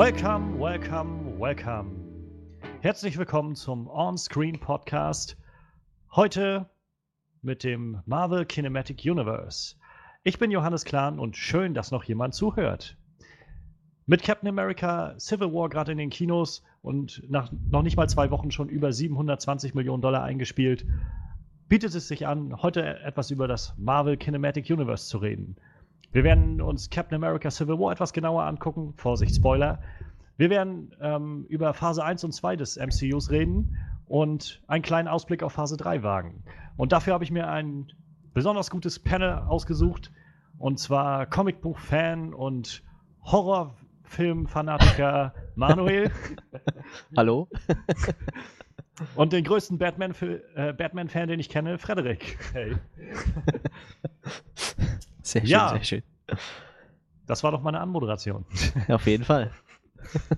Welcome, welcome, welcome. Herzlich willkommen zum On-Screen Podcast. Heute mit dem Marvel Kinematic Universe. Ich bin Johannes Klahn und schön, dass noch jemand zuhört. Mit Captain America Civil War gerade in den Kinos und nach noch nicht mal zwei Wochen schon über 720 Millionen Dollar eingespielt, bietet es sich an, heute etwas über das Marvel Kinematic Universe zu reden. Wir werden uns Captain America Civil War etwas genauer angucken. Vorsicht, Spoiler. Wir werden ähm, über Phase 1 und 2 des MCUs reden und einen kleinen Ausblick auf Phase 3 wagen. Und dafür habe ich mir ein besonders gutes Panel ausgesucht. Und zwar Comicbuch-Fan und Horrorfilm-Fanatiker Manuel. Hallo. und den größten Batman-Fan, äh, Batman den ich kenne, Frederik. Hey. Sehr schön, Ja. sehr schön. Das war doch meine Anmoderation. Auf jeden Fall.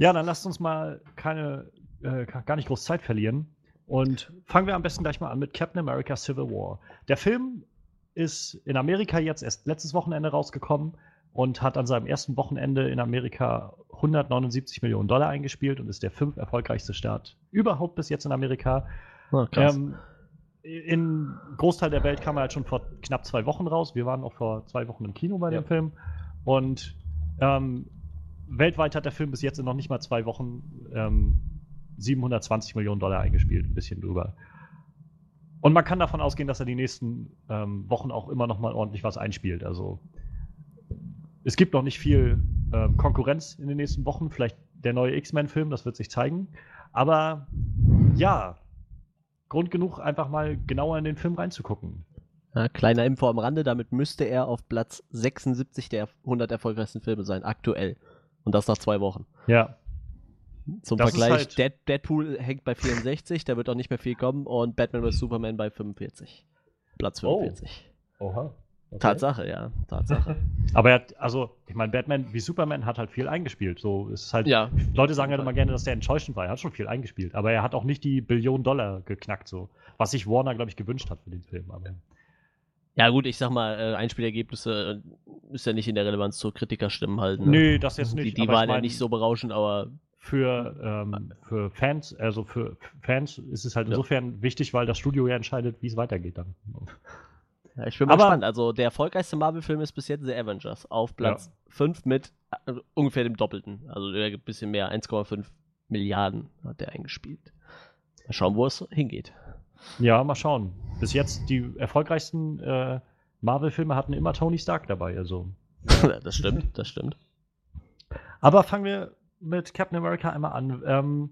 Ja, dann lasst uns mal keine, äh, gar nicht groß Zeit verlieren. Und fangen wir am besten gleich mal an mit Captain America Civil War. Der Film ist in Amerika jetzt erst letztes Wochenende rausgekommen und hat an seinem ersten Wochenende in Amerika 179 Millionen Dollar eingespielt und ist der fünf erfolgreichste Start überhaupt bis jetzt in Amerika. Oh, krass. Ähm, in Großteil der Welt kam er halt schon vor knapp zwei Wochen raus. Wir waren auch vor zwei Wochen im Kino bei Ja. dem Film. Und ähm, weltweit hat der Film bis jetzt in noch nicht mal zwei Wochen ähm, 720 Millionen Dollar eingespielt, ein bisschen drüber. Und man kann davon ausgehen, dass er die nächsten ähm, Wochen auch immer noch mal ordentlich was einspielt. Also es gibt noch nicht viel ähm, Konkurrenz in den nächsten Wochen. Vielleicht der neue X-Men-Film, das wird sich zeigen. Aber ja, Grund genug, einfach mal genauer in den Film reinzugucken. ja, kleiner Info am Rande, damit müsste er auf Platz 76 der 100 erfolgreichsten Filme sein, aktuell. Und das nach zwei Wochen. Ja. Zum Das Vergleich, halt- Dead, Deadpool hängt bei 64, da wird auch nicht mehr viel kommen. Und Batman vs. Superman bei 45. Platz Oh. 45. Oha. Okay. Tatsache, ja, Tatsache. Aber er hat, also, ich meine, Batman wie Superman hat halt viel eingespielt. So ist halt. ja, Leute sagen halt immer gerne, dass der enttäuschend war. Er hat schon viel eingespielt, aber er hat auch nicht die Billion Dollar geknackt, so. Was sich Warner, glaube ich, gewünscht hat für den Film. Aber ja gut, ich sag mal, äh, Einspielergebnisse äh, ist ja nicht in der Relevanz zur Kritikerstimmen halten. Ne? Nö, das jetzt nicht. Die, die waren ja nicht so berauschend, aber Für, ähm, für Fans, also für Fans ist es halt Ja. insofern wichtig, weil das Studio ja entscheidet, wie es weitergeht dann. Ja, ich bin mal Aber- gespannt. Also der erfolgreichste Marvel-Film ist bis jetzt The Avengers auf Platz 5 mit äh, ungefähr dem Doppelten. Also der gibt ein bisschen mehr, 1,5 Milliarden hat der eingespielt. Mal schauen, wo es hingeht. Ja, mal schauen. Bis jetzt die erfolgreichsten äh, Marvel-Filme hatten immer Tony Stark dabei, also. das stimmt, das stimmt. Aber fangen wir mit Captain America einmal an. Ähm,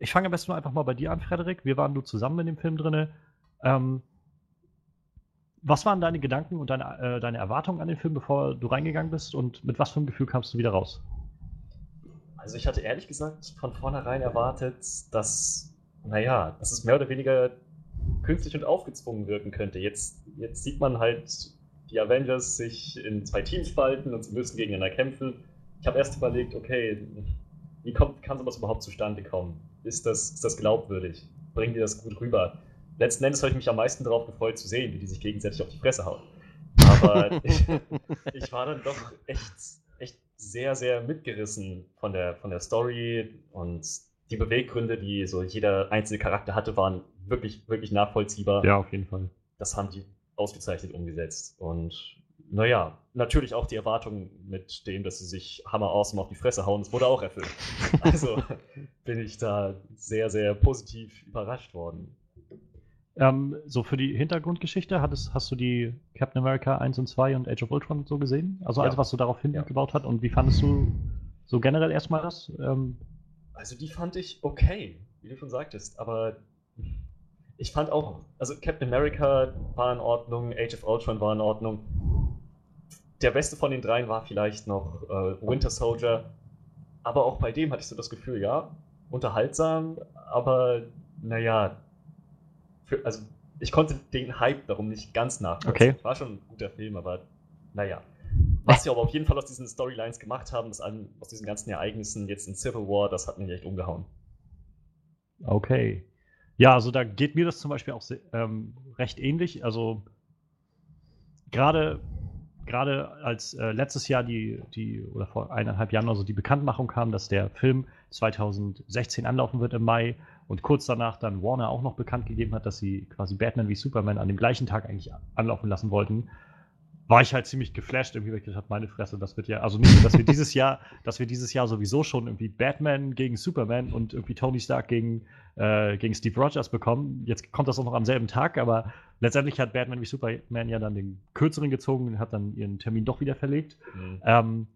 ich fange am besten einfach mal bei dir an, Frederik. Wir waren nur zusammen in dem Film drin. Ähm, was waren deine Gedanken und deine, äh, deine Erwartungen an den Film, bevor du reingegangen bist? Und mit was für einem Gefühl kamst du wieder raus? Also ich hatte ehrlich gesagt von vornherein erwartet, dass, naja, dass es mehr oder weniger künstlich und aufgezwungen wirken könnte. Jetzt, jetzt sieht man halt die Avengers sich in zwei Teams spalten und sie müssen gegeneinander kämpfen. Ich habe erst überlegt, okay, wie kann sowas überhaupt zustande kommen? Ist das, ist das glaubwürdig? Bringen die das gut rüber? Letzten Endes habe ich mich am meisten darauf gefreut zu sehen, wie die sich gegenseitig auf die Fresse hauen. Aber ich, ich war dann doch echt, echt sehr, sehr mitgerissen von der, von der Story und die Beweggründe, die so jeder einzelne Charakter hatte, waren wirklich, wirklich nachvollziehbar. Ja, auf jeden Fall. Das haben die ausgezeichnet umgesetzt. Und naja, natürlich auch die Erwartung mit dem, dass sie sich hammer awesome auf die Fresse hauen, das wurde auch erfüllt. Also bin ich da sehr, sehr positiv überrascht worden. Ähm, so für die Hintergrundgeschichte, hattest, hast du die Captain America 1 und 2 und Age of Ultron so gesehen? Also Ja. alles, was so darauf Ja. hingebaut hat? Und wie fandest du so generell erstmal das? Ähm, Also die fand ich okay, wie du schon sagtest, aber ich fand auch, also Captain America war in Ordnung, Age of Ultron war in Ordnung. Der beste von den dreien war vielleicht noch äh, Winter Soldier, aber auch bei dem hatte ich so das Gefühl, ja, unterhaltsam, aber naja, also ich konnte den Hype darum nicht ganz nachvollziehen. Okay. War schon ein guter Film, aber naja. Was sie aber auf jeden Fall aus diesen Storylines gemacht haben, aus, allen, aus diesen ganzen Ereignissen jetzt in Civil War, das hat mich echt umgehauen. Okay. Ja, also da geht mir das zum Beispiel auch ähm, recht ähnlich. Also gerade gerade als äh, letztes Jahr die, die, oder vor eineinhalb Jahren oder so die Bekanntmachung kam, dass der Film 2016 anlaufen wird im Mai und kurz danach dann Warner auch noch bekannt gegeben hat, dass sie quasi Batman wie Superman an dem gleichen Tag eigentlich anlaufen lassen wollten, war ich halt ziemlich geflasht, irgendwie, weil ich gedacht meine Fresse, das wird ja, also nicht, dass wir dieses Jahr, dass wir dieses Jahr sowieso schon irgendwie Batman gegen Superman und irgendwie Tony Stark gegen, äh, gegen Steve Rogers bekommen. Jetzt kommt das auch noch am selben Tag, aber letztendlich hat Batman wie Superman ja dann den kürzeren gezogen und hat dann ihren Termin doch wieder verlegt. Mhm. Ähm,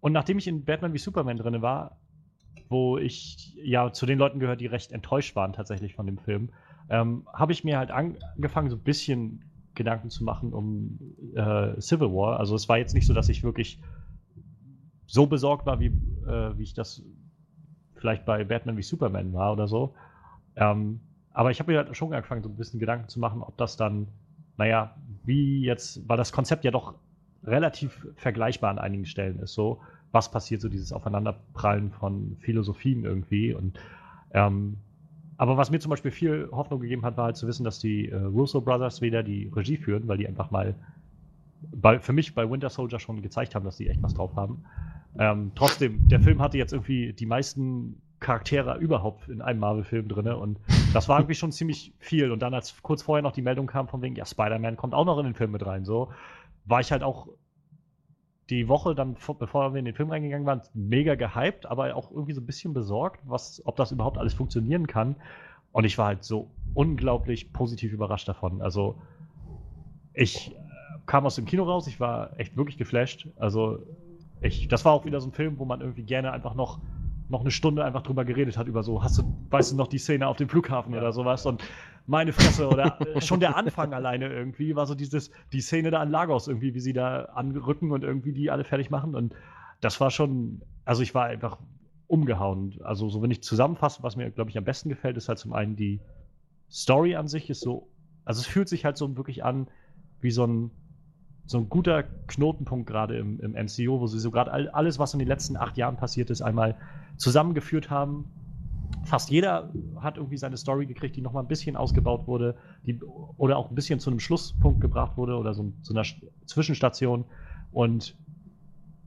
und nachdem ich in Batman wie Superman drin war, wo ich ja zu den Leuten gehört, die recht enttäuscht waren tatsächlich von dem Film, ähm, habe ich mir halt angefangen, so ein bisschen Gedanken zu machen um äh, Civil War. Also es war jetzt nicht so, dass ich wirklich so besorgt war, wie, äh, wie ich das vielleicht bei Batman wie Superman war oder so. Ähm, aber ich habe mir halt schon angefangen, so ein bisschen Gedanken zu machen, ob das dann, naja, wie jetzt, weil das Konzept ja doch relativ vergleichbar an einigen Stellen ist, so, was passiert, so dieses Aufeinanderprallen von Philosophien irgendwie und ähm, aber was mir zum Beispiel viel Hoffnung gegeben hat, war halt zu wissen, dass die äh, Russo Brothers wieder die Regie führen, weil die einfach mal bei, für mich bei Winter Soldier schon gezeigt haben, dass die echt was drauf haben. Ähm, trotzdem, der Film hatte jetzt irgendwie die meisten Charaktere überhaupt in einem Marvel-Film drin und das war irgendwie schon ziemlich viel. Und dann, als kurz vorher noch die Meldung kam von wegen, ja, Spider-Man kommt auch noch in den Film mit rein, so, war ich halt auch die Woche dann, bevor wir in den Film reingegangen waren, mega gehypt, aber auch irgendwie so ein bisschen besorgt, was, ob das überhaupt alles funktionieren kann. Und ich war halt so unglaublich positiv überrascht davon. Also ich äh, kam aus dem Kino raus, ich war echt wirklich geflasht. Also ich, das war auch wieder so ein Film, wo man irgendwie gerne einfach noch noch eine Stunde einfach drüber geredet hat, über so, hast du, weißt du noch die Szene auf dem Flughafen oder sowas und meine Fresse oder schon der Anfang alleine irgendwie war so dieses, die Szene da an Lagos irgendwie, wie sie da anrücken und irgendwie die alle fertig machen und das war schon, also ich war einfach umgehauen. Also so, wenn ich zusammenfasse, was mir, glaube ich, am besten gefällt, ist halt zum einen die Story an sich ist so, also es fühlt sich halt so wirklich an wie so ein so ein guter Knotenpunkt gerade im, im MCU, wo sie so gerade all, alles, was in den letzten acht Jahren passiert ist, einmal zusammengeführt haben. Fast jeder hat irgendwie seine Story gekriegt, die nochmal ein bisschen ausgebaut wurde, die, oder auch ein bisschen zu einem Schlusspunkt gebracht wurde oder so zu einer Zwischenstation. Und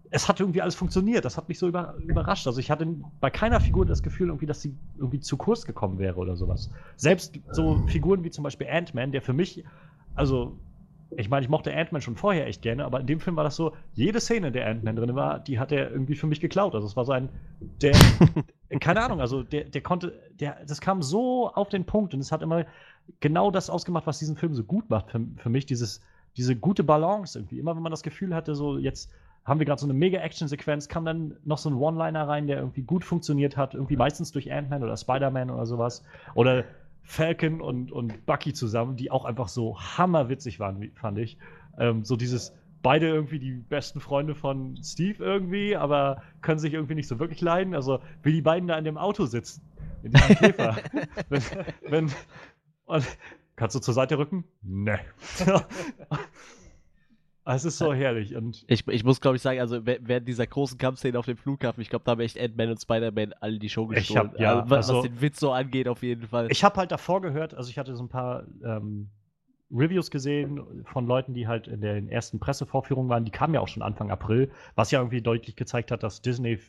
es hat irgendwie alles funktioniert. Das hat mich so über, überrascht. Also ich hatte bei keiner Figur das Gefühl, irgendwie, dass sie irgendwie zu kurz gekommen wäre oder sowas. Selbst so Figuren wie zum Beispiel Ant-Man, der für mich, also ich meine, ich mochte Ant-Man schon vorher echt gerne, aber in dem Film war das so, jede Szene, in der Ant-Man drin war, die hat er irgendwie für mich geklaut. Also es war so ein, der, keine Ahnung, also der, der konnte, der, das kam so auf den Punkt und es hat immer genau das ausgemacht, was diesen Film so gut macht für, für mich, dieses, diese gute Balance irgendwie. Immer wenn man das Gefühl hatte, so jetzt haben wir gerade so eine mega Action-Sequenz, kam dann noch so ein One-Liner rein, der irgendwie gut funktioniert hat, irgendwie meistens durch Ant-Man oder Spider-Man oder sowas. Oder Falcon und, und Bucky zusammen, die auch einfach so hammerwitzig waren, fand ich. Ähm, so dieses, beide irgendwie die besten Freunde von Steve irgendwie, aber können sich irgendwie nicht so wirklich leiden. Also, wie die beiden da in dem Auto sitzen, in diesem Käfer. wenn, wenn, und, kannst du zur Seite rücken? Nee. Ah, es ist so herrlich. Und ich, ich muss, glaube ich, sagen, also während dieser großen Kampfszene auf dem Flughafen, ich glaube, da haben echt Ant-Man und Spider-Man alle die Show gestohlen. Hab, ja, also, was, also, was, den Witz so angeht, auf jeden Fall. Ich habe halt davor gehört, also ich hatte so ein paar ähm, Reviews gesehen von Leuten, die halt in den ersten Pressevorführungen waren. Die kamen ja auch schon Anfang April, was ja irgendwie deutlich gezeigt hat, dass Disney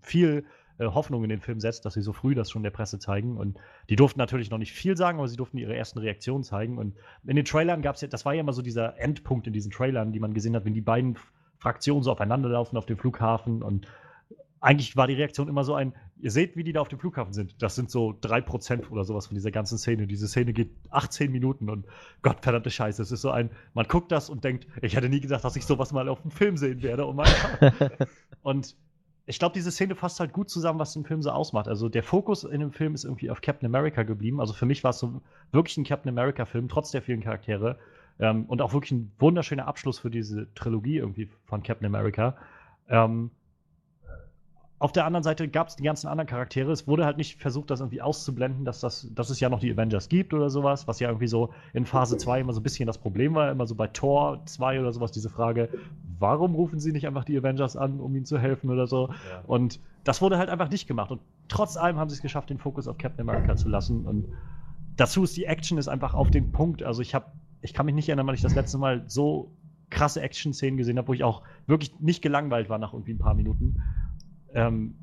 viel äh, Hoffnung in den Film setzt, dass sie so früh das schon der Presse zeigen. Und die durften natürlich noch nicht viel sagen, aber sie durften ihre ersten Reaktionen zeigen. Und in den Trailern gab es ja, das war ja immer so dieser Endpunkt in diesen Trailern, die man gesehen hat, wenn die beiden Fraktionen so aufeinanderlaufen auf dem Flughafen und eigentlich war die Reaktion immer so ein, ihr seht, wie die da auf dem Flughafen sind. Das sind so 3% oder sowas von dieser ganzen Szene. Diese Szene geht 18 Minuten und Gott verdammte Scheiße. Es ist so ein, man guckt das und denkt, ich hätte nie gedacht, dass ich sowas mal auf dem Film sehen werde. Oh mein Gott. und ich glaube, diese Szene fasst halt gut zusammen, was den Film so ausmacht. Also der Fokus in dem Film ist irgendwie auf Captain America geblieben. Also für mich war es so wirklich ein Captain America-Film, trotz der vielen Charaktere. Ähm, und auch wirklich ein wunderschöner Abschluss für diese Trilogie irgendwie von Captain America. Ähm, auf der anderen Seite gab es die ganzen anderen Charaktere. Es wurde halt nicht versucht, das irgendwie auszublenden, dass, das, dass es ja noch die Avengers gibt oder sowas, was ja irgendwie so in Phase 2 immer so ein bisschen das Problem war. Immer so bei Thor 2 oder sowas, diese Frage, warum rufen sie nicht einfach die Avengers an, um ihnen zu helfen oder so? Ja. Und das wurde halt einfach nicht gemacht. Und trotz allem haben sie es geschafft, den Fokus auf Captain America zu lassen. Und dazu ist die Action ist einfach auf den Punkt. Also ich habe, ich kann mich nicht erinnern, wann ich das letzte Mal so krasse Action-Szenen gesehen habe, wo ich auch wirklich nicht gelangweilt war nach irgendwie ein paar Minuten. Ähm,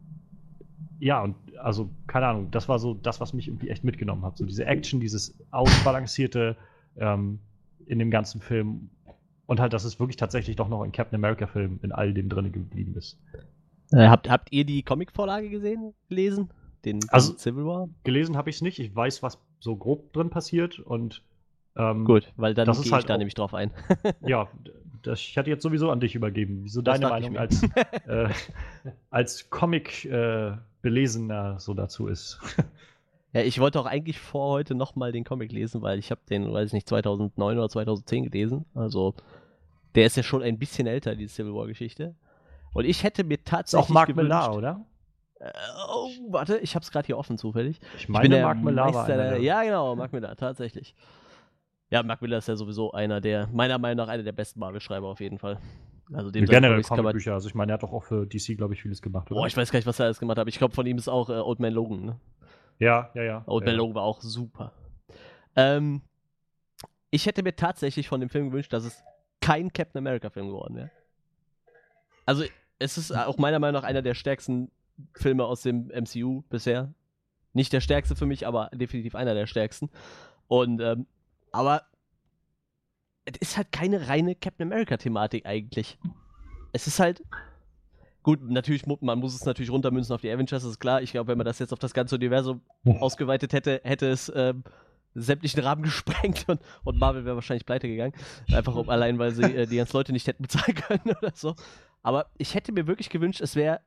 ja, und also, keine Ahnung, das war so das, was mich irgendwie echt mitgenommen hat. So diese Action, dieses ausbalancierte ähm, in dem ganzen Film. Und halt, dass es wirklich tatsächlich doch noch ein Captain America-Film in all dem drin geblieben ist. Äh, habt, habt ihr die Comic-Vorlage gesehen, gelesen? Den, den Also- Civil War? Gelesen habe ich es nicht. Ich weiß, was so grob drin passiert. Und ähm, Gut, weil dann gehe ist ich halt da auch- nämlich drauf ein. ja, das, ich hatte jetzt sowieso an dich übergeben. Wieso Das deine Meinung als, äh, als Comic-Belesener so dazu ist? Ja, ich wollte auch eigentlich vor heute nochmal den Comic lesen, weil ich habe den, weiß ich nicht, 2009 oder 2010 gelesen. Also, der ist ja schon ein bisschen älter, die Civil War-Geschichte. Und ich hätte mir ist tatsächlich auch Mark gewünscht, Millar, oder? Äh, oh, warte, ich habe es gerade hier offen zufällig. Ich Ich bin meine, Mark Millar war einer Ja, genau, Mark Millar, tatsächlich. Ja, Mark Millar ist ja sowieso einer der, meiner Meinung nach, einer der besten Marvel-Schreiber auf jeden Fall. Also dem Generell. Comicbücher. Also ich meine, er hat doch auch für DC, glaube ich, vieles gemacht, oder? Boah, ich weiß gar nicht, was er alles gemacht hat. Ich glaube, von ihm ist auch äh, Old Man Logan. Ne? ja, ja, ja. Old ja. Man Logan war auch super. Ähm, ich hätte mir tatsächlich von dem Film gewünscht, dass es kein Captain America-Film geworden wäre. Also, es ist auch meiner Meinung nach einer der stärksten Filme aus dem MCU bisher. Nicht der stärkste für mich, aber definitiv einer der stärksten. Und, ähm, aber es ist halt keine reine Captain America-Thematik eigentlich. Es ist halt. Gut, natürlich, man muss es natürlich runtermünzen auf die Avengers, das ist klar. Ich glaube, wenn man das jetzt auf das ganze Universum ausgeweitet hätte, hätte es ähm, sämtlichen Rahmen gesprengt und, und Marvel wäre wahrscheinlich pleite gegangen. Einfach um, allein, weil sie äh, die ganzen Leute nicht hätten bezahlen können oder so. Aber ich hätte mir wirklich gewünscht, es wäre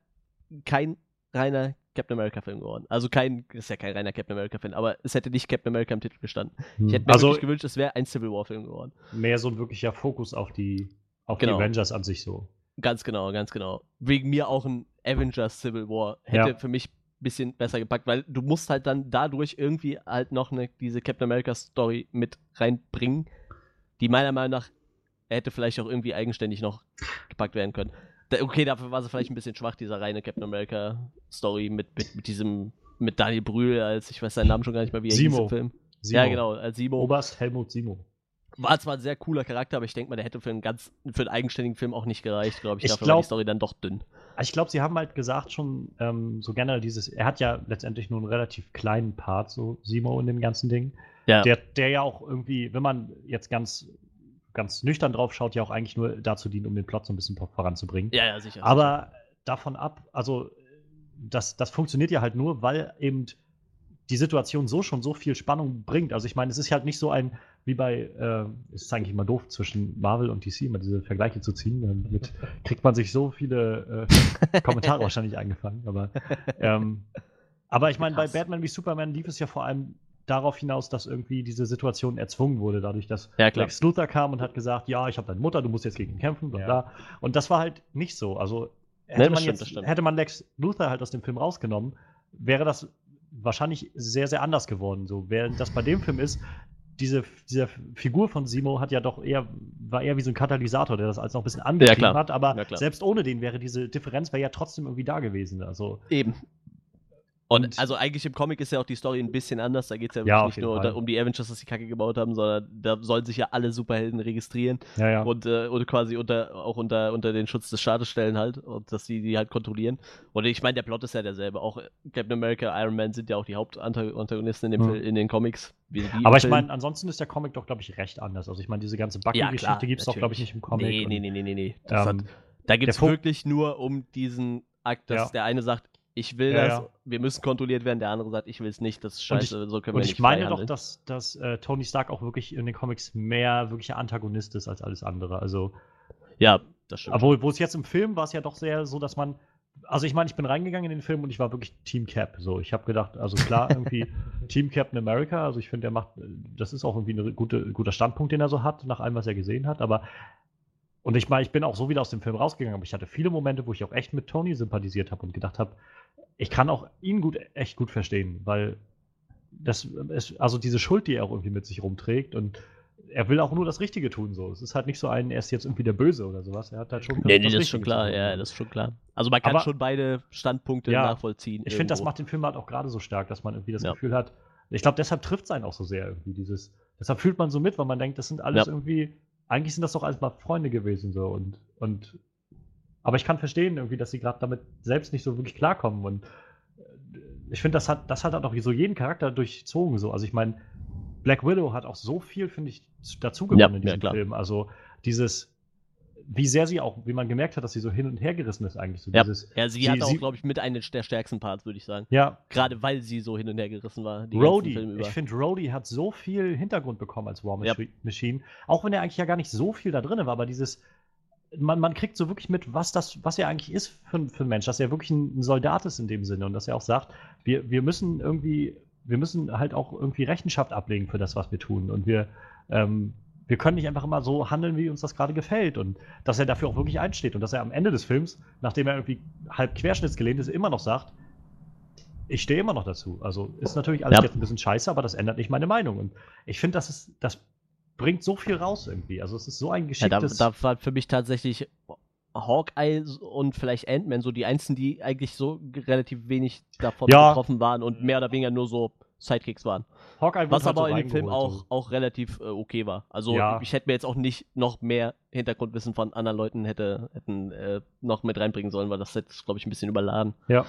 kein reiner Captain America-Film geworden. Also kein, ist ja kein reiner Captain America-Film, aber es hätte nicht Captain America im Titel gestanden. Hm. Ich hätte mir also wirklich gewünscht, es wäre ein Civil War-Film geworden. mehr so ein wirklicher Fokus auf die, auf Genau. die Avengers an sich so. Ganz genau, ganz genau. Wegen mir auch ein Avengers Civil War hätte Ja. für mich ein bisschen besser gepackt, weil du musst halt dann dadurch irgendwie halt noch eine, diese Captain America Story mit reinbringen, die meiner Meinung nach hätte vielleicht auch irgendwie eigenständig noch gepackt werden können. Okay, dafür war sie vielleicht ein bisschen schwach, dieser reine Captain America Story mit, mit, mit diesem, mit Daniel Brühl als, ich weiß seinen Namen schon gar nicht mehr, wie er hieß Simo. im Film. Simo. Ja, genau, als Simo. Oberst Helmut Simo. War zwar ein sehr cooler Charakter, aber ich denke mal, der hätte für einen ganz, für einen eigenständigen Film auch nicht gereicht, glaube ich. Ich Dafür war glaub- die Story dann doch dünn. Ich glaube, sie haben halt gesagt schon, ähm, so generell dieses, er hat ja letztendlich nur einen relativ kleinen Part, so Simo in dem ganzen Ding. Ja. Der, der ja auch irgendwie, wenn man jetzt ganz, ganz nüchtern drauf schaut, ja auch eigentlich nur dazu dient, um den Plot so ein bisschen voranzubringen. Ja, ja, sicher. Aber davon ab, also das, das funktioniert ja halt nur, weil eben die Situation so schon so viel Spannung bringt. Also ich meine, es ist halt nicht so ein, wie bei, äh, es ist eigentlich immer doof, zwischen Marvel und DC immer diese Vergleiche zu ziehen. Damit kriegt man sich so viele äh, Kommentare wahrscheinlich eingefangen. Aber, ähm, aber ich meine, bei. Batman wie Superman lief es ja vor allem darauf hinaus, dass irgendwie diese Situation erzwungen wurde, dadurch, dass Ja. Lex Luthor kam und hat gesagt, ja, ich habe deine Mutter, du musst jetzt gegen ihn kämpfen, bla Ja. bla. Und das war halt nicht so. Also hätte, Nee, man, stimmt, jetzt, hätte man Lex Luthor halt aus dem Film rausgenommen, wäre das wahrscheinlich sehr, sehr anders geworden. So, während das bei dem Film ist, diese, diese Figur von Simo hat ja doch eher, war eher wie so ein Katalysator, der das alles noch ein bisschen angetrieben klar. hat, aber Ja, selbst ohne den wäre diese Differenz wäre ja trotzdem irgendwie da gewesen. Also, Eben. Und, Und- also eigentlich im Comic ist ja auch die Story ein bisschen anders. Da geht es ja, Ja, nicht nur Fall. um die Avengers, dass die Kacke gebaut haben, sondern da sollen sich ja alle Superhelden registrieren ja, ja. und, äh, und quasi unter, auch unter, unter den Schutz des Staates stellen halt und dass die die halt kontrollieren. Und ich meine, der Plot ist ja derselbe. Auch Captain America, Iron Man sind ja auch die Hauptantagonisten in, Mhm. In den Comics. aber ich meine, ansonsten ist der Comic doch, glaube ich, recht anders. Also ich meine, diese ganze Bucky-Geschichte gibt es doch, glaube ich, nicht im Comic. Nee, nee, nee, nee, nee, nee. Ähm, hat, da geht es wirklich nur um diesen Akt, dass Ja. der eine sagt, ich will Ja, das, ja. wir müssen kontrolliert werden, der andere sagt, ich will es nicht, das ist Und ich- scheiße, so können Und wir ich nicht meine frei doch, handeln. dass, dass äh, Tony Stark auch wirklich in den Comics mehr wirklicher Antagonist ist als alles andere. Also, Ja, das stimmt. obwohl, wo es jetzt im Film war es ja doch sehr so, dass man. Also ich meine, ich bin reingegangen in den Film und ich war wirklich Team Cap. So, ich habe gedacht, also klar, irgendwie Team Captain America. Also ich finde, der macht, das ist auch irgendwie ein gute, guter Standpunkt, den er so hat, nach allem, was er gesehen hat. Aber und ich meine, ich bin auch so wieder aus dem Film rausgegangen, aber ich hatte viele Momente, wo ich auch echt mit Tony sympathisiert habe und gedacht habe, ich kann auch ihn gut, echt gut verstehen, weil das ist, also diese Schuld, die er auch irgendwie mit sich rumträgt und er will auch nur das Richtige tun, so. Es ist halt nicht so ein, er ist jetzt irgendwie der Böse oder sowas. Er hat halt schon. nee, nee, das ist schon klar, tun. ja, das ist schon klar. Also man kann Aber- schon beide Standpunkte Ja, nachvollziehen. Ich finde, das macht den Film halt auch gerade so stark, dass man irgendwie das Ja. Gefühl hat. Ich glaube, deshalb trifft es einen auch so sehr irgendwie dieses. Deshalb fühlt man so mit, weil man denkt, das sind alles Ja. irgendwie eigentlich sind das doch alles mal Freunde gewesen so und, und aber ich kann verstehen irgendwie, dass sie gerade damit selbst nicht so wirklich klarkommen und äh, ich finde, das hat, das hat auch so jeden Charakter durchzogen so. Also ich meine, Black Widow hat auch so viel, finde ich, dazu gewonnen Ja, in diesem ja. Film. Also dieses, wie sehr sie auch, wie man gemerkt hat, dass sie so hin und her gerissen ist eigentlich. So Ja. dieses, Ja, sie, Sie- hatte auch, glaube ich, mit einem der stärksten Parts, würde ich sagen. ja, Gerade weil sie so hin und her gerissen war. Rhodey, ich finde, Rhodey hat so viel Hintergrund bekommen als War Ja. Machi- Machine, auch wenn er eigentlich ja gar nicht so viel da drin war, aber dieses, man, man kriegt so wirklich mit, was das, was er eigentlich ist für, ein- für ein Mensch, dass er wirklich ein, ein Soldat ist in dem Sinne und dass er auch sagt, wir, wir müssen irgendwie, wir müssen halt auch irgendwie Rechenschaft ablegen für das, was wir tun und wir, ähm, wir können nicht einfach immer so handeln, wie uns das gerade gefällt und dass er dafür auch wirklich einsteht und dass er am Ende des Films, nachdem er irgendwie halb querschnittsgelehnt ist, immer noch sagt, ich stehe immer noch dazu. Also ist natürlich alles Ja. jetzt ein bisschen scheiße, aber das ändert nicht meine Meinung. Und ich finde, das ist, das bringt so viel raus irgendwie. Also es ist so ein Ja, da, geschicktes. da war für mich tatsächlich Hawkeye und vielleicht Ant-Man so die einzigen, die eigentlich so relativ wenig davon Ja. betroffen waren und mehr oder weniger nur so Sidekicks waren. Hawkeye Was halt aber so in dem Film auch, auch relativ äh, okay war. Also Ja. ich hätte mir jetzt auch nicht noch mehr Hintergrundwissen von anderen Leuten hätte, hätten äh, noch mit reinbringen sollen, weil das jetzt, glaube ich, ein bisschen überladen. Ja.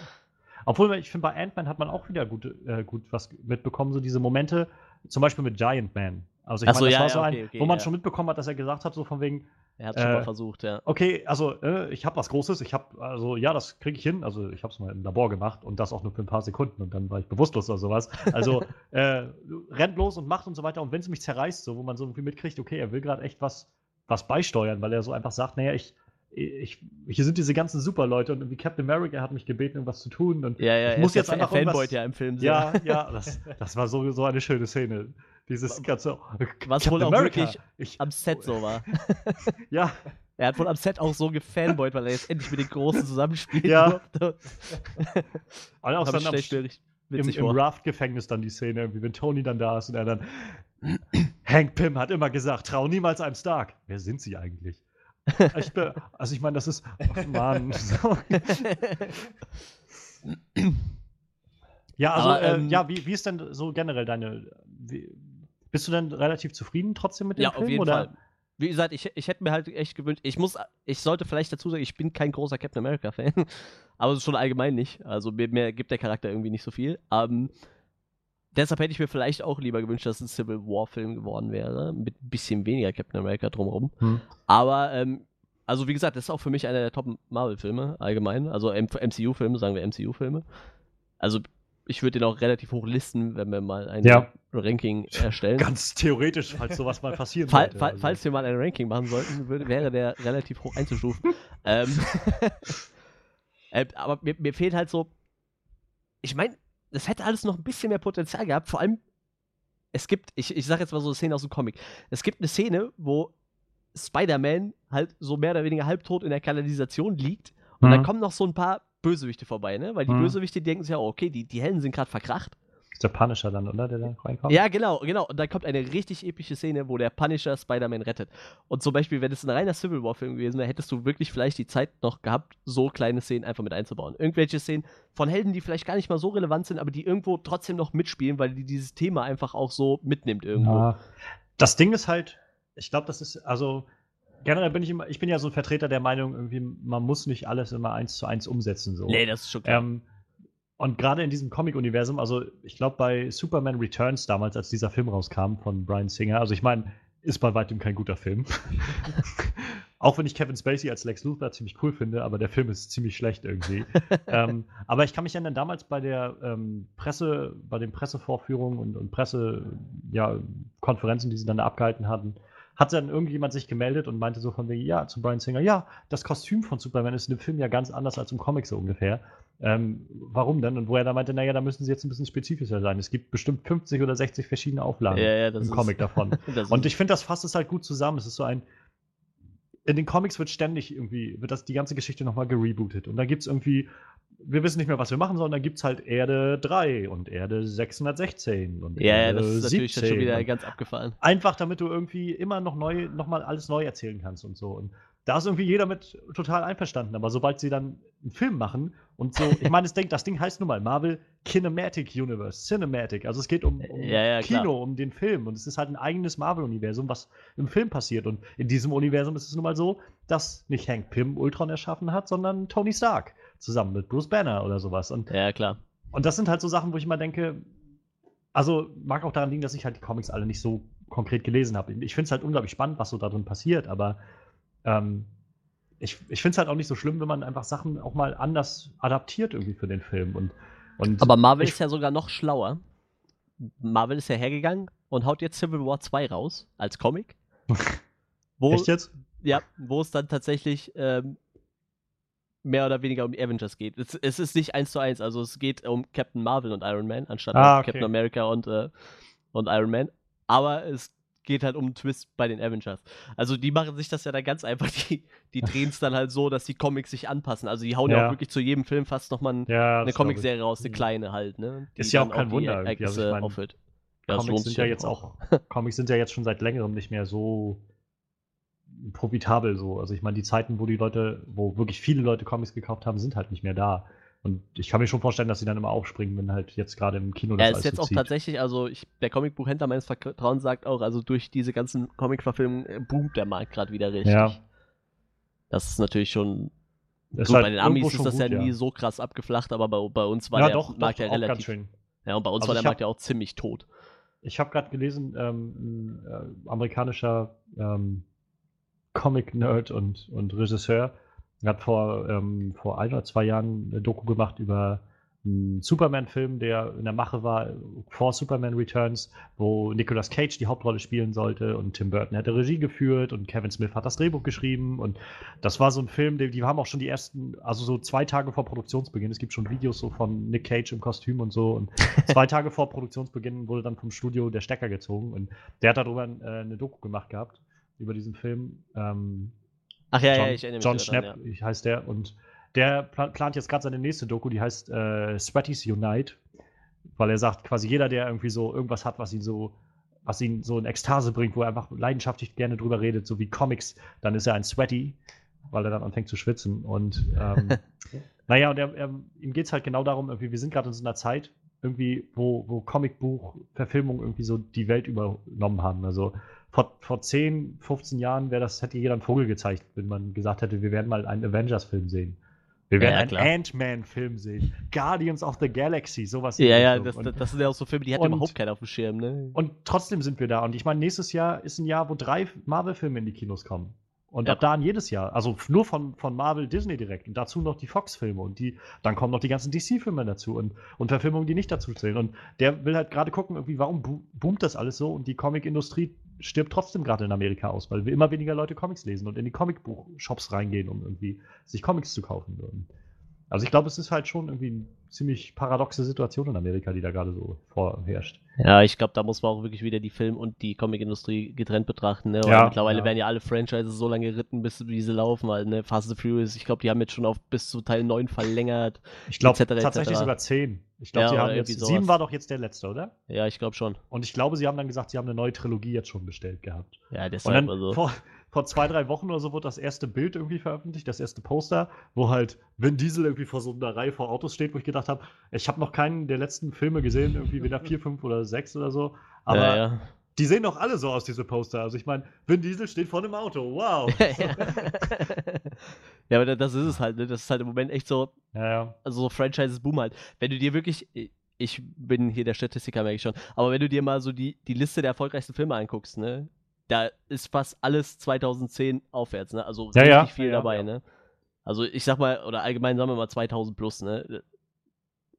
Obwohl, ich finde, bei Ant-Man hat man auch wieder gut, äh, gut was mitbekommen, so diese Momente, zum Beispiel mit Giant Man. Also ich Ach so, meine, das ja, war ja, so okay, ein, okay, wo man schon mitbekommen hat, dass er gesagt hat, so von wegen, Er hat es schon Äh, mal versucht, ja. okay, also äh, ich habe was Großes, ich habe, also ja, das kriege ich hin. Also ich habe es mal im Labor gemacht und das auch nur für ein paar Sekunden und dann war ich bewusstlos oder sowas. Also äh, rennt los und macht und so weiter und wenn es mich zerreißt, so wo man so irgendwie mitkriegt, okay, er will gerade echt was, was beisteuern, weil er so einfach sagt, naja, ich, ich, hier sind diese ganzen Superleute und irgendwie Captain America hat mich gebeten, irgendwas zu tun und Ja, ja, ich muss jetzt einfach irgendwas- ja im Film ja, ja, das, das war so, so eine schöne Szene. Dieses ganze Was wohl auch America. wirklich ich, am Set so war. ja, Er hat wohl am Set auch so gefanboyt, weil er jetzt endlich mit den Großen zusammenspielen Ja. durfte. und auch dann am, richtig im, im. Raft-Gefängnis dann die Szene, irgendwie, wenn Tony dann da ist und er dann. Hank Pym hat immer gesagt, trau niemals einem Stark. Wer sind sie eigentlich? Ich bin, also ich meine, das ist. Oh Mann. Ja, also Aber, äh, ähm, ja, wie, wie ist denn so generell deine. Wie, bist du denn relativ zufrieden trotzdem mit dem Ja, Film? auf jeden oder? Fall. Wie gesagt, ich, ich hätte mir halt echt gewünscht, ich muss, ich sollte vielleicht dazu sagen, ich bin kein großer Captain America-Fan, aber schon allgemein nicht. Also mir, mir gibt der Charakter irgendwie nicht so viel. Ähm, deshalb hätte ich mir vielleicht auch lieber gewünscht, dass es ein Civil War-Film geworden wäre, mit ein bisschen weniger Captain America drumherum. Hm. Aber, ähm, also wie gesagt, das ist auch für mich einer der Top-Marvel-Filme allgemein. Also MCU-Filme, sagen wir MCU-Filme. Also ich würde den auch relativ hoch listen, wenn wir mal ein Ja. Ranking erstellen. Ganz theoretisch, falls sowas mal passieren Fall, sollte. fall, also. Falls wir mal ein Ranking machen sollten, würde, wäre der relativ hoch einzustufen. ähm, äh, aber mir, mir fehlt halt so. Ich meine, das hätte alles noch ein bisschen mehr Potenzial gehabt. Vor allem, es gibt, ich, ich sage jetzt mal so eine Szene aus dem Comic. Es gibt eine Szene, wo Spider-Man halt so mehr oder weniger halbtot in der Kanalisation liegt. Und Mhm. dann kommen noch so ein paar Bösewichte vorbei, ne? Weil die Mhm. Bösewichte denken sich ja, oh, okay, die, die Helden sind gerade verkracht. ist der Punisher dann, oder? Der da reinkommt? Ja, genau, genau. Und dann kommt eine richtig epische Szene, wo der Punisher Spider-Man rettet. Und zum Beispiel, wenn es ein reiner Civil War-Film gewesen wäre, hättest du wirklich vielleicht die Zeit noch gehabt, so kleine Szenen einfach mit einzubauen. Irgendwelche Szenen von Helden, die vielleicht gar nicht mal so relevant sind, aber die irgendwo trotzdem noch mitspielen, weil die dieses Thema einfach auch so mitnimmt irgendwo. Ja. Das Ding ist halt, ich glaube, das ist, also generell bin ich immer, ich bin ja so ein Vertreter der Meinung, irgendwie, man muss nicht alles immer eins zu eins umsetzen. So. Nee, das ist schon klar. Ähm, und gerade in diesem Comic-Universum, also ich glaube bei Superman Returns damals, als dieser Film rauskam von Brian Singer, also ich meine, ist bei weitem kein guter Film. Auch wenn ich Kevin Spacey als Lex Luthor ziemlich cool finde, aber der Film ist ziemlich schlecht irgendwie. ähm, aber ich kann mich erinnern, damals bei der ähm, Presse, bei den Pressevorführungen und, und Pressekonferenzen, ja, die sie dann abgehalten hatten, hat dann irgendjemand sich gemeldet und meinte so von wegen, ja, zu Brian Singer, ja, das Kostüm von Superman ist in dem Film ja ganz anders als im Comic so ungefähr. Ähm, warum denn? Und wo er da meinte, naja, da müssen sie jetzt ein bisschen spezifischer sein. Es gibt bestimmt 50 oder 60 verschiedene Auflagen ja, ja, im ist, Comic davon. Und ich finde, das fasst es halt gut zusammen. Es ist so ein. In den Comics wird ständig irgendwie, wird das die ganze Geschichte nochmal gerebootet. Und dann gibt es irgendwie, wir wissen nicht mehr, was wir machen sollen, dann gibt es halt Erde 3 und Erde 616 und ja, Erde das ist natürlich dann 17 schon wieder ganz abgefahren. Einfach damit du irgendwie immer noch neu, noch mal alles neu erzählen kannst und so. Und da ist irgendwie jeder mit total einverstanden. Aber sobald sie dann einen Film machen und so, ich meine, das Ding, das Ding heißt nun mal Marvel Kinematic Universe, Cinematic. Also es geht um, um Ja, ja, Kino, klar. um den Film. Und es ist halt ein eigenes Marvel-Universum, was im Film passiert. Und in diesem Universum ist es nun mal so, dass nicht Hank Pym Ultron erschaffen hat, sondern Tony Stark zusammen mit Bruce Banner oder sowas. Und Ja, klar. und das sind halt so Sachen, wo ich immer denke, also mag auch daran liegen, dass ich halt die Comics alle nicht so konkret gelesen habe. Ich finde es halt unglaublich spannend, was so da drin passiert, aber ähm, ich, ich finde es halt auch nicht so schlimm, wenn man einfach Sachen auch mal anders adaptiert irgendwie für den Film. Und, und Aber Marvel ist ja sogar noch schlauer. Marvel ist ja hergegangen und haut jetzt Civil War 2 raus als Comic. Wo, Echt jetzt? Ja, wo es dann tatsächlich ähm, mehr oder weniger um die Avengers geht. Es, es ist nicht eins zu eins, also es geht um Captain Marvel und Iron Man, anstatt Ah, um okay. Captain America und, äh, und Iron Man. Aber es geht halt um einen Twist bei den Avengers. Also die machen sich das ja dann ganz einfach, die, die drehen es dann halt so, dass die Comics sich anpassen. Also die hauen ja, Ja. auch wirklich zu jedem Film fast nochmal ein, Ja, eine. Comicserie raus, eine Mhm. kleine halt, ne? Die Ist ja auch kein die Wunder. Also ich Ereignisse mein. Ja, das Comics sind ja jetzt auch, Comics sind ja jetzt schon seit längerem nicht mehr so profitabel so. Also ich meine, die Zeiten, wo die Leute, wo wirklich viele Leute Comics gekauft haben, sind halt nicht mehr da. Und ich kann mir schon vorstellen, dass sie dann immer aufspringen, wenn halt jetzt gerade im Kino Ja, das ist alles jetzt so auch zieht. tatsächlich, also ich, der Comicbuchhändler meines Vertrauens sagt auch, also durch diese ganzen Comic-Verfilmungen äh, boomt der Markt gerade wieder richtig. Ja. Das ist natürlich schon. Gut, halt bei den Amis ist das ja gut, nie so krass abgeflacht, aber bei, bei uns war ja, der doch, Markt doch, ja relativ. Ja, und bei uns Also war der Markt hab- ja auch ziemlich tot. Ich habe gerade gelesen, ähm, ein äh, amerikanischer ähm, Comic-Nerd und, und Regisseur. Hat vor, ähm, vor ein oder zwei Jahren eine Doku gemacht über einen Superman-Film, der in der Mache war vor Superman Returns, wo Nicolas Cage die Hauptrolle spielen sollte und Tim Burton hätte Regie geführt und Kevin Smith hat das Drehbuch geschrieben. Und das war so ein Film, die, die haben auch schon die ersten, also so zwei Tage vor Produktionsbeginn, es gibt schon Videos so von Nick Cage im Kostüm und so und zwei Tage vor Produktionsbeginn wurde dann vom Studio der Stecker gezogen. Und der hat darüber äh, eine Doku gemacht gehabt, über diesen Film. Ähm, Ach ja, John, ja, ich erinnere mich John Schnapp dran, ich- heißt der und der pla plant jetzt gerade seine nächste Doku, die heißt äh, Sweaties Unite, weil er sagt, quasi jeder, der irgendwie so irgendwas hat, was ihn so was ihn so in Ekstase bringt, wo er einfach leidenschaftlich gerne drüber redet, so wie Comics, dann ist er ein Sweaty, weil er dann anfängt zu schwitzen. Und ähm, naja, und er, er, ihm geht es halt genau darum, irgendwie, wir sind gerade in so einer Zeit, irgendwie, wo, wo Comicbuch-Verfilmungen irgendwie so die Welt übernommen haben. Also vor, vor 10, 15 Jahren wäre das, hätte jeder einen Vogel gezeigt, wenn man gesagt hätte, wir werden mal einen Avengers-Film sehen. Wir werden Ja, einen. Ant-Man-Film sehen. Guardians of the Galaxy, sowas. Ja, ja, das, Und- das, sind ja auch so Filme, die hat überhaupt keiner auf dem Schirm, ne? und trotzdem sind wir da. Und ich meine, nächstes Jahr ist ein Jahr, wo drei Marvel-Filme in die Kinos kommen. Und Ja. ab da an jedes Jahr. Also nur von, von Marvel, Disney direkt. Und dazu noch die Fox-Filme. Und die, dann kommen noch die ganzen DC-Filme dazu. Und, und Verfilmungen, die nicht dazu zählen. Und der will halt gerade gucken, irgendwie, warum bo boomt das alles so? Und die Comic-Industrie stirbt trotzdem gerade in Amerika aus, weil wir immer weniger Leute Comics lesen und in die Comicbuch-Shops reingehen, um irgendwie sich Comics zu kaufen. Und also ich glaube, es ist halt schon irgendwie eine ziemlich paradoxe Situation in Amerika, die da gerade so vorherrscht. Ja, ich glaube, da muss man auch wirklich wieder die Film- und die Comicindustrie getrennt betrachten, ne? Ja, mittlerweile ja. werden ja alle Franchises so lange geritten, bis wie sie laufen, halt, ne? Fast and the Furious, ich glaube, die haben jetzt schon auf bis zu Teil 9 verlängert. Ich glaube tatsächlich sogar zehn. Ich glaube, Ja, sie haben jetzt, irgendwie sowas. sieben war doch jetzt der letzte, oder? Ja, ich glaube schon. Und ich glaube, sie haben dann gesagt, sie haben eine neue Trilogie jetzt schon bestellt gehabt. Ja, Und deshalb dann also. vor, vor zwei, drei Wochen oder so wurde das erste Bild irgendwie veröffentlicht, das erste Poster, wo halt Vin Diesel irgendwie vor so einer Reihe vor Autos steht, wo ich gedacht habe, ich habe noch keinen der letzten Filme gesehen, irgendwie weder vier, fünf oder sechs oder so. Aber ja, ja. die sehen doch alle so aus, diese Poster. Also ich meine, Vin Diesel steht vor einem Auto. Wow. ja, aber das ist es halt, ne? Das ist halt im Moment echt so, ja, ja. also so Franchises boom halt. Wenn du dir wirklich, ich bin hier der Statistiker, merke ich schon, aber wenn du dir mal so die, die Liste der erfolgreichsten Filme anguckst, ne, da ist fast alles 2010 aufwärts, ne, also Ja, richtig ja, viel ja, dabei, ja. ne. Also ich sag mal, oder allgemein sagen wir mal 2000 plus, ne.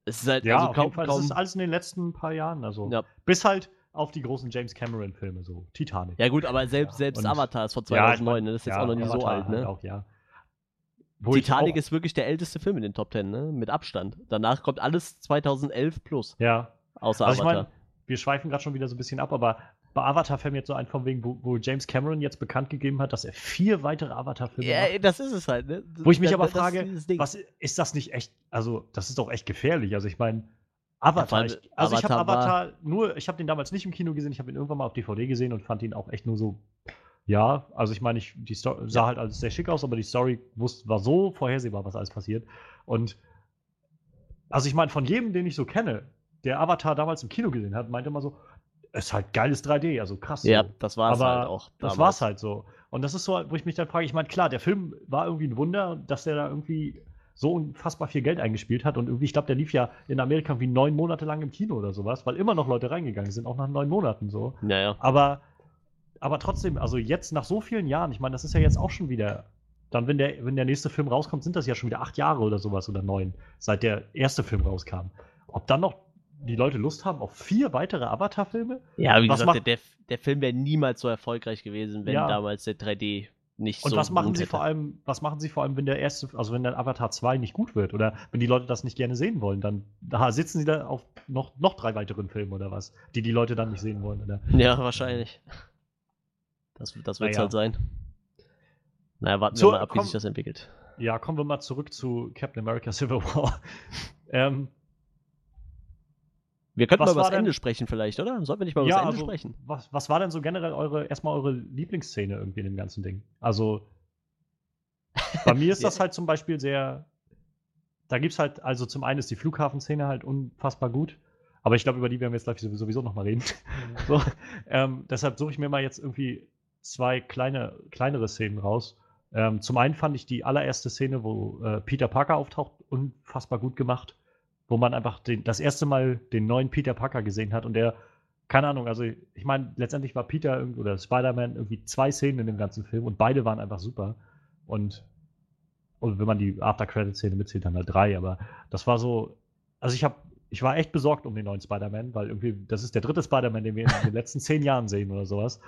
Es ist halt, Ja, also auf kaum, jeden Fall. kaum Das ist alles in den letzten paar Jahren. Also Ja. bis halt auf die großen James Cameron-Filme, so Titanic. ja gut, aber selbst, selbst Avatar ist von Ja, ich 2009, mein, ne, das ist jetzt auch noch nicht so Avatar alt, halt ne. Auch, ja. Wo ich Titanic auch, ist wirklich der älteste Film in den Top 10, ne, mit Abstand. Danach kommt alles 2011 plus, Ja. außer Also ich Avatar. meine, wir schweifen gerade schon wieder so ein bisschen ab, aber bei Avatar fällt mir jetzt so ein, von wegen, wo, wo James Cameron jetzt bekannt gegeben hat, dass er vier weitere Avatar-Filme Ja, macht. das ist es halt, ne? Wo ich mich Da- aber das ist frage, Ding. was ist das nicht echt? Also, das ist doch echt gefährlich. Also, ich meine, Avatar. ich, also, ich habe Avatar Avatar nur, ich habe den damals nicht im Kino gesehen, ich habe ihn irgendwann mal auf DVD gesehen und fand ihn auch echt nur so ja, also ich meine, ich, die Story sah halt alles sehr schick aus, aber die Story wusste, war so vorhersehbar, was alles passiert. Und also ich meine, von jedem, den ich so kenne, der Avatar damals im Kino gesehen hat, meinte immer so, ist halt geiles 3D, also krass. Ja, so. das war es halt auch. Das war's halt so. Und das ist so, wo ich mich dann frage, ich meine, klar, der Film war irgendwie ein Wunder, dass der da irgendwie so unfassbar viel Geld eingespielt hat. Und irgendwie, ich glaube, der lief ja in Amerika irgendwie neun Monate lang im Kino oder sowas, weil immer noch Leute reingegangen sind, auch nach neun Monaten so. Ja, ja. Aber, aber trotzdem, also jetzt nach so vielen Jahren, ich meine, das ist ja jetzt auch schon wieder, dann, wenn der, wenn der nächste Film rauskommt, sind das ja schon wieder acht Jahre oder sowas oder neun, seit der erste Film rauskam. Ob dann noch die Leute Lust haben auf vier weitere Avatar-Filme? Ja, wie Was gesagt, der, der Film wäre niemals so erfolgreich gewesen, wenn Ja. damals der 3D nicht Und so was machen sie hätte. vor allem, was machen sie vor allem, wenn der erste, also wenn der Avatar 2 nicht gut wird oder wenn die Leute das nicht gerne sehen wollen, dann da sitzen sie da auf noch, noch drei weiteren Filmen oder was, die die Leute dann nicht sehen wollen. Oder? Ja, wahrscheinlich. Das, das wird es Naja. halt sein. Naja, warten So, wir mal ab, wie komm. sich das entwickelt. Ja, kommen wir mal zurück zu Captain America Civil War. ähm, Wir könnten Was mal über das Ende sprechen vielleicht, oder? Sollten wir nicht mal über ja, das Ende also, sprechen? was, was war denn so generell eure, erstmal eure Lieblingsszene irgendwie in dem ganzen Ding? Also, bei mir ist das halt zum Beispiel sehr, da gibt's halt, also zum einen ist die Flughafenszene halt unfassbar gut, aber ich glaube, über die werden wir jetzt gleich sowieso noch mal reden. so, ähm, deshalb suche ich mir mal jetzt irgendwie zwei kleine, kleinere Szenen raus. Ähm, zum einen fand ich die allererste Szene, wo äh, Peter Parker auftaucht, unfassbar gut gemacht, wo man einfach den, das erste Mal den neuen Peter Parker gesehen hat und der, keine Ahnung, also ich meine, letztendlich war Peter oder Spider-Man irgendwie zwei Szenen in dem ganzen Film und beide waren einfach super. Und, und wenn man die After-Credit-Szene mitzählt, dann halt drei, aber das war so, also ich habe, ich war echt besorgt um den neuen Spider-Man, weil irgendwie, das ist der dritte Spider-Man, den wir in den letzten zehn Jahren sehen oder sowas.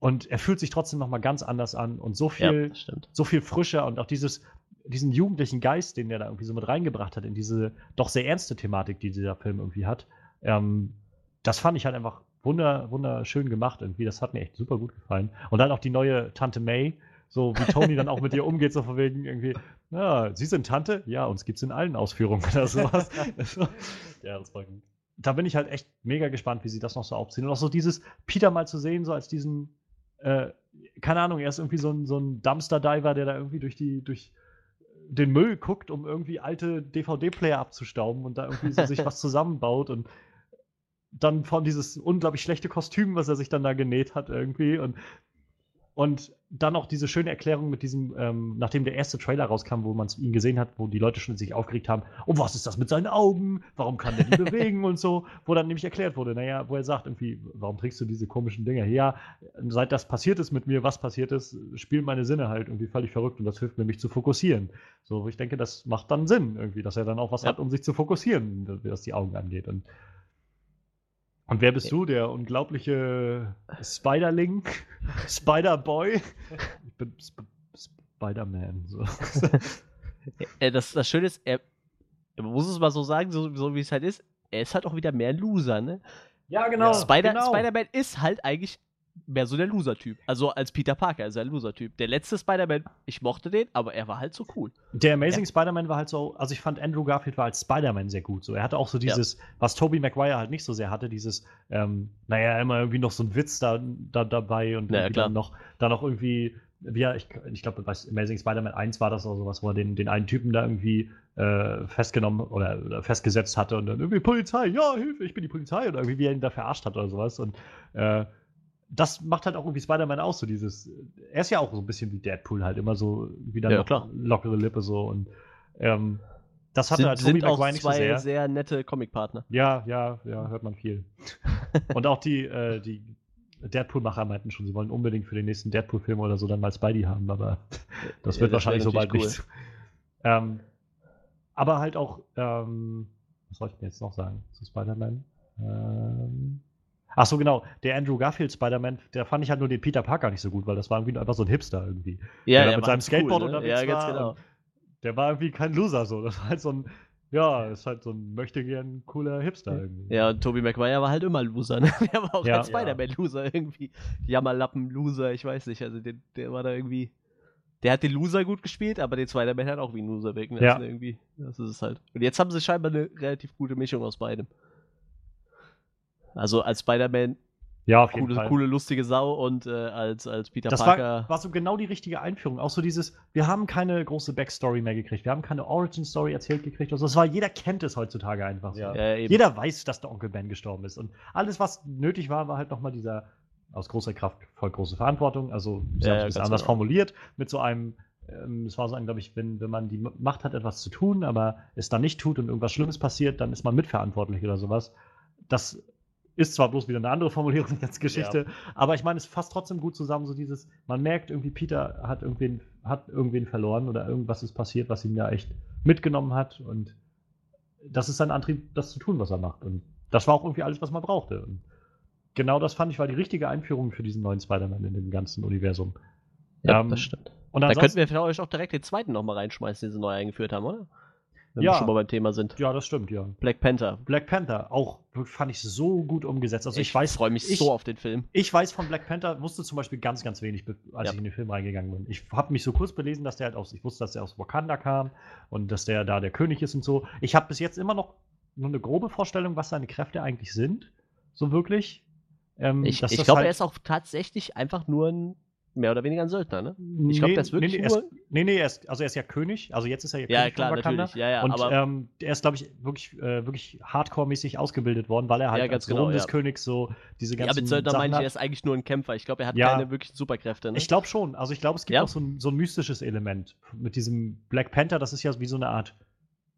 Und er fühlt sich trotzdem nochmal ganz anders an und so Ja, viel, stimmt. so viel frischer und auch dieses, diesen jugendlichen Geist, den der da irgendwie so mit reingebracht hat in diese doch sehr ernste Thematik, die dieser Film irgendwie hat. Ähm, das fand ich halt einfach wunder, wunderschön gemacht irgendwie. Das hat mir echt super gut gefallen. Und dann auch die neue Tante May, so wie Tony dann auch mit ihr umgeht, so von wegen irgendwie, ja, Sie sind Tante? Ja, uns gibt's in allen Ausführungen oder sowas. Ja, das war gut. da bin ich halt echt mega gespannt, wie sie das noch so aufziehen. Und auch so dieses Peter mal zu sehen, so als diesen, äh, keine Ahnung, er ist irgendwie so ein, so ein Dumpster-Diver, der da irgendwie durch die, durch den Müll guckt, um irgendwie alte DVD-Player abzustauben und da irgendwie so sich was zusammenbaut und dann von dieses unglaublich schlechte Kostüm, was er sich dann da genäht hat irgendwie und und dann auch diese schöne Erklärung mit diesem, ähm, nachdem der erste Trailer rauskam, wo man ihn gesehen hat, wo die Leute schon sich aufgeregt haben, oh, was ist das mit seinen Augen? Warum kann der die bewegen und so? Wo dann nämlich erklärt wurde, naja, wo er sagt irgendwie, warum trägst du diese komischen Dinger? Ja, seit das passiert ist mit mir, was passiert ist, spielen meine Sinne halt irgendwie völlig verrückt und das hilft mir, mich zu fokussieren. So, ich denke, das macht dann Sinn irgendwie, dass er dann auch was Ja. hat, um sich zu fokussieren, was die Augen angeht. Und, und wer bist du? Der unglaubliche Spiderling? Spider-Boy? Ich bin Sp Spider-Man. So. Äh, das, das Schöne ist, er, man muss es mal so sagen, so, so wie es halt ist, er ist halt auch wieder mehr ein Loser, ne? Ja, genau. Spider, genau. Spider-Man ist halt eigentlich mehr so der Loser-Typ. Also als Peter Parker ist er ein Loser-Typ. Der letzte Spider-Man, ich mochte den, aber er war halt so cool. Der Amazing Spider-Man war halt so, also ich fand Andrew Garfield war als Spider-Man sehr gut. So, er hatte auch so dieses, was Tobey Maguire halt nicht so sehr hatte, dieses, ähm, naja, immer irgendwie noch so ein Witz da, da dabei und Ja, klar. dann noch, dann noch irgendwie, wie er, ich, ich glaube, bei Amazing Spider-Man 1 war das auch sowas, wo er den, den einen Typen da irgendwie äh, festgenommen oder, oder festgesetzt hatte und dann irgendwie Polizei, ja, Hilfe, ich bin die Polizei und irgendwie wie er ihn da verarscht hat oder sowas und äh, das macht halt auch irgendwie Spider-Man aus, so dieses. Er ist ja auch so ein bisschen wie Deadpool, halt immer so wieder Ja, klar. lockere Lippe so und ähm, das hatte Sind, halt Tobey Maguire nicht so zwei sehr. sehr nette Comic-Partner. Ja, ja, ja, hört man viel. und auch die, äh, die Deadpool-Macher meinten schon, sie wollen unbedingt für den nächsten Deadpool-Film oder so dann mal Spidey haben, aber das Ja, wird das wahrscheinlich so bald natürlich nicht. Ähm, aber halt auch, ähm, was soll ich denn jetzt noch sagen zu Spider-Man? Ähm, ach so, genau. Der Andrew Garfield Spider-Man, der fand ich halt nur den Peter Parker nicht so gut, weil das war irgendwie einfach so ein Hipster irgendwie. Ja, der mit seinem halt cool, Skateboard ne? unterwegs Ja, ganz war genau. Der war irgendwie kein Loser so. Das war halt so ein, ja, ist halt so ein möchte gern cooler Hipster irgendwie. Ja, und Tobey Maguire war halt immer Loser, ne? Der war auch Ja. als Spider-Man-Loser irgendwie. Jammerlappen-Loser, ich weiß nicht. Also der, der war da irgendwie. Der hat den Loser gut gespielt, aber den Spider-Man hat auch wie ein Loser wirken lassen Ja. irgendwie. Das ist es halt. Und jetzt haben sie scheinbar eine relativ gute Mischung aus beidem. Also als Spider-Man Ja, auf coole, jeden Fall. coole, lustige Sau und äh, als, als Peter Das Parker. war, war so genau die richtige Einführung. Auch so dieses, wir haben keine große Backstory mehr gekriegt. Wir haben keine Origin-Story erzählt gekriegt. Also das war, jeder kennt es heutzutage einfach so. Ja. ja. Jeder weiß, dass der Onkel Ben gestorben ist. Und alles, was nötig war, war halt nochmal dieser aus großer Kraft folgt große Verantwortung. Also, sie Ja, haben ja, es ein bisschen ganz anders genau. formuliert, mit so einem, ähm, es war so ein, glaube ich, wenn, wenn man die Macht hat, etwas zu tun, aber es dann nicht tut und irgendwas Schlimmes passiert, dann ist man mitverantwortlich oder sowas. Das ist zwar bloß wieder eine andere Formulierung als Geschichte, aber ich meine, es fasst trotzdem gut zusammen, so dieses, man merkt irgendwie, Peter hat irgendwen, hat irgendwen verloren oder irgendwas ist passiert, was ihn ja echt mitgenommen hat und das ist sein Antrieb, das zu tun, was er macht. Und das war auch irgendwie alles, was man brauchte. Und genau das fand ich war die richtige Einführung für diesen neuen Spider-Man in dem ganzen Universum. ja, ähm, das stimmt. Und Da könnten wir vielleicht auch direkt den zweiten nochmal reinschmeißen, den sie neu eingeführt haben, oder? Wenn Ja. wir schon mal beim Thema sind. ja, das stimmt, ja. Black Panther. Black Panther, auch fand ich so gut umgesetzt. Also ich, weiß, freue mich ich, so auf den Film. Ich weiß von Black Panther, wusste zum Beispiel ganz, ganz wenig, als Ja. ich in den Film reingegangen bin. Ich habe mich so kurz belesen, dass der halt aus, ich wusste, dass der aus Wakanda kam und dass der da der König ist und so. Ich habe bis jetzt immer noch nur eine grobe Vorstellung, was seine Kräfte eigentlich sind. So wirklich. Ähm, Ich, ich glaube, halt- er ist auch tatsächlich einfach nur ein, mehr oder weniger ein Söldner, ne? Ich glaube, Nee, ist wirklich nee, nee, nur. er ist, nee, nee, er ist, also er ist ja König, also jetzt ist er ja, ja, König klar, von Wakanda. natürlich. Ja, ja, und aber ähm, er ist, glaube ich, wirklich, äh, wirklich hardcore-mäßig ausgebildet worden, weil er halt Ja, als genau, Sohn des ja. Königs so diese ja, ganzen mit Söldner meine ich, er ist eigentlich nur ein Kämpfer. Ich glaube, er hat Ja. keine wirklichen Superkräfte, ne? Ich glaube schon. Also ich glaube, es gibt Ja. auch so ein, so ein mystisches Element mit diesem Black Panther. Das ist ja wie so eine Art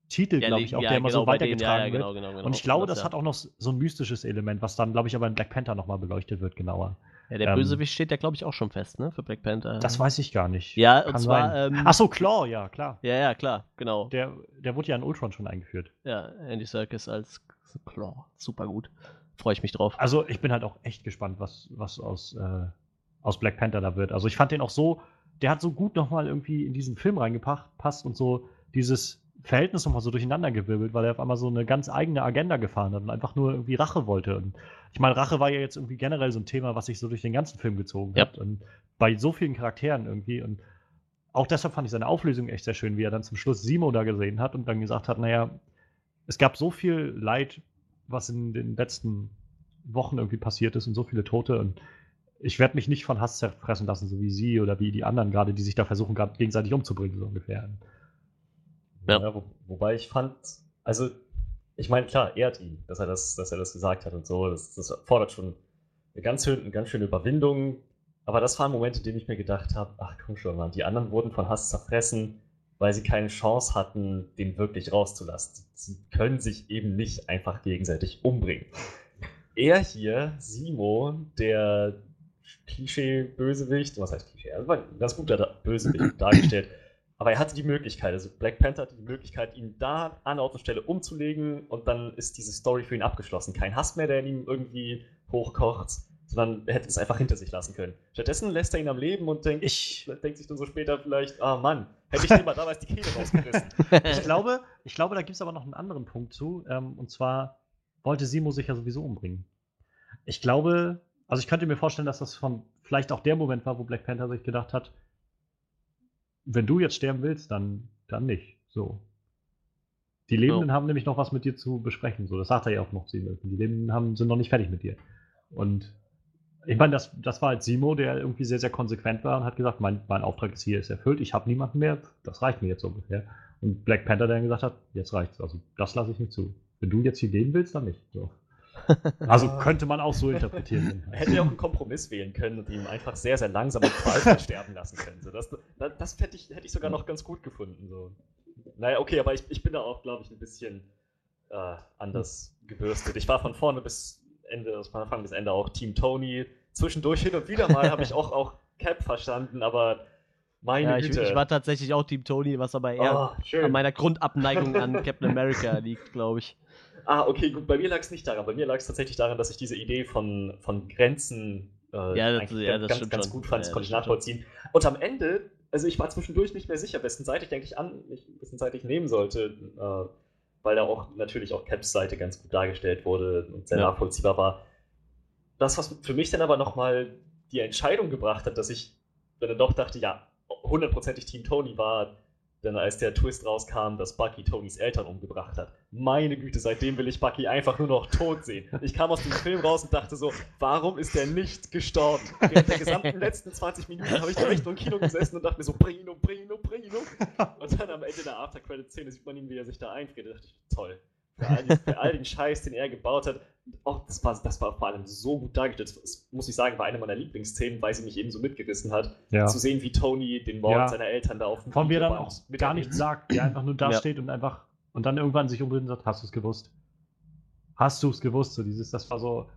Titel, Ja, glaube ich, auch, ja, der immer so genau, denen, weitergetragen ja, ja, genau, wird. genau, genau. Und ich glaube, das ja. hat auch noch so ein mystisches Element, was dann, glaube ich, aber in Black Panther nochmal beleuchtet wird, genauer. Ja, der ähm, Bösewicht steht ja, glaube ich, auch schon fest, ne? Für Black Panther. Das weiß ich gar nicht. Ja, und Kann zwar. sein. Ähm, Ach so, Claw, ja, klar. Ja, ja, klar, genau. Der, der wurde ja in Ultron schon eingeführt. Ja, Andy Serkis als Claw. Super gut. Freue ich mich drauf. Also ich bin halt auch echt gespannt, was, was aus, äh, aus Black Panther da wird. Also ich fand den auch so, der hat so gut nochmal irgendwie in diesen Film reingepasst und so dieses Verhältnis nochmal so durcheinandergewirbelt, weil er auf einmal so eine ganz eigene Agenda gefahren hat und einfach nur irgendwie Rache wollte. Und ich meine, Rache war ja jetzt irgendwie generell so ein Thema, was sich so durch den ganzen Film gezogen Ja. hat. Und bei so vielen Charakteren irgendwie. Und auch deshalb fand ich seine Auflösung echt sehr schön, wie er dann zum Schluss Simo da gesehen hat und dann gesagt hat, naja, es gab so viel Leid, was in den letzten Wochen irgendwie passiert ist und so viele Tote und ich werde mich nicht von Hass zerfressen lassen, so wie sie oder wie die anderen gerade, die sich da versuchen, gerade gegenseitig umzubringen, so ungefähr. Ja. Ja. wo, wobei ich fand, also ich meine, klar, ehrt ihn, dass er das, dass er das gesagt hat und so. Das, das fordert schon eine ganz, eine ganz schöne Überwindung. Aber das war ein Moment, in dem ich mir gedacht habe, ach komm schon, Mann, die anderen wurden von Hass zerfressen, weil sie keine Chance hatten, den wirklich rauszulassen. Sie können sich eben nicht einfach gegenseitig umbringen. Er hier, Simo, der Klischee-Bösewicht, was heißt Klischee? War ein ganz guter Bösewicht dargestellt. Aber er hatte die Möglichkeit, also Black Panther hatte die Möglichkeit, ihn da an Ort und Stelle umzulegen und dann ist diese Story für ihn abgeschlossen. Kein Hass mehr, der in ihm irgendwie hochkocht, sondern er hätte es einfach hinter sich lassen können. Stattdessen lässt er ihn am Leben und denkt, Ich, denkt sich dann so später vielleicht, ah Mann, hätte ich den mal damals die Kehle rausgerissen. ich, glaube, ich glaube, da gibt es aber noch einen anderen Punkt zu. Ähm, und zwar wollte Simo sich ja sowieso umbringen. Ich glaube, also ich könnte mir vorstellen, dass das von vielleicht auch der Moment war, wo Black Panther sich gedacht hat, wenn du jetzt sterben willst, dann, dann nicht. So. Die Lebenden haben nämlich noch was mit dir zu besprechen. So, das sagt er ja auch noch zu ihm. Die Lebenden haben, sind noch nicht fertig mit dir. Und ich meine, das, das war halt Simo, der irgendwie sehr, sehr konsequent war und hat gesagt, mein, mein Auftrag ist hier, ist erfüllt, ich habe niemanden mehr, das reicht mir jetzt so ungefähr. Und Black Panther, der dann gesagt hat, jetzt reicht's. Also das lasse ich nicht zu. Wenn du jetzt hier leben willst, dann nicht. So. Also könnte man auch so interpretieren. Er hätte ja auch einen Kompromiss wählen können und ihn einfach sehr, sehr langsam und qualvoll sterben lassen können. So, das das, das hätte, ich, hätte ich sogar noch ganz gut gefunden. So. Naja, okay, aber ich, ich bin da auch, glaube ich, ein bisschen äh, anders gebürstet. Ich war von vorne bis Ende, von Anfang bis Ende auch Team Tony. Zwischendurch hin und wieder mal habe ich auch, auch Cap verstanden, aber meine ja, ich, Güte. ich war tatsächlich auch Team Tony, was aber eher oh, an meiner Grundabneigung an Captain America liegt, glaube ich. Ah, okay, gut. Bei mir lag es nicht daran. Bei mir lag es tatsächlich daran, dass ich diese Idee von, von Grenzen äh, Ja, das- ja, das ganz, ganz gut fand. Ja, Das konnte ich nachvollziehen. Und am Ende, also ich war zwischendurch nicht mehr sicher, wessen Seite ich eigentlich an, ich, wessen Seite ich nehmen sollte, äh, weil da auch natürlich auch Caps Seite ganz gut dargestellt wurde und sehr Ja. nachvollziehbar war. Das, was für mich dann aber nochmal die Entscheidung gebracht hat, dass ich dann doch dachte, ja, hundertprozentig Team Tony war, Denn als der Twist rauskam, dass Bucky Tonys Eltern umgebracht hat, meine Güte, seitdem will ich Bucky einfach nur noch tot sehen. Ich kam aus dem Film raus und dachte so, warum ist der nicht gestorben? Während der gesamten letzten 20 Minuten habe ich da echt nur im Kino gesessen und dachte mir so, bring ihn um, bring ihn um, bring ihn um. Und dann am Ende der After-Credit-Szene sieht man ihn, wie er sich da einfriert. Da dachte ich, toll. Für all, den, für all den Scheiß, den er gebaut hat. Oh, das war, das war vor allem so gut dargestellt. Das muss ich sagen, war eine meiner Lieblingsszenen, weil sie mich eben so mitgerissen hat. Ja. Zu sehen, wie Tony den Mord Ja. seiner Eltern da auf dem Von mir dann auch gar nichts sagt, der einfach nur da Ja. steht und einfach und dann irgendwann sich umdreht und sagt, hast du es gewusst? Hast du es gewusst? So dieses, das war so,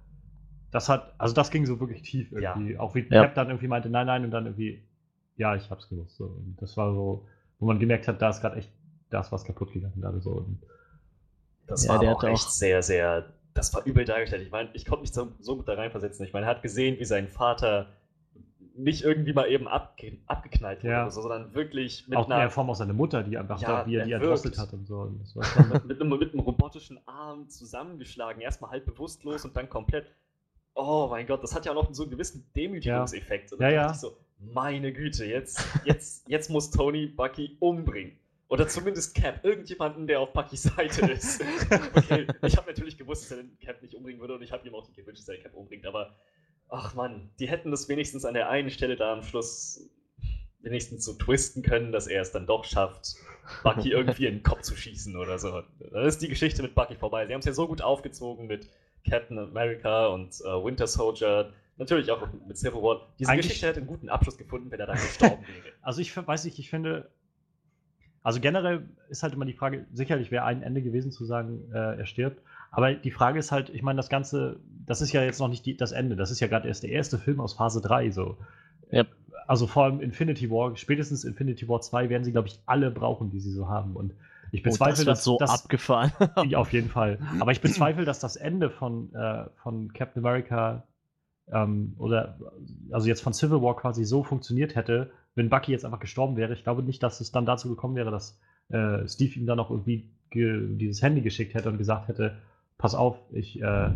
das hat, also das ging so wirklich tief Ja. irgendwie. Auch wie Ja. Cap dann irgendwie meinte, nein, nein, und dann irgendwie, ja, ich hab's gewusst. So. Und das war so, wo man gemerkt hat, da ist gerade echt, da ist was kaputt gegangen gerade so. Und Das Ja, war der auch echt auch- sehr, sehr. Das war übel dargestellt. Ich meine, ich konnte mich so, so gut da reinversetzen. Ich meine, er hat gesehen, wie sein Vater nicht irgendwie mal eben abge abgeknallt wurde Ja. so, sondern wirklich mit auch in einer Form auch seine Mutter, die einfach Ja, da, wie er die er erdrosselt hat und so. Und mit, mit, einem, mit einem robotischen Arm zusammengeschlagen. Erstmal halb bewusstlos und dann komplett. Oh mein Gott, das hat ja auch noch so einen gewissen Demütigungseffekt. Und dann Ja, dachte ja. ich so, meine Güte, jetzt, jetzt, jetzt muss Tony Bucky umbringen. Oder zumindest Cap, irgendjemanden, der auf Buckys Seite ist. Okay, ich habe natürlich gewusst, dass er den Cap nicht umbringen würde und ich habe ihm auch nicht gewünscht, dass er den Cap umbringt, aber ach man, die hätten das wenigstens an der einen Stelle da am Schluss wenigstens so twisten können, dass er es dann doch schafft, Bucky irgendwie in den Kopf zu schießen oder so. Dann ist die Geschichte mit Bucky vorbei. Sie haben es ja so gut aufgezogen mit Captain America und äh, Winter Soldier, natürlich auch mit Civil War. Diese Eigentlich- Geschichte hätte einen guten Abschluss gefunden, wenn er dann gestorben wäre. Also ich weiß nicht, ich finde, also generell ist halt immer die Frage, sicherlich wäre ein Ende gewesen zu sagen, äh, er stirbt. Aber die Frage ist halt, ich meine, das Ganze, das ist ja jetzt noch nicht die, das Ende. Das ist ja gerade erst der erste Film aus Phase 3. So. Yep. Also vor allem Infinity War, spätestens Infinity War 2 werden sie, glaube ich, alle brauchen, die sie so haben. Und ich Oh, bezweifle, das wird dass so dass- abgefahren. auf jeden Fall. Aber ich bezweifle, dass das Ende von, äh, von Captain America ähm, oder also jetzt von Civil War quasi so funktioniert hätte, wenn Bucky jetzt einfach gestorben wäre. Ich glaube nicht, dass es dann dazu gekommen wäre, dass äh, Steve ihm dann noch irgendwie ge dieses Handy geschickt hätte und gesagt hätte, pass auf, ich äh,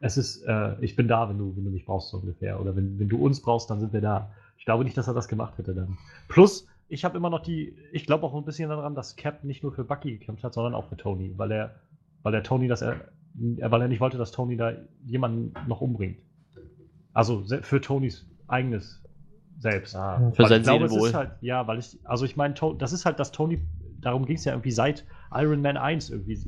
es ist, äh, ich bin da, wenn du, wenn du mich brauchst, so ungefähr. Oder wenn, wenn du uns brauchst, dann sind wir da. Ich glaube nicht, dass er das gemacht hätte dann. Plus, ich habe immer noch die, ich glaube auch ein bisschen daran, dass Cap nicht nur für Bucky gekämpft hat, sondern auch für Tony, weil er, weil er Tony, dass er, äh, weil er nicht wollte, dass Tony da jemanden noch umbringt. Also für Tonys eigenes Selbst. Ah, Für sein ich glaube, es Seelenwohl. ist halt, ja, weil ich, also ich meine, das ist halt, dass Tony, darum ging es ja irgendwie seit Iron Man 1 irgendwie.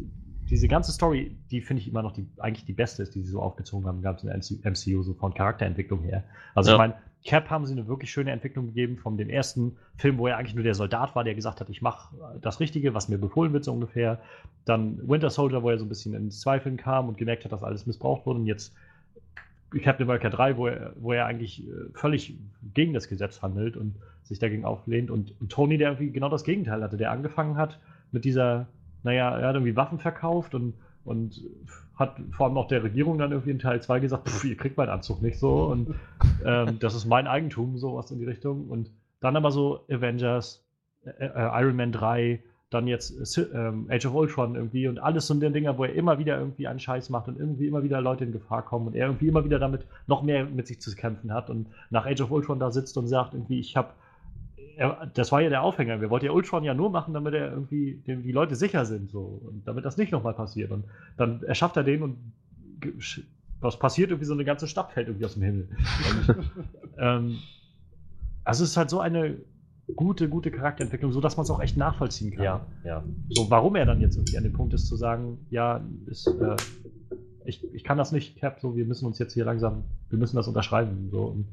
Diese ganze Story, die finde ich immer noch die, eigentlich die beste ist, die sie so aufgezogen haben im ganzen MCU, so von Charakterentwicklung her. Also Ja. ich meine, Cap haben sie eine wirklich schöne Entwicklung gegeben von dem ersten Film, wo er eigentlich nur der Soldat war, der gesagt hat, ich mache das Richtige, was mir befohlen wird, so ungefähr. Dann Winter Soldier, wo er so ein bisschen ins Zweifeln kam und gemerkt hat, dass alles missbraucht wurde. Und jetzt Captain America 3, wo er, wo er eigentlich äh, völlig gegen das Gesetz handelt und sich dagegen auflehnt. Und, und Tony, der irgendwie genau das Gegenteil hatte, der angefangen hat mit dieser, naja, er hat irgendwie Waffen verkauft und, und hat vor allem auch der Regierung dann irgendwie in Teil 2 gesagt, pff, ihr kriegt meinen Anzug nicht so und ähm, das ist mein Eigentum, sowas in die Richtung. Und dann aber so Avengers, äh, äh, Iron Man 3, dann jetzt äh, ähm, Age of Ultron irgendwie und alles so eine Dinger, wo er immer wieder irgendwie einen Scheiß macht und irgendwie immer wieder Leute in Gefahr kommen und er irgendwie immer wieder damit noch mehr mit sich zu kämpfen hat und nach Age of Ultron da sitzt und sagt irgendwie, ich habe das war ja der Aufhänger. Wir wollten ja Ultron ja nur machen, damit er irgendwie dem, die Leute sicher sind so und damit das nicht nochmal passiert. Und dann erschafft er den und was passiert? Irgendwie so eine ganze Stadt fällt irgendwie aus dem Himmel. Und, ähm, also es ist halt so eine gute, gute Charakterentwicklung, so dass man es auch echt nachvollziehen kann. Ja, ja. So, warum er dann jetzt irgendwie an dem Punkt ist, zu sagen, ja, ist, äh, ich, ich kann das nicht, Cap, so, wir müssen uns jetzt hier langsam, wir müssen das unterschreiben. So. Und,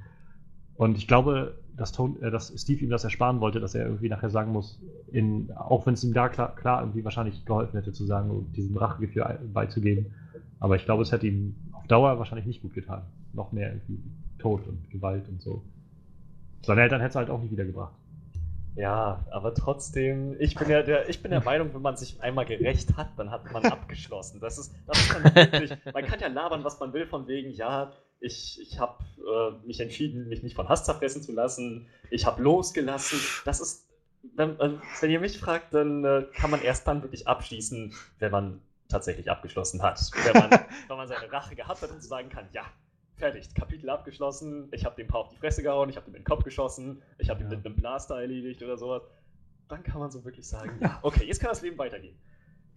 und ich glaube, dass, Tony, äh, dass Steve ihm das ersparen wollte, dass er irgendwie nachher sagen muss, in, auch wenn es ihm da klar, klar irgendwie wahrscheinlich geholfen hätte, zu sagen, und diesem Rachegefühl beizugeben. Aber ich glaube, es hätte ihm auf Dauer wahrscheinlich nicht gut getan. Noch mehr irgendwie Tod und Gewalt und so. Seine Eltern hätte es halt auch nicht wiedergebracht. Ja, aber trotzdem, ich bin ja der, ich bin der Meinung, wenn man sich einmal gerecht hat, dann hat man abgeschlossen. Das ist, das ist dann wirklich, man kann ja labern, was man will, von wegen, ja, ich, ich habe äh, mich entschieden, mich nicht von Hass zerfressen zu lassen, ich habe losgelassen. Das ist, wenn, äh, wenn ihr mich fragt, dann äh, kann man erst dann wirklich abschließen, wenn man tatsächlich abgeschlossen hat. Wenn man, wenn man seine Rache gehabt hat und sagen kann, ja, fertig, Kapitel abgeschlossen, ich habe dem paar auf die Fresse gehauen, ich habe ihm in den Kopf geschossen, ich habe ihn Ja. mit einem Blaster erledigt oder sowas. dann kann man so wirklich sagen, ja, okay, jetzt kann das Leben weitergehen.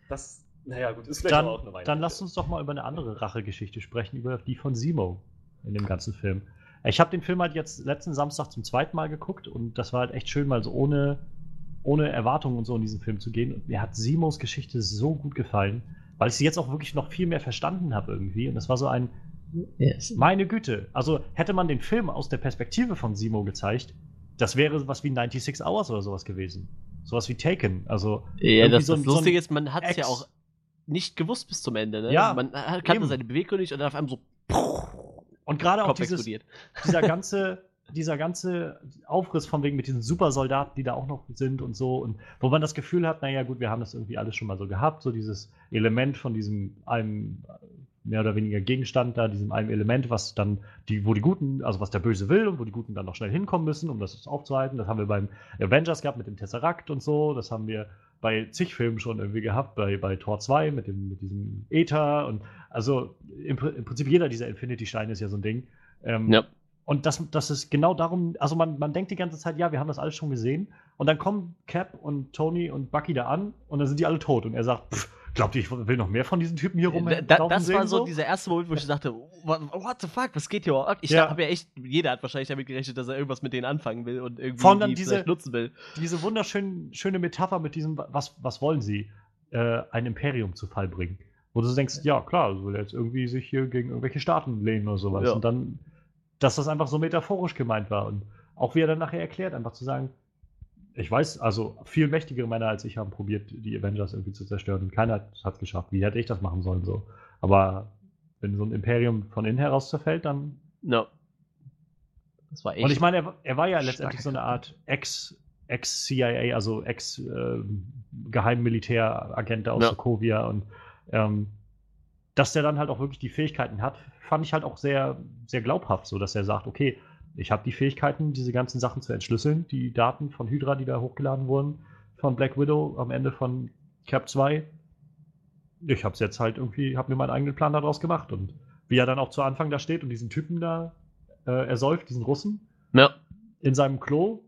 Das, naja, gut, ist vielleicht Dann, aber auch eine Weile. dann lasst uns doch mal über eine andere Rachegeschichte sprechen, über die von Simo in dem ganzen Film. Ich habe den Film halt jetzt letzten Samstag zum zweiten Mal geguckt und das war halt echt schön, mal so ohne, ohne Erwartungen und so in diesen Film zu gehen. Und mir hat Simos Geschichte so gut gefallen, weil ich sie jetzt auch wirklich noch viel mehr verstanden habe irgendwie. Und das war so ein, Yes. meine Güte. Also hätte man den Film aus der Perspektive von Simo gezeigt, das wäre was wie 96 Hours oder sowas gewesen. Sowas wie Taken. Also Ja, das, so das ein- so Lustige ist, man hat es ja auch nicht gewusst bis zum Ende. Ne? Ja, man hat- kannte eben. seine Beweggründe nicht und dann auf einmal so Und gerade auch dieses, dieser ganze, dieser ganze Aufriss von wegen mit diesen Supersoldaten, die da auch noch sind und so, und wo man das Gefühl hat, naja, gut, wir haben das irgendwie alles schon mal so gehabt, so dieses Element von diesem einem mehr oder weniger Gegenstand da, diesem einem Element, was dann die, wo die Guten, also was der Böse will und wo die Guten dann noch schnell hinkommen müssen, um das aufzuhalten. Das haben wir beim Avengers gehabt mit dem Tesseract und so, das haben wir bei zig Filmen schon irgendwie gehabt, bei, bei Tor 2 mit, dem, mit diesem Ether und also im, im Prinzip jeder dieser Infinity-Steine ist ja so ein Ding. Ähm, Ja. Und das, das ist genau darum, also man, man denkt die ganze Zeit, ja, wir haben das alles schon gesehen. Und dann kommen Cap und Tony und Bucky da an und dann sind die alle tot. Und er sagt, pff, glaubt ihr, ich will noch mehr von diesen Typen hier rumlaufen da, das sehen? war so dieser erste Moment, wo ich dachte, what, the fuck, was geht hier überhaupt? Ich Ja. habe ja echt, jeder hat wahrscheinlich damit gerechnet, dass er irgendwas mit denen anfangen will und irgendwie dann die diese- nutzen will. Diese wunderschöne schöne Metapher mit diesem, was, was wollen sie, äh, ein Imperium zu Fall bringen. Wo du so denkst, ja klar, so will er jetzt irgendwie sich hier gegen irgendwelche Staaten lehnen oder sowas. Ja. Und dann, dass das einfach so metaphorisch gemeint war. Und auch wie er dann nachher erklärt, einfach zu sagen, ich weiß, also viel mächtigere Männer als ich haben probiert, die Avengers irgendwie zu zerstören. Und keiner hat es geschafft. Wie hätte ich das machen sollen so? Aber wenn so ein Imperium von innen heraus zerfällt, dann. No. Das war echt. Und ich meine, er, er war ja letztendlich so eine Art Ex- Ex-CIA, also Ex-Geheimmilitäragent aus Ja. Sokovia. Und ähm, dass der dann halt auch wirklich die Fähigkeiten hat, fand ich halt auch sehr, sehr glaubhaft, so dass er sagt, okay, ich habe die Fähigkeiten, diese ganzen Sachen zu entschlüsseln, die Daten von Hydra, die da hochgeladen wurden, von Black Widow am Ende von Cap 2. Ich habe es jetzt halt irgendwie, habe mir meinen eigenen Plan daraus gemacht und wie er dann auch zu Anfang da steht und diesen Typen da äh, ersäuft, diesen Russen, ja. in seinem Klo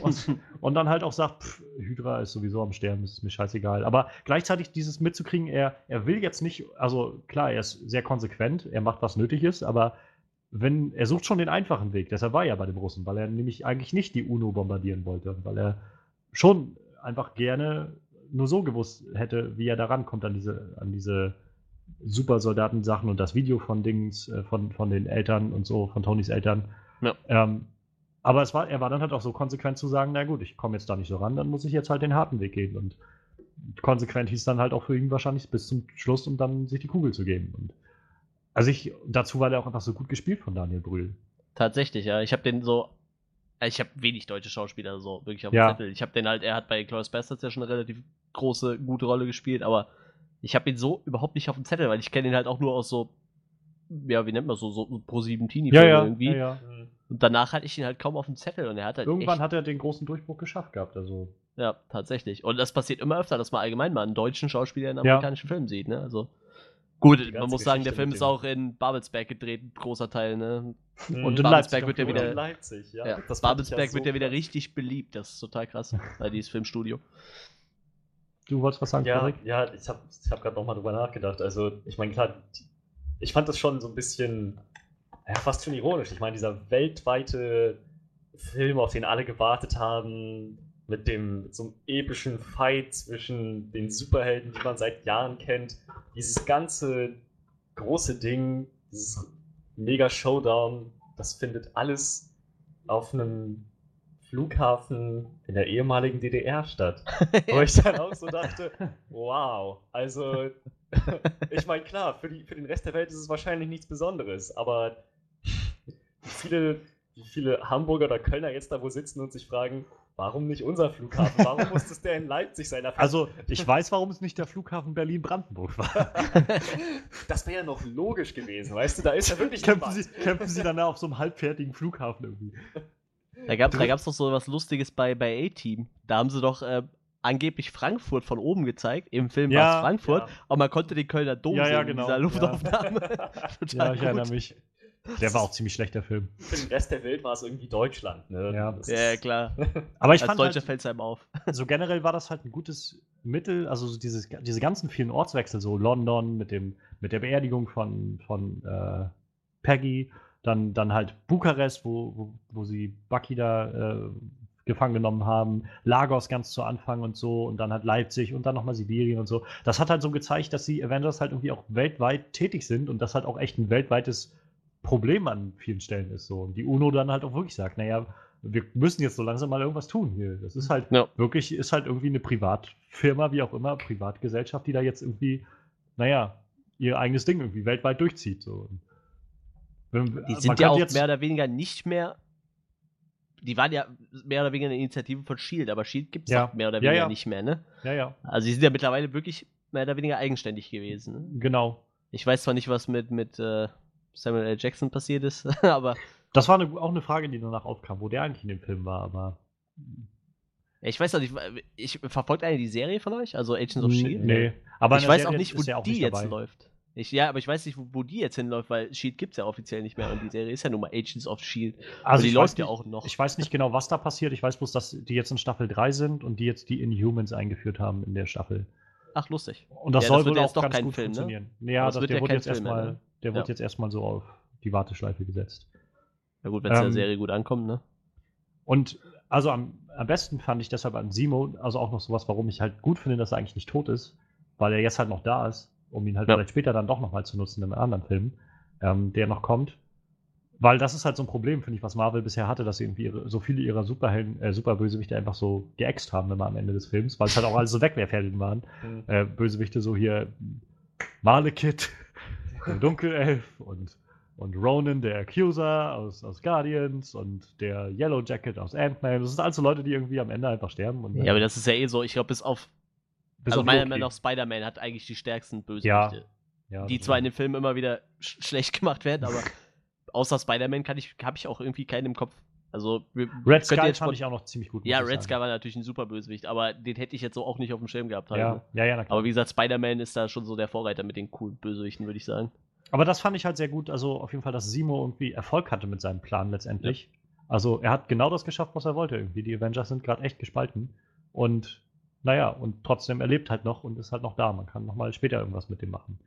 und, und dann halt auch sagt, pff, Hydra ist sowieso am Sterben, ist mir scheißegal. Aber gleichzeitig dieses mitzukriegen, er, er will jetzt nicht, also klar, er ist sehr konsequent, er macht, was nötig ist, aber wenn, er sucht schon den einfachen Weg, deshalb war er ja bei dem Russen, weil er nämlich eigentlich nicht die UNO bombardieren wollte, weil er schon einfach gerne nur so gewusst hätte, wie er da rankommt an diese, an diese Supersoldaten-Sachen und das Video von Dings, äh, von, von den Eltern und so, von Tonys Eltern. Ja. Ähm, aber es war, er war dann halt auch so konsequent zu sagen, na gut, ich komme jetzt da nicht so ran, dann muss ich jetzt halt den harten Weg gehen. Und konsequent hieß dann halt auch für ihn wahrscheinlich bis zum Schluss, um dann sich die Kugel zu geben. Und also ich, dazu war der auch einfach so gut gespielt von Daniel Brühl. Tatsächlich, ja. Ich habe den so. äh, Ich habe wenig deutsche Schauspieler so wirklich auf dem Ja. Zettel. Ich habe den halt, er hat bei Glorious Bastards ja schon eine relativ große, gute Rolle gespielt, aber ich habe ihn so überhaupt nicht auf dem Zettel, weil ich kenne ihn halt auch nur aus so, ja, wie nennt man so, so Pro 7 Teenie irgendwie. ja, ja. Und danach hatte ich ihn halt kaum auf dem Zettel und er hat halt Irgendwann echt, hat er den großen Durchbruch geschafft gehabt. Also ja, tatsächlich. Und das passiert immer öfter, dass man allgemein mal einen deutschen Schauspieler in Ja. amerikanischen Filmen sieht, ne? Also gut, man muss sagen, der Geschichte Film ist auch in Babelsberg gedreht, ein großer Teil, ne? Mhm. Und in Babelsberg Leipzig wird ja wieder, Leipzig, ja. ja, Das Babelsberg so wird ja wieder richtig beliebt, das ist total krass, weil dieses Filmstudio. du wolltest was sagen, Ja, ja, ich habe ich hab gerade nochmal drüber nachgedacht. Also, ich meine, klar, ich fand das schon so ein bisschen, ja, fast schon ironisch. Ich meine, dieser weltweite Film, auf den alle gewartet haben, mit dem mit so einem epischen Fight zwischen den Superhelden, die man seit Jahren kennt, dieses ganze große Ding, dieses mega Showdown, das findet alles auf einem Flughafen in der ehemaligen DDR statt. Wo ich dann auch so dachte, wow, also ich meine, klar, für, die, für den Rest der Welt ist es wahrscheinlich nichts Besonderes, aber wie viele, wie viele Hamburger oder Kölner jetzt da wo sitzen und sich fragen, warum nicht unser Flughafen? Warum muss das der in Leipzig sein? Also, ich weiß, warum es nicht der Flughafen Berlin-Brandenburg war. das wäre ja noch logisch gewesen, weißt du, da ist ja wirklich kämpfen, sie, kämpfen sie dann da auf so einem halbfertigen Flughafen irgendwie. Da gab es da gab's doch so was Lustiges bei, bei A-Team. Da haben sie doch äh, angeblich Frankfurt von oben gezeigt. Im Film Ja, war es Frankfurt, ja. aber man konnte den Kölner Dom Ja, sehen ja, in genau, dieser ja. Luftaufnahme. Ja, Total ich erinnere mich. Der war auch ziemlich schlecht, der Film. Für den Rest der Welt war es irgendwie Deutschland, ne? Ja. Ja, klar. Aber ich Als fand Deutscher halt, fällt es einem auf. so generell war das halt ein gutes Mittel, also so dieses, diese ganzen vielen Ortswechsel, so London mit dem, mit der Beerdigung von, von äh, Peggy, dann, dann halt Bukarest, wo, wo, wo sie Bucky da äh, gefangen genommen haben, Lagos ganz zu Anfang und so und dann halt Leipzig und dann nochmal Sibirien und so. Das hat halt so gezeigt, dass die Avengers halt irgendwie auch weltweit tätig sind und das halt auch echt ein weltweites Problem an vielen Stellen ist so. Und die UNO dann halt auch wirklich sagt, naja, wir müssen jetzt so langsam mal irgendwas tun hier. Das ist halt Ja. wirklich, ist halt irgendwie eine Privatfirma, wie auch immer, Privatgesellschaft, die da jetzt irgendwie, naja, ihr eigenes Ding irgendwie weltweit durchzieht. So. Wenn- Die sind ja auch jetzt- mehr oder weniger nicht mehr. Die waren ja mehr oder weniger eine Initiative von Shield, aber Shield gibt es Ja. mehr oder Ja, weniger ja. nicht mehr, ne? Ja, ja, Also die sind ja mittlerweile wirklich mehr oder weniger eigenständig gewesen. Ne? genau. Ich weiß zwar nicht, was mit, mit äh, Samuel L. Jackson passiert ist, aber Das war eine, auch eine Frage, die danach aufkam, wo der eigentlich in dem Film war, aber. ich weiß auch nicht, ich verfolgt eine die Serie von euch, also Agents of Shield? Nee, aber ich weiß Serie auch nicht, wo er auch die nicht jetzt dabei. läuft. Ich, ja, aber ich weiß nicht, wo, wo die jetzt hinläuft, weil Shield gibt es ja offiziell nicht mehr und die Serie ist ja nun mal Agents of Shield. Also die ich läuft ja auch noch. Ich weiß nicht genau, was da passiert. Ich weiß bloß, dass die jetzt in Staffel 3 sind und die jetzt die Inhumans eingeführt haben in der Staffel. Ach, lustig. Und das Ja, soll das wohl jetzt auch doch ganz kein gut Film, ne? funktionieren. Ja, Das das wird der ja wurde kein jetzt Film erstmal, ne? Der Ja. wurde jetzt erstmal so auf die Warteschleife gesetzt. Na gut, wenn es Ähm, der Serie gut ankommt, ne? Und also am, am besten fand ich deshalb an Simo, also auch noch sowas, warum ich halt gut finde, dass er eigentlich nicht tot ist, weil er jetzt halt noch da ist, um ihn halt Ja. vielleicht später dann doch nochmal zu nutzen in einem anderen Film, ähm, der noch kommt. Weil das ist halt so ein Problem, finde ich, was Marvel bisher hatte, dass sie irgendwie ihre, so viele ihrer Superhelden, äh, Superbösewichte einfach so geäxt haben immer am Ende des Films, weil es halt auch alles so Wegwerfhelden waren. Hm. Äh, Bösewichte so hier Malekith, der Dunkelelf und, und Ronan, der Accuser aus, aus Guardians und der Yellow Jacket aus Ant-Man. Das sind alles so Leute, die irgendwie am Ende einfach sterben. Und, Ja, aber das ist ja eh so, ich glaube, bis auf. bis also auf meiner. Meinung nach Spider-Man hat eigentlich die stärksten Ja, Bösewichte. ja, die das zwar in den Filmen immer wieder sch schlecht gemacht werden, aber außer Spider-Man kann ich, habe ich auch irgendwie keinen im Kopf. Also, Red Sky jetzt fand ich auch noch ziemlich gut. Ja, Red Sky war natürlich ein super Bösewicht, aber den hätte ich jetzt so auch nicht auf dem Schirm gehabt. Halt, Ja, ne? ja, ja, na klar. Aber wie gesagt, Spider-Man ist da schon so der Vorreiter mit den coolen Bösewichten, würde ich sagen. Aber das fand ich halt sehr gut. Also auf jeden Fall, dass Simo irgendwie Erfolg hatte mit seinem Plan letztendlich. Also er hat genau das geschafft, was er wollte irgendwie. Die Avengers sind gerade echt gespalten. Und naja, und trotzdem er lebt halt noch und ist halt noch da. Man kann nochmal später irgendwas mit dem machen.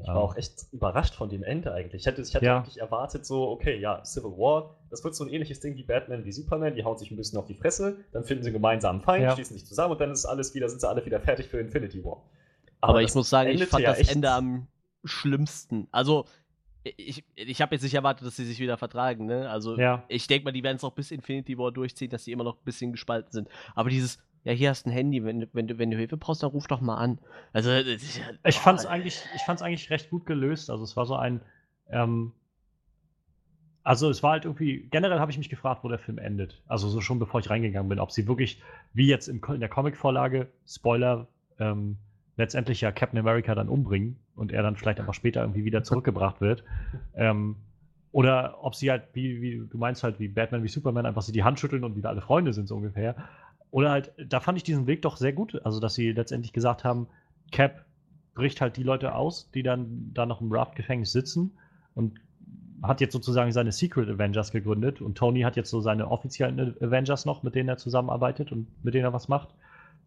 Ich war auch echt überrascht von dem Ende eigentlich. Ich hätte, ich hätte Ja. wirklich erwartet, so, okay, ja, Civil War, das wird so ein ähnliches Ding wie Batman, wie Superman, die hauen sich ein bisschen auf die Fresse, dann finden sie einen gemeinsamen Feind, Ja. schließen sich zusammen und dann ist alles wieder, sind sie alle wieder fertig für Infinity War. Aber, ich das muss sagen, ich fand ja das Ende am schlimmsten. Also, ich, ich habe jetzt nicht erwartet, dass sie sich wieder vertragen, ne? Also, Ja. ich denke mal, die werden es auch bis Infinity War durchziehen, dass sie immer noch ein bisschen gespalten sind. Aber dieses, ja, hier hast du ein Handy, wenn, du- wenn, du, wenn du Hilfe brauchst, dann ruf doch mal an. Also, Ich oh, fand's eigentlich, ich fand's eigentlich recht gut gelöst. Also es war so ein, ähm, also es war halt irgendwie, generell habe ich mich gefragt, wo der Film endet. Also so schon bevor ich reingegangen bin, ob sie wirklich, wie jetzt im, in der Comic-Vorlage, Spoiler, ähm, letztendlich ja Captain America dann umbringen und er dann vielleicht einfach später irgendwie wieder zurückgebracht wird. Ähm, oder ob sie halt, wie, wie du meinst halt, wie Batman, wie Superman, einfach sie die Hand schütteln und wieder alle Freunde sind, so ungefähr. Oder halt, da fand ich diesen Weg doch sehr gut. Also, dass sie letztendlich gesagt haben, Cap bricht halt die Leute aus, die dann da noch im Raft-Gefängnis sitzen und hat jetzt sozusagen seine Secret Avengers gegründet und Tony hat jetzt so seine offiziellen Avengers noch, mit denen er zusammenarbeitet und mit denen er was macht.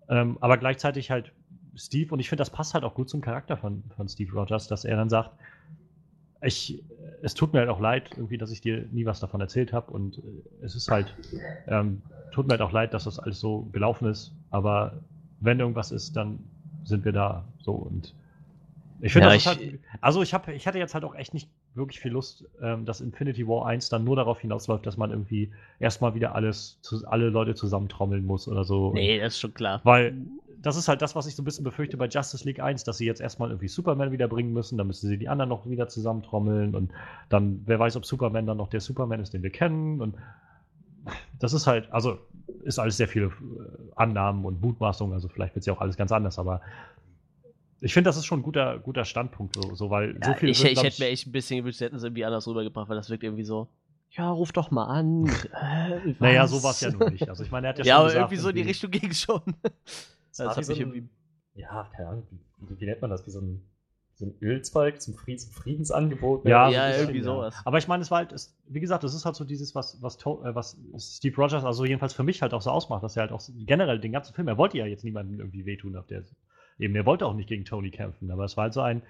Ähm, aber gleichzeitig halt Steve und ich finde, das passt halt auch gut zum Charakter von, von Steve Rogers, dass er dann sagt, ich, es tut mir halt auch leid, irgendwie, dass ich dir nie was davon erzählt habe und äh, es ist halt, ähm, tut mir halt auch leid, dass das alles so gelaufen ist, aber wenn irgendwas ist, dann sind wir da so und ich finde, Ja, halt, also ich habe, ich hatte jetzt halt auch echt nicht wirklich viel Lust, ähm, dass Infinity War 1 dann nur darauf hinausläuft, dass man irgendwie erstmal wieder alles, zu, alle Leute zusammentrommeln muss oder so. Nee, das ist schon klar. Weil das ist halt das, was ich so ein bisschen befürchte bei Justice League 1, dass sie jetzt erstmal irgendwie Superman wiederbringen müssen, dann müssen sie die anderen noch wieder zusammentrommeln und dann, wer weiß, ob Superman dann noch der Superman ist, den wir kennen und das ist halt, also ist alles sehr viele äh, Annahmen und Mutmaßungen, also vielleicht wird es ja auch alles ganz anders, aber ich finde, das ist schon ein guter, guter Standpunkt, so, so weil so Ja, viel ich, wird, ich hätte mir echt ein bisschen gewünscht, sie hätten es irgendwie anders rübergebracht, weil das wirkt irgendwie so, ja, ruf doch mal an. Äh, Naja, so war es ja nun nicht. Also ich meine, er hat ja, Ja, schon aber gesagt, irgendwie so in die Richtung ging schon. Es war Das hat so mich ein- irgendwie. Ja, keine Ahnung, wie, wie, nennt man das? Wie so ein so ein Ölzweig zum Friedensangebot. Ja, ja bisschen, irgendwie sowas. Aber ich meine, es war halt, es, wie gesagt, das ist halt so dieses, was, was, äh, was Steve Rogers, also jedenfalls für mich halt auch so ausmacht, dass er halt auch generell den ganzen Film, er wollte ja jetzt niemandem irgendwie wehtun auf der eben, er wollte auch nicht gegen Tony kämpfen, aber es war halt so ein,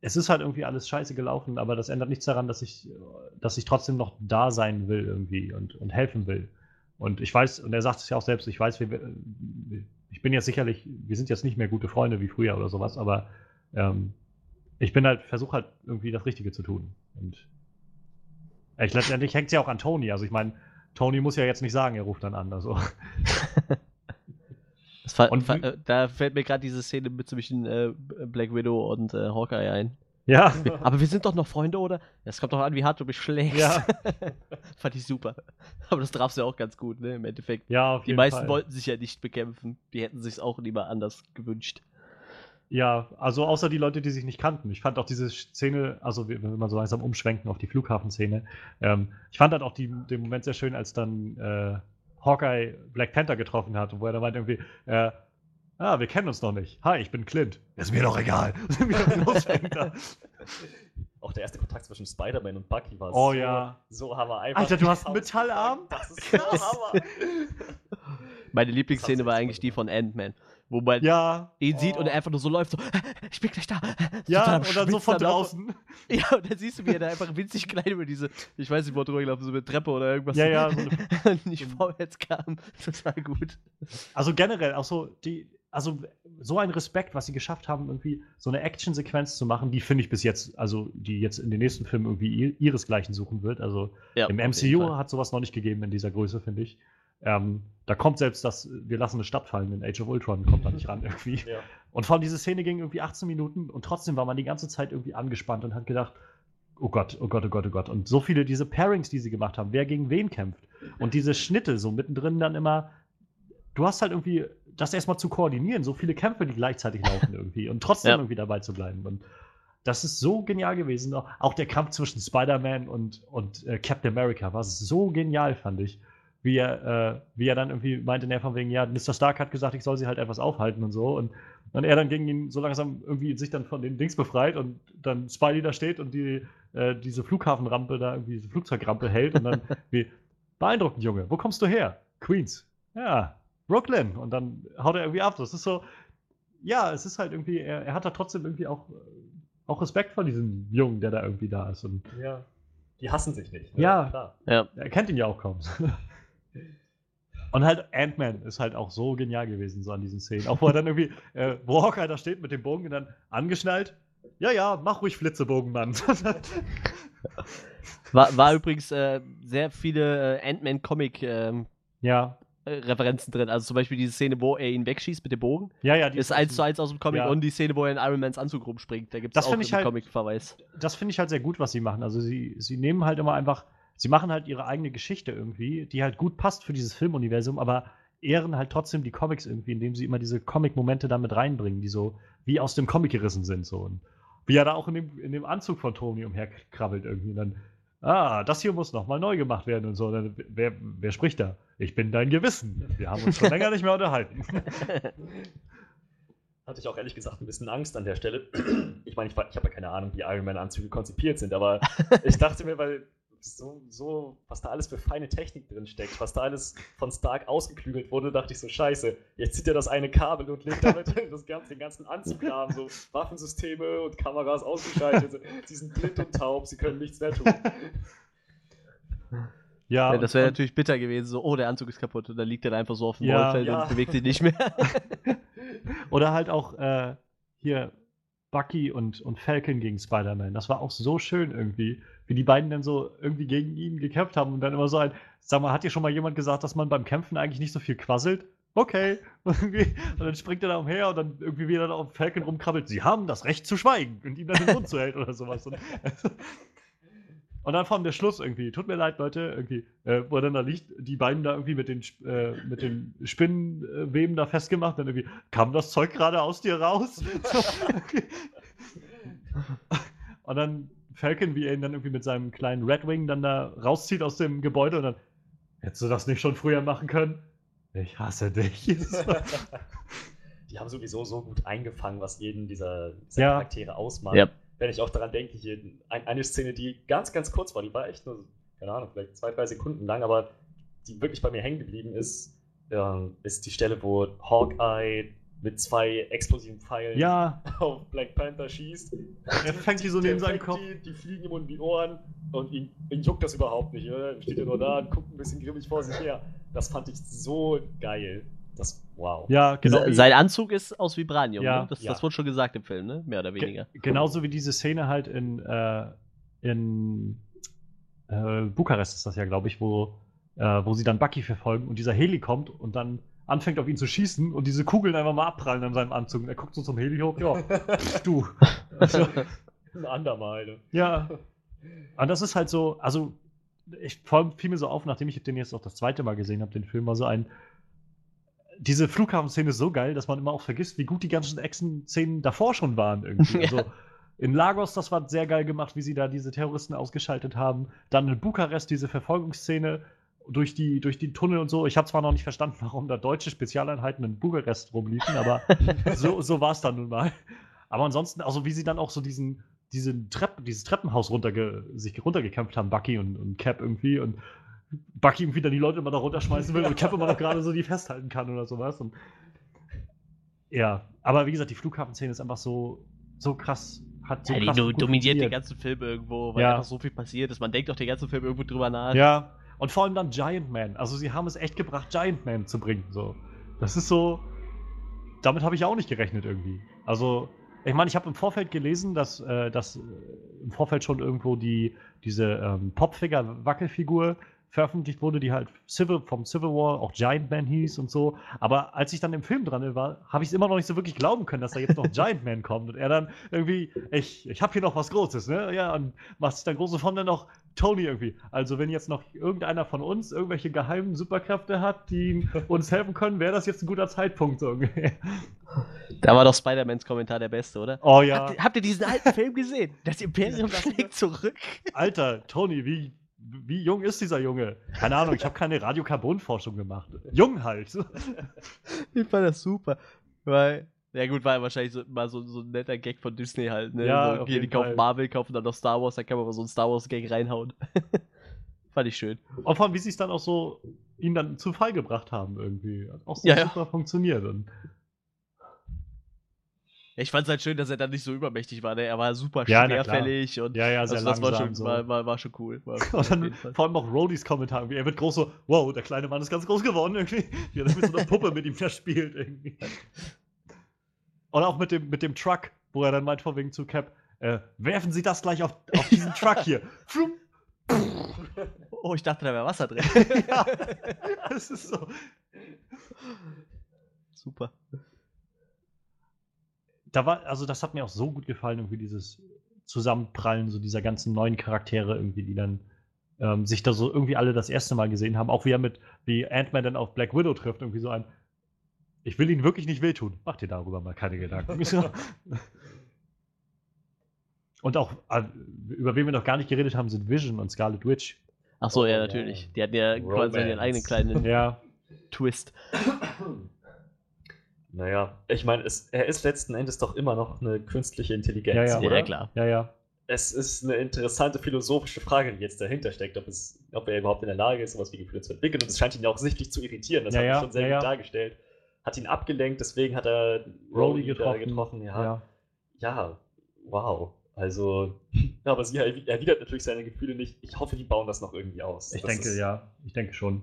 es ist halt irgendwie alles scheiße gelaufen, aber das ändert nichts daran, dass ich, dass ich trotzdem noch da sein will irgendwie und, und helfen will. Und ich weiß, und er sagt es ja auch selbst, ich weiß, wir, ich bin jetzt sicherlich, wir sind jetzt nicht mehr gute Freunde wie früher oder sowas, aber ähm, ich bin halt, versuche halt irgendwie das Richtige zu tun. Und ich, letztendlich hängt es ja auch an Tony. Also ich meine, Tony muss ja jetzt nicht sagen, er ruft dann an. Also. und, äh, da fällt mir gerade diese Szene mit zwischen äh, Black Widow und äh, Hawkeye ein. Ja. Aber wir sind doch noch Freunde, oder? Es kommt doch an, wie hart du mich schlägst. Ja. Fand ich super. Aber das traf du ja auch ganz gut, ne? Im Endeffekt. Ja, auf Die meisten Fall. wollten sich ja nicht bekämpfen. Die hätten sich auch lieber anders gewünscht. Ja, also außer die Leute, die sich nicht kannten. Ich fand auch diese Szene, also wenn wir mal so langsam umschwenken auf die Flughafenszene, ähm, ich fand halt auch die, den Moment sehr schön, als dann äh, Hawkeye Black Panther getroffen hat, wo er dann meint irgendwie, äh, Ah, wir kennen uns noch nicht. Hi, ich bin Clint. Ist mir doch egal. Auch der erste Kontakt zwischen Spider-Man und Bucky war oh, so, ja. so hammer einfach. Alter, du hast einen Metallarm? Das ist so hammer. Meine Lieblingsszene war eigentlich die von Ant-Man wo man ja. ihn oh. sieht und er einfach nur so läuft, so, ich bin gleich da. Ja, und dann so von draußen. Ja, und dann siehst du, wie er da einfach winzig klein über diese, ich weiß nicht, wo er drüber gelaufen so mit Treppe oder irgendwas. Ja, ja. So eine, nicht vorwärts kam. Total gut. Also generell, auch so, die, also so ein Respekt, was sie geschafft haben, irgendwie so eine Action-Sequenz zu machen, die finde ich bis jetzt, also die jetzt in den nächsten Filmen irgendwie ihresgleichen suchen wird. Also ja, im MCU hat sowas noch nicht gegeben in dieser Größe, finde ich. Ähm, da kommt selbst das, wir lassen eine Stadt fallen in Age of Ultron, kommt da nicht ran irgendwie. Ja. Und vor allem diese Szene ging irgendwie 18 Minuten und trotzdem war man die ganze Zeit irgendwie angespannt und hat gedacht, oh Gott, oh Gott, oh Gott, oh Gott. Und so viele diese Pairings, die sie gemacht haben, wer gegen wen kämpft. Und diese Schnitte so mittendrin dann immer, du hast halt irgendwie das erstmal zu koordinieren, so viele Kämpfe, die gleichzeitig laufen irgendwie und trotzdem ja. irgendwie dabei zu bleiben. Und das ist so genial gewesen. Auch der Kampf zwischen Spider-Man und, und äh, Captain America war so genial, fand ich wie er, äh, wie er dann irgendwie meinte, ne, von wegen, ja, Mr. Stark hat gesagt, ich soll sie halt etwas aufhalten und so. Und, und er dann gegen ihn so langsam irgendwie sich dann von den Dings befreit und dann Spidey da steht und die, äh, diese Flughafenrampe da, irgendwie diese Flugzeugrampe hält und dann wie, beeindruckend, Junge, wo kommst du her? Queens. Ja, Brooklyn. Und dann haut er irgendwie ab. Das ist so, ja, es ist halt irgendwie, er, er hat da trotzdem irgendwie auch, auch Respekt vor diesem Jungen, der da irgendwie da ist. Und ja. Die hassen sich nicht. Ne? Ja, Klar. ja. Er kennt ihn ja auch kaum. Und halt Ant-Man ist halt auch so genial gewesen, so an diesen Szenen. Auch wo er dann irgendwie, äh, wo Hawkeye da steht mit dem Bogen und dann angeschnallt. Ja, ja, mach ruhig Flitzebogen, Mann. war, war übrigens äh, sehr viele äh, Ant-Man-Comic- ähm, ja. Referenzen drin. Also zum Beispiel diese Szene, wo er ihn wegschießt mit dem Bogen. Ja, ja, die ist eins zu eins aus dem Comic ja. und die Szene, wo er in Iron Mans Anzug rumspringt. Da gibt es auch einen halt, Comic-Verweis. Das finde ich halt sehr gut, was sie machen. Also sie, sie nehmen halt immer einfach sie machen halt ihre eigene Geschichte irgendwie, die halt gut passt für dieses Filmuniversum, aber ehren halt trotzdem die Comics irgendwie, indem sie immer diese Comic-Momente damit reinbringen, die so wie aus dem Comic gerissen sind. So. Und wie er da auch in dem, in dem Anzug von Tony umherkrabbelt irgendwie. Und dann, ah, das hier muss nochmal neu gemacht werden und so. Dann, wer, wer spricht da? Ich bin dein Gewissen. Wir haben uns schon länger nicht mehr unterhalten. Hatte ich auch ehrlich gesagt ein bisschen Angst an der Stelle. Ich meine, ich, ich habe ja keine Ahnung, wie Iron Man-Anzüge konzipiert sind, aber ich dachte mir, weil so, so, was da alles für feine Technik drin steckt, was da alles von Stark ausgeklügelt wurde, dachte ich so, scheiße, jetzt zieht er das eine Kabel und legt damit das ganze, den ganzen Anzug haben, so Waffensysteme und Kameras ausgeschaltet, sie sind blind und taub, sie können nichts mehr tun. Ja, ja, das wäre natürlich bitter gewesen, so, oh, der Anzug ist kaputt und dann liegt er einfach so auf dem ja, Rollfeld ja. und bewegt sich nicht mehr. Oder halt auch äh, hier Bucky und, und Falcon gegen Spider-Man. Das war auch so schön irgendwie wie die beiden dann so irgendwie gegen ihn gekämpft haben und dann immer so ein, sag mal, hat dir schon mal jemand gesagt, dass man beim Kämpfen eigentlich nicht so viel quasselt? Okay. Und, dann springt er da umher und dann irgendwie wieder auf Falcon rumkrabbelt. Sie haben das Recht zu schweigen und ihm dann den Mund zuhält oder sowas. Und, und dann vor allem der Schluss irgendwie. Tut mir leid, Leute, irgendwie, äh, wo dann da liegt, die beiden da irgendwie mit den, äh, mit den Spinnenweben da festgemacht. Dann irgendwie, kam das Zeug gerade aus dir raus? und dann Falcon, wie er ihn dann irgendwie mit seinem kleinen Red Wing dann da rauszieht aus dem Gebäude und dann, hättest du das nicht schon früher machen können? Ich hasse dich. die haben sowieso so gut eingefangen, was jeden dieser, dieser Ja. Charaktere ausmacht. Ja. Wenn ich auch daran denke, hier ein, eine Szene, die ganz, ganz kurz war, die war echt nur, keine Ahnung, vielleicht zwei, drei Sekunden lang, aber die wirklich bei mir hängen geblieben ist, ähm, ist die Stelle, wo Hawkeye mit zwei explosiven Pfeilen Ja, auf Black Panther schießt. er fängt die so neben seinen Kopf. Die, die fliegen ihm um die Ohren und ihn, ihn juckt das überhaupt nicht. Oder? Er steht ja nur da und guckt ein bisschen grimmig vor sich her. Das fand ich so geil. Das, wow. Ja, genau. Se- Sein Anzug ist aus Vibranium, Ja, ne? das, ja. das wurde schon gesagt im Film, ne? Mehr oder weniger. Ge genauso wie diese Szene halt in, äh, in äh, Bukarest ist das ja, glaube ich, wo, äh, wo sie dann Bucky verfolgen und dieser Heli kommt und dann anfängt auf ihn zu schießen und diese Kugeln einfach mal abprallen an seinem Anzug. Und er guckt so zum Heli hoch, ja, du. Also, Ein andermal. Ne? ja. Und das ist halt so, also ich fiel mir so auf, nachdem ich den jetzt auch das zweite Mal gesehen habe, den Film, war so ein. Diese Flughafenszene ist so geil, dass man immer auch vergisst, wie gut die ganzen Action-Szenen davor schon waren irgendwie. Also in Lagos, das war sehr geil gemacht, wie sie da diese Terroristen ausgeschaltet haben. Dann in Bukarest diese Verfolgungsszene durch die, durch die Tunnel und so. Ich habe zwar noch nicht verstanden, warum da deutsche Spezialeinheiten in Bukarest rumliefen, aber so, so war es dann nun mal. Aber ansonsten, also wie sie dann auch so diesen, diesen Trepp, dieses Treppenhaus runterge sich runtergekämpft haben, Bucky und, und Cap irgendwie und Bucky irgendwie dann die Leute immer da runterschmeißen will und Cap immer noch gerade so die festhalten kann oder sowas. Und ja, aber wie gesagt, die Flughafenszene ist einfach so, so krass. Hat so ja, die krass gut dominiert den ganzen Film irgendwo, weil Ja. einfach so viel passiert ist. Man denkt doch den ganzen Film irgendwo drüber nach. Ja, und vor allem dann Giant Man. Also sie haben es echt gebracht, Giant Man zu bringen. So. Das ist so. Damit habe ich auch nicht gerechnet irgendwie. Also, ich meine, ich habe im Vorfeld gelesen, dass, äh, dass äh, im Vorfeld schon irgendwo die, diese ähm, Popfinger-Wackelfigur veröffentlicht wurde, die halt Civil, vom Civil War auch Giant Man hieß und so. Aber als ich dann im Film dran war, habe ich es immer noch nicht so wirklich glauben können, dass da jetzt noch Giant Man kommt. Und er dann irgendwie, ich, ich habe hier noch was Großes, ne? Ja, und macht sich dann große von dann noch Tony irgendwie. Also wenn jetzt noch irgendeiner von uns irgendwelche geheimen Superkräfte hat, die uns helfen können, wäre das jetzt ein guter Zeitpunkt so irgendwie. Da war doch Spider-Mans Kommentar der beste, oder? Oh ja, Habt, ihr, habt ihr diesen alten Film gesehen? Das Imperium schlägt zurück. Alter, Tony, wie, wie jung ist dieser Junge? Keine Ahnung, ich habe keine Radiokarbon-Forschung gemacht. Jung halt. Ich fand das super. Weil, ja gut, war ja wahrscheinlich so, mal so, so ein netter Gag von Disney halt, ne? Ja, so, hier, die kaufen Fall. Marvel, kaufen dann noch Star Wars, dann kann man mal so einen Star Wars-Gag reinhauen. Fand ich schön. Und vor allem, wie sie es dann auch so ihn dann zu Fall gebracht haben irgendwie. Hat auch so Ja, ja. super funktioniert. Und Ich fand es halt schön, dass er dann nicht so übermächtig war, ne? Er war super Ja, schwerfällig und ja, ja, also das war schon, so. war, war, war schon cool. War Und dann vor allem auch Rodys Kommentar. irgendwie. Er wird groß so, wow, der kleine Mann ist ganz groß geworden irgendwie. Wie er das mit so einer Puppe mit ihm verspielt irgendwie. Und auch mit dem, mit dem Truck, wo er dann meint vor wegen zu Cap, äh, werfen Sie das gleich auf, auf diesen Truck hier. Flum. Oh, ich dachte, da wäre Wasser drin. ja, das ist so. super. Da war, also das hat mir auch so gut gefallen, irgendwie dieses Zusammenprallen so dieser ganzen neuen Charaktere irgendwie, die dann ähm, sich da so irgendwie alle das erste Mal gesehen haben. Auch wie er mit, wie Ant-Man dann auf Black Widow trifft, irgendwie so ein, ich will ihnen wirklich nicht wehtun. Mach dir darüber mal keine Gedanken. Und auch, äh, über wen wir noch gar nicht geredet haben, sind Vision und Scarlet Witch. Ach so, Oh, ja, ja. natürlich. Die hatten ja quasi ihren eigenen kleinen Ja, Twist. Naja, ich meine, er ist letzten Endes doch immer noch eine künstliche Intelligenz, Ja, ja. Ja, oder? ja, klar. ja, ja. Es ist eine interessante philosophische Frage, die jetzt dahinter steckt, ob, es, ob er überhaupt in der Lage ist, sowas wie Gefühle zu entwickeln. Und es scheint ihn ja auch sichtlich zu irritieren. Das Ja, hat ja, er schon sehr ja, gut ja. dargestellt. Hat ihn abgelenkt, deswegen hat er da getroffen. getroffen. Ja, ja. ja. wow. Also, ja, aber sie erwi- erwidert natürlich seine Gefühle nicht. Ich hoffe, die bauen das noch irgendwie aus. Ich Das denke, ist- ja. Ich denke schon.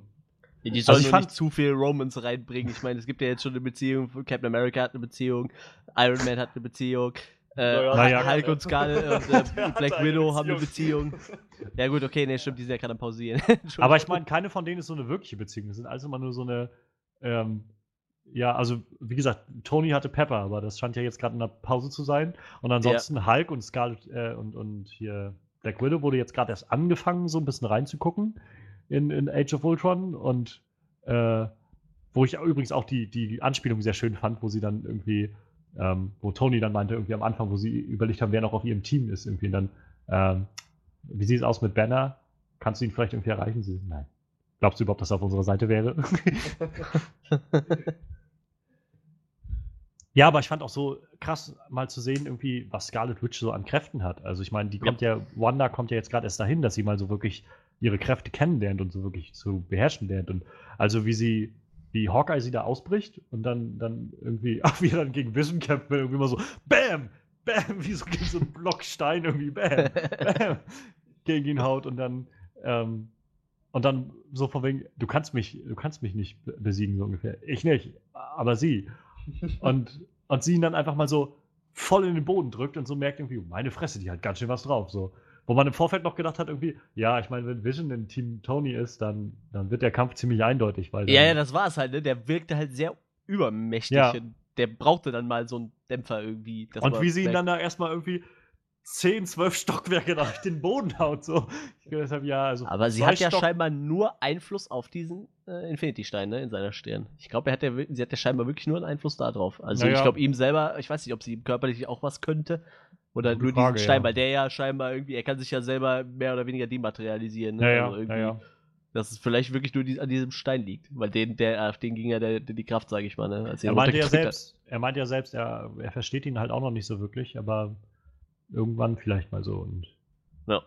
Die sollen fand- nicht zu viel Romance reinbringen. Ich meine, es gibt ja jetzt schon eine Beziehung. Captain America hat eine Beziehung, Iron Man hat eine Beziehung, äh, Naja. Naja. Hulk und Scarlet und äh, Black Widow haben eine Beziehung. Beziehung. Ja gut, okay, nee, stimmt, die sind ja gerade am Pausieren. Aber ich meine, keine von denen ist so eine wirkliche Beziehung. Das sind alles immer nur so eine. Ähm, ja, also wie gesagt, Tony hatte Pepper, aber das scheint ja jetzt gerade in der Pause zu sein. Und ansonsten Hulk und Scarlet äh, und, und hier Black Widow wurde jetzt gerade erst angefangen, so ein bisschen reinzugucken in, in Age of Ultron. Und äh, wo ich übrigens auch die, die Anspielung sehr schön fand, wo sie dann irgendwie, ähm, wo Tony dann meinte, irgendwie am Anfang, wo sie überlegt haben, wer noch auf ihrem Team ist, irgendwie und dann, ähm, wie sieht es aus mit Banner? Kannst du ihn vielleicht irgendwie erreichen? Sie, nein. Glaubst du überhaupt, dass er auf unserer Seite wäre? Ja, aber ich fand auch so krass, mal zu sehen, irgendwie, was Scarlet Witch so an Kräften hat. Also ich meine, die kommt ja, Wanda kommt ja jetzt gerade erst dahin, dass sie mal so wirklich ihre Kräfte kennenlernt und so wirklich zu beherrschen lernt. Und also wie sie, wie Hawkeye sie da ausbricht und dann, dann irgendwie, ach, wie er dann gegen Vision kämpft, wenn irgendwie mal so, BAM! BAM! Wie so, gegen so einen Block Stein irgendwie, BAM! BAM! gegen ihn haut und dann, ähm, und dann so von wegen, du kannst mich, du kannst mich nicht be- besiegen, so ungefähr. Ich nicht, aber sie. Und, und sie ihn dann einfach mal so voll in den Boden drückt und so merkt irgendwie, meine Fresse, die hat ganz schön was drauf. So. Wo man im Vorfeld noch gedacht hat, irgendwie, ja, ich meine, wenn Vision in Team Tony ist, dann, dann wird der Kampf ziemlich eindeutig, weil dann, Ja, ja, das war es halt, ne? Der wirkte halt sehr übermächtig. Ja. Der brauchte dann mal so einen Dämpfer irgendwie. Und wie sie ihn merkt- dann da erstmal irgendwie 10, 12 Stockwerke durch den Boden haut. So. Ich gedacht habe, ja, also. Aber sie hat ja Stock- scheinbar nur Einfluss auf diesen äh, Infinity-Stein, ne, in seiner Stirn. Ich glaube, er hat ja, sie hat ja scheinbar wirklich nur einen Einfluss da drauf. Also Naja. ich glaube, ihm selber, ich weiß nicht, ob sie ihm körperlich auch was könnte. Oder Gute nur Frage, diesen Stein, ja. weil der ja scheinbar irgendwie, er kann sich ja selber mehr oder weniger dematerialisieren. Ne? Ja, ja, also irgendwie, ja, ja. Dass es vielleicht wirklich nur die, an diesem Stein liegt. Weil den, der, auf den ging ja der, der, die Kraft, sage ich mal, ne? Er meinte ja hat. selbst, er meinte ja selbst, er, er versteht ihn halt auch noch nicht so wirklich, aber irgendwann vielleicht mal so. Und Ja.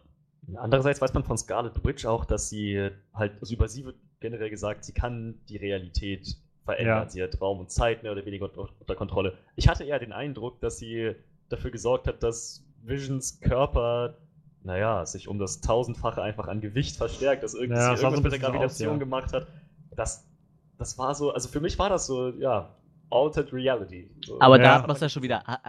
Andererseits weiß man von Scarlet Witch auch, dass sie halt, also über sie wird generell gesagt, sie kann die Realität verändern. Ja. Sie hat Raum und Zeit mehr oder weniger unter, Kontrolle. Ich hatte eher den Eindruck, dass sie dafür gesorgt hat, dass Visions Körper, naja, sich um das tausendfache einfach an Gewicht verstärkt, dass irgendwie Ja, so irgendwas ein mit der so aus, Gravitation ja. gemacht hat. Das, das war so, also für mich war das so, ja, Altered Reality. So. Aber Ja. da hat man es ja schon wieder. Ha-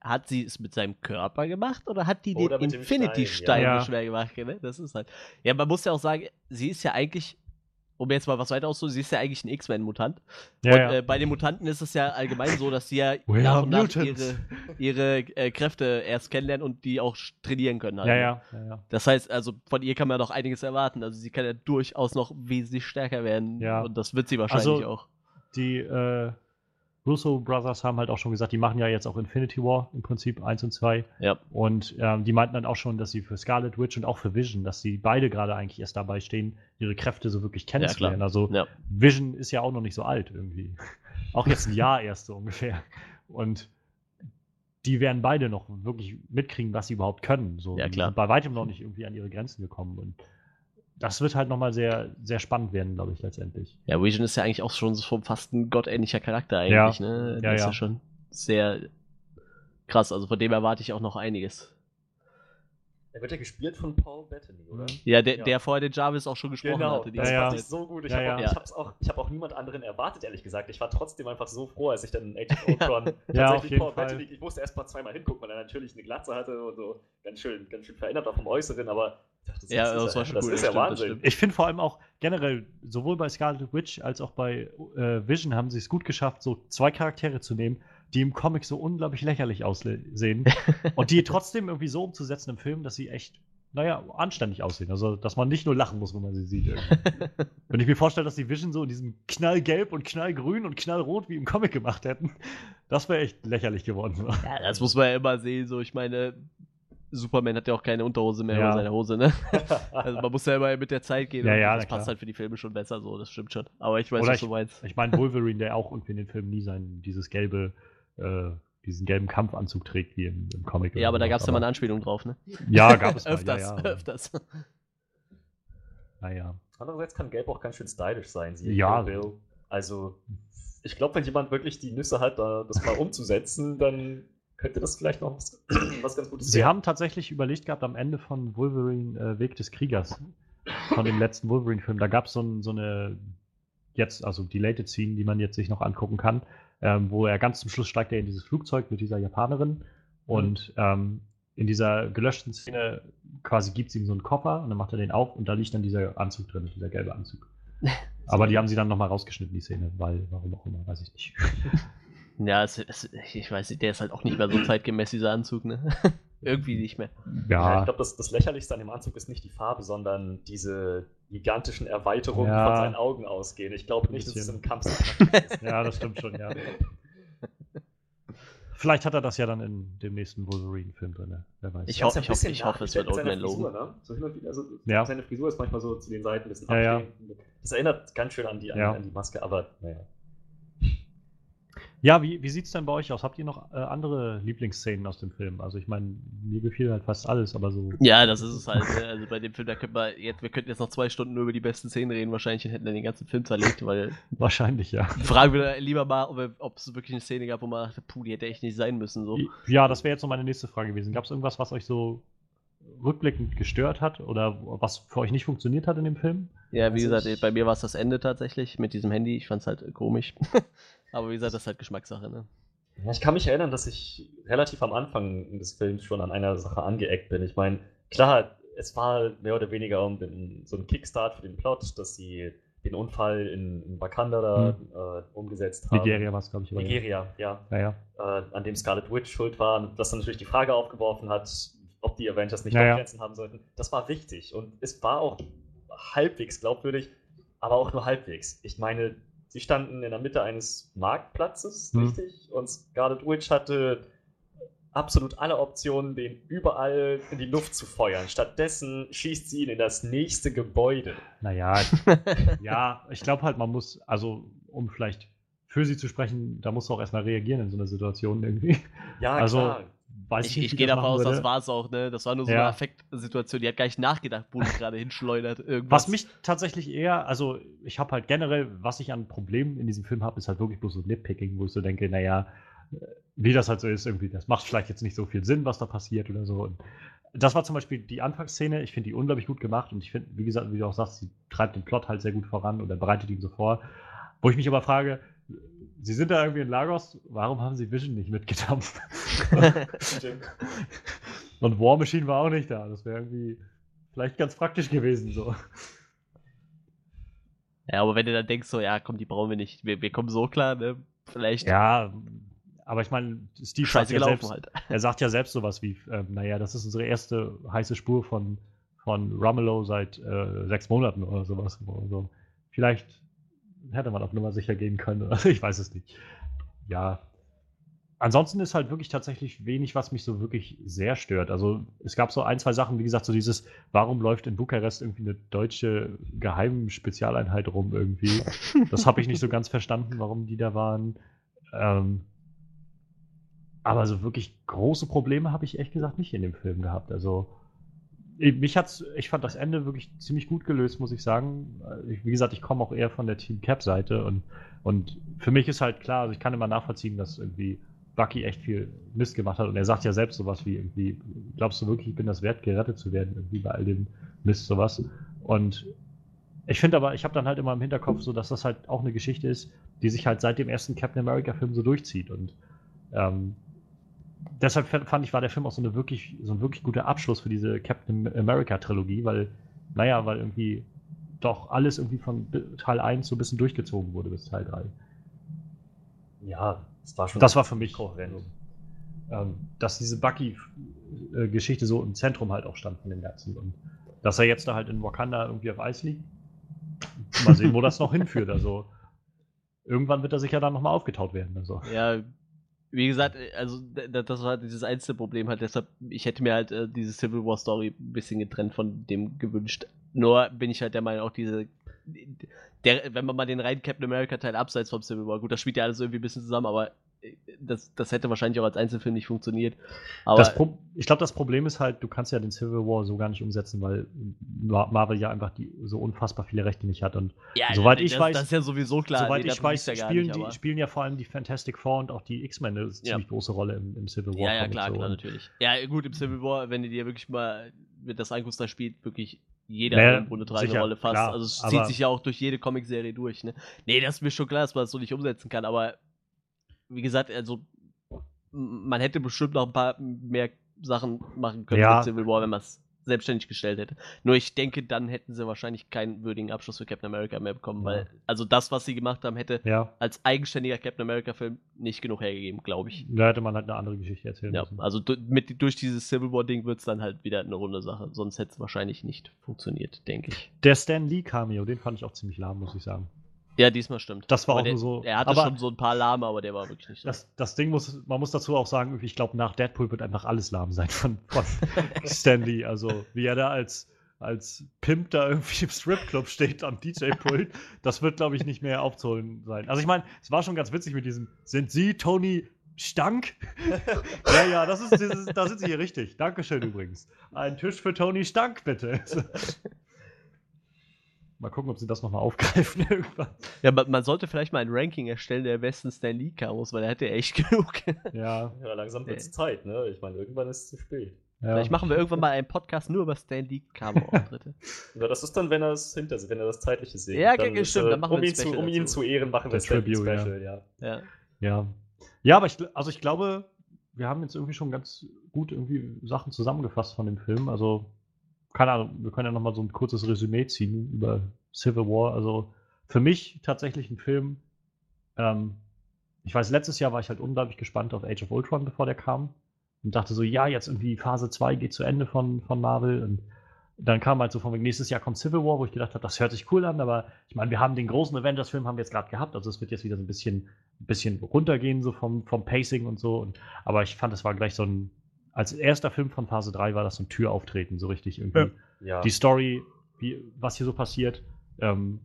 Hat sie es mit seinem Körper gemacht oder hat die den Oder Infinity-Stein Stein, ja. schwer gemacht? Ne? Das ist halt. Ja, man muss ja auch sagen, sie ist ja eigentlich, um jetzt mal was weiter auszudrücken, sie ist ja eigentlich ein X-Men-Mutant. ja, und ja. Äh, bei den Mutanten ist es ja allgemein so, dass sie ja We nach und nach mutants. ihre, ihre äh, Kräfte erst kennenlernen und die auch trainieren können. Halt. ja, ne? ja, ja, ja. Das heißt, also von ihr kann man doch einiges erwarten. Also sie kann ja durchaus noch wesentlich stärker werden. Ja. Und das wird sie wahrscheinlich Also- auch. Die äh, Russo Brothers haben halt auch schon gesagt, die machen ja jetzt auch Infinity War im Prinzip 1 und 2. Ja. Und ähm, die meinten dann auch schon, dass sie für Scarlet Witch und auch für Vision, dass sie beide gerade eigentlich erst dabei stehen, ihre Kräfte so wirklich kennenzulernen. also Ja. Vision ist ja auch noch nicht so alt irgendwie. Auch jetzt ein Jahr erst so ungefähr. Und die werden beide noch wirklich mitkriegen, was sie überhaupt können. So, Ja, die klar. sind bei weitem noch nicht irgendwie an ihre Grenzen gekommen. Und das wird halt nochmal sehr, sehr spannend werden, glaube ich, letztendlich. Ja, Vision ist ja eigentlich auch schon so fast ein gottähnlicher Charakter eigentlich, ne? Der Ja, ist ja ja. schon sehr krass. Also von dem erwarte ich auch noch einiges. Er wird ja gespielt von Paul Bettany, oder? Ja, der, Ja. der vorher den Jarvis auch schon gesprochen Genau, hatte. die das Ja, fand ja. ich so gut. Ich Ja, habe ja. auch, auch, ich hab auch niemand anderen erwartet, ehrlich gesagt. Ich war trotzdem einfach so froh, als ich dann in Age of Ultron Ja, auf tatsächlich jeden Paul Fall. Bettany, ich musste erst mal zweimal hingucken, weil er natürlich eine Glatze hatte und so ganz schön, ganz schön verändert war vom Äußeren, aber ich dachte, Ja, ist das ja- war schon das cool, ist das ja stimmt, das Wahnsinn. stimmt. Ich finde vor allem auch generell, sowohl bei Scarlet Witch als auch bei äh, Vision haben sie es gut geschafft, so zwei Charaktere zu nehmen, die im Comic so unglaublich lächerlich aussehen und die trotzdem irgendwie so umzusetzen im Film, dass sie echt, naja, anständig aussehen. Also, dass man nicht nur lachen muss, wenn man sie sieht. irgendwie. Wenn ich mir vorstelle, dass die Vision so in diesem knallgelb und knallgrün und knallrot wie im Comic gemacht hätten, das wäre echt lächerlich geworden. Ja, das muss man ja immer sehen. So, ich meine, Superman hat ja auch keine Unterhose mehr Ja. über seine Hose, ne? Also man muss ja immer mit der Zeit gehen. Ja, ja, das passt klar. halt für die Filme schon besser, so, das stimmt schon. Aber ich weiß, Oder was du meinst. Ich meine, Wolverine, der auch irgendwie in den Filmen nie sein, dieses gelbe, äh, diesen gelben Kampfanzug trägt wie im, im Comic. Ja, aber da gab es ja mal eine Anspielung drauf, ne? Ja, gab es mal. öfters, ja, ja, aber- öfters. Naja. Andererseits kann Gelb auch ganz schön stylisch sein. siehe Ja. Also, ich glaube, wenn jemand wirklich die Nüsse hat, da, das mal umzusetzen, dann könnte das vielleicht noch was, was ganz Gutes Sie werden. haben tatsächlich überlegt gehabt, am Ende von Wolverine äh, Weg des Kriegers, von dem letzten Wolverine-Film, da gab es so, ein, so eine, jetzt, also Deleted Scene, die man jetzt sich noch angucken kann, ähm, wo er ganz zum Schluss steigt er in dieses Flugzeug mit dieser Japanerin und ähm, in dieser gelöschten Szene quasi gibt es ihm so einen Koffer und dann macht er den auf und da liegt dann dieser Anzug drin, dieser gelbe Anzug. Aber die haben sie dann nochmal rausgeschnitten, die Szene, weil, warum auch immer, weiß ich nicht. Ja, es, es, ich weiß nicht, der ist halt auch nicht mehr so zeitgemäß, dieser Anzug, ne? Irgendwie nicht mehr. Ja, ich Ja, glaube, das, das Lächerlichste an dem Anzug ist nicht die Farbe, sondern diese gigantischen Erweiterungen, Ja. die von seinen Augen ausgehen. Ich glaube nicht, dass es im Kampf ist. ja, das stimmt schon, ja. Vielleicht hat er das ja dann in dem nächsten Wolverine-Film drin, ne? wer weiß. Ich Er hat's hoffe- ich hoffe, es wird nachgestellt mit Old Man seiner Frisur, ne? So hin und wieder, also Ja. Seine Frisur ist manchmal so zu den Seiten ein bisschen Ja, ja. Das erinnert ganz schön an die, an, Ja. an die Maske, aber naja. Ja, wie, wie sieht es denn bei euch aus? Habt ihr noch äh, andere Lieblingsszenen aus dem Film? Also ich meine, mir gefiel halt fast alles, aber so. Ja, das ist es halt. ne? Also bei dem Film, da könnte man jetzt, wir könnten jetzt noch zwei Stunden nur über die besten Szenen reden, wahrscheinlich und hätten dann den ganzen Film zerlegt, weil Wahrscheinlich, ja. fragen wir lieber mal, ob, es wirklich eine Szene gab, wo man dachte, puh, die hätte echt nicht sein müssen. So. Ja, das wäre jetzt noch meine nächste Frage gewesen. Gab es irgendwas, was euch so rückblickend gestört hat oder was für euch nicht funktioniert hat in dem Film? Ja, wie Also gesagt, bei mir war es das Ende tatsächlich mit diesem Handy. Ich fand es halt komisch. Aber wie gesagt, das ist halt Geschmackssache, ne? Ja, ich kann mich erinnern, dass ich relativ am Anfang des Films schon an einer Sache angeeckt bin. Ich meine, klar, es war mehr oder weniger um den, so ein Kickstart für den Plot, dass sie den Unfall in, in Wakanda da äh, umgesetzt haben. Nigeria war es, glaube ich. aber ja. Nigeria, ja. Ja, ja. Äh, an dem Scarlet Witch schuld war, und das dann natürlich die Frage aufgeworfen hat, ob die Avengers nicht ja. Grenzen haben sollten. Das war wichtig und es war auch halbwegs glaubwürdig, aber auch nur halbwegs. Ich meine, sie standen in der Mitte eines Marktplatzes, Hm. richtig? Und Scarlet Witch hatte absolut alle Optionen, den überall in die Luft zu feuern. Stattdessen schießt sie ihn in das nächste Gebäude. Naja, ja, ich glaube halt, man muss, also um vielleicht für sie zu sprechen, da musst du auch erstmal reagieren in so einer Situation irgendwie. Ja, Also, klar. Weiß Ich, ich wie gehe davon aus, das war es auch, ne? Das war nur so Ja. eine Affektsituation. Die hat gar nicht nachgedacht, wo die gerade hinschleudert. Irgendwas. Was mich tatsächlich eher, also ich habe halt generell, was ich an Problemen in diesem Film habe, ist halt wirklich bloß so Nitpicking, wo ich so denke, naja, wie das halt so ist, irgendwie, das macht vielleicht jetzt nicht so viel Sinn, was da passiert oder so. Und das war zum Beispiel die Anfangsszene, ich finde die unglaublich gut gemacht und ich finde, wie gesagt, wie du auch sagst, sie treibt den Plot halt sehr gut voran oder bereitet ihn so vor. Wo ich mich aber frage, sie sind da irgendwie in Lagos, warum haben sie Vision nicht? Stimmt. und War Machine war auch nicht da, das wäre irgendwie vielleicht ganz praktisch gewesen so. ja, aber wenn du dann denkst, so, ja, komm, die brauchen wir nicht. Wir, wir kommen so klar, ne? Vielleicht Ja, aber ich meine, Steve sagt scheiße ja gelaufen selbst, halt. er sagt ja selbst sowas wie, ähm, naja, das ist unsere erste heiße Spur von, von Ramelow seit äh, sechs Monaten oder sowas. Also, vielleicht hätte man auf Nummer sicher gehen können. Also, ich weiß es nicht. Ja. Ansonsten ist halt wirklich tatsächlich wenig, was mich so wirklich sehr stört. Also es gab so ein, zwei Sachen, wie gesagt, so dieses, warum läuft in Bukarest irgendwie eine deutsche Geheimspezialeinheit rum irgendwie? Das habe ich nicht so ganz verstanden, warum die da waren. Ähm, aber so wirklich große Probleme habe ich ehrlich gesagt nicht in dem Film gehabt. Also mich hat's, ich fand das Ende wirklich ziemlich gut gelöst, muss ich sagen. Äh, wie gesagt, ich komme auch eher von der Team Cap Seite und und für mich ist halt klar, also ich kann immer nachvollziehen, dass irgendwie Bucky echt viel Mist gemacht hat. Und er sagt ja selbst sowas wie irgendwie, glaubst du wirklich, ich bin das wert, gerettet zu werden irgendwie bei all dem Mist sowas? Und ich finde aber, ich habe dann halt immer im Hinterkopf so, dass das halt auch eine Geschichte ist, die sich halt seit dem ersten Captain America Film so durchzieht. Und ähm, deshalb fand ich, war der Film auch so, eine wirklich, so ein wirklich guter Abschluss für diese Captain America Trilogie, weil, naja, weil irgendwie doch alles irgendwie von Teil 1 so ein bisschen durchgezogen wurde bis Teil 3. Ja, das war schon. Das war für mich kohärent. ähm, dass diese Bucky-Geschichte so im Zentrum halt auch stand von dem Ganzen und dass er jetzt da halt in Wakanda irgendwie auf Eis liegt. Mal sehen, wo das noch hinführt. Also irgendwann wird er sicher dann nochmal aufgetaut werden. Also. Ja, wie gesagt, äh, also das war halt dieses einzige Problem halt, deshalb, ich hätte mir halt äh, diese Civil War Story ein bisschen getrennt von dem gewünscht. Nur bin ich halt der Meinung, auch diese, der, wenn man mal den reinen Captain America Teil abseits vom Civil War, gut, das spielt ja alles irgendwie ein bisschen zusammen, aber das, das hätte wahrscheinlich auch als Einzelfilm nicht funktioniert. Aber ich glaube, das Problem ist halt, du kannst ja den Civil War so gar nicht umsetzen, weil Ma- Marvel ja einfach die, so unfassbar viele Rechte nicht hat. Und ja, soweit das, ich weiß- das ist ja sowieso klar. soweit nee, ich weiß, ja spielen, nicht, die, spielen ja vor allem die Fantastic Four und auch die X-Men eine ziemlich große Rolle im, im Civil War. Ja, ja, klar, so. klar, natürlich. Ja, gut, im Civil War, wenn du dir wirklich mal mit das anguckst, da spielt wirklich jeder Naja, irgendwo eine tragende sicher, Rolle fast. klar, also es zieht sich ja auch durch jede Comicserie durch, ne? Nee, das ist mir schon klar, dass man das so nicht umsetzen kann, aber wie gesagt, also man hätte bestimmt noch ein paar mehr Sachen machen können Ja. mit Civil War, wenn man es selbstständig gestellt hätte. Nur ich denke, dann hätten sie wahrscheinlich keinen würdigen Abschluss für Captain America mehr bekommen, Ja. weil also das, was sie gemacht haben, hätte Ja, als eigenständiger Captain America Film nicht genug hergegeben, glaube ich. da hätte man halt eine andere Geschichte erzählen Ja, müssen. also mit, durch dieses Civil War-Ding wird es dann halt wieder eine runde Sache. Sonst hätte es wahrscheinlich nicht funktioniert, denke ich. Der Stan Lee Cameo, den fand ich auch ziemlich lahm, muss ich sagen. Ja, diesmal stimmt. Das war Aber auch der, nur so- Er hatte schon so ein paar Lahme, aber der war wirklich nicht so. Das, das Ding muss, man muss dazu auch sagen, ich glaube, nach Deadpool wird einfach alles lahm sein von, von Stan Lee. Also, wie er da als, als Pimp da irgendwie im Stripclub steht am DJ-Pult, das wird, glaube ich, nicht mehr aufzuholen sein. Also ich meine, es war schon ganz witzig mit diesem, sind Sie Tony Stank? ja, ja, das ist, dieses, da sind Sie hier richtig. Dankeschön übrigens. Ein Tisch für Tony Stank, bitte. Mal gucken, ob sie das nochmal aufgreifen irgendwann. Ja, man, man, sollte vielleicht mal ein Ranking erstellen der besten Stan Lee Kamos, weil er hat ja echt genug. Ja, ja langsam wird es Zeit, ne? Ich meine, irgendwann ist es zu spät. Ja. Vielleicht machen wir irgendwann mal einen Podcast nur über Stan Lee Camo-Auftritte. ja, das ist dann, wenn er es hinter wenn er das zeitliche sieht. Ja, dann stimmt, dann machen um wir ihn zu, Um ihn zu ehren, machen wir das Tribute, Special, ja. ja. Ja. Ja, aber ich, also ich glaube, wir haben jetzt irgendwie schon ganz gut irgendwie Sachen zusammengefasst von dem Film. Also keine Ahnung, wir können ja nochmal so ein kurzes Resümee ziehen über Civil War. Also für mich tatsächlich ein Film. Ähm, ich weiß, letztes Jahr war ich halt unglaublich gespannt auf Age of Ultron, bevor der kam. Und dachte so, ja, jetzt irgendwie Phase 2 geht zu Ende von, von Marvel. Und dann kam halt so von nächstes Jahr kommt Civil War, wo ich gedacht habe, das hört sich cool an, aber ich meine, wir haben den großen Avengers-Film haben wir jetzt gerade gehabt, also es wird jetzt wieder so ein bisschen, ein bisschen runtergehen, so vom, vom Pacing und so. Und, aber ich fand, es war gleich so ein, als erster Film von Phase 3 war das so ein Türauftreten, so richtig irgendwie. Ja. Die Story, wie, was hier so passiert, ähm,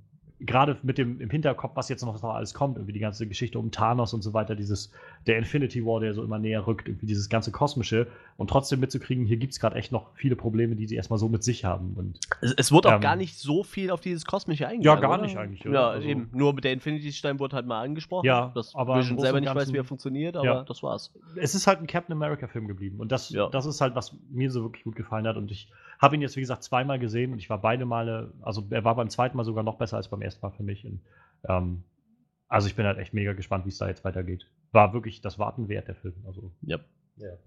gerade mit dem im Hinterkopf, was jetzt noch alles kommt, irgendwie die ganze Geschichte um Thanos und so weiter, dieses, der Infinity War, der so immer näher rückt, irgendwie dieses ganze Kosmische und trotzdem mitzukriegen, hier gibt es gerade echt noch viele Probleme, die sie erstmal so mit sich haben. Und, es, es wurde auch ähm, gar nicht so viel auf dieses Kosmische eingegangen. Ja, gar oder? nicht eigentlich. Oder? Ja, also, eben. Nur mit der Infinity-Stein wurde halt mal angesprochen. Ja, dass aber Vision selber nicht weiß, wie er funktioniert, aber ja. das war's. Es ist halt ein Captain America-Film geblieben und das, ja. das ist halt, was mir so wirklich gut gefallen hat und ich habe ihn jetzt, wie gesagt, zweimal gesehen und ich war beide Male, also er war beim zweiten Mal sogar noch besser als beim ersten Mal für mich. Und, ähm, also ich bin halt echt mega gespannt, wie es da jetzt weitergeht. War wirklich das Warten wert, der Film. Also, ja. ja.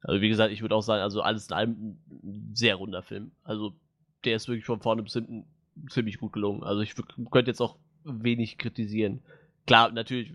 Also wie gesagt, ich würde auch sagen, also alles in allem ein sehr runder Film. Also der ist wirklich von vorne bis hinten ziemlich gut gelungen. Also ich könnte jetzt auch wenig kritisieren. Klar, natürlich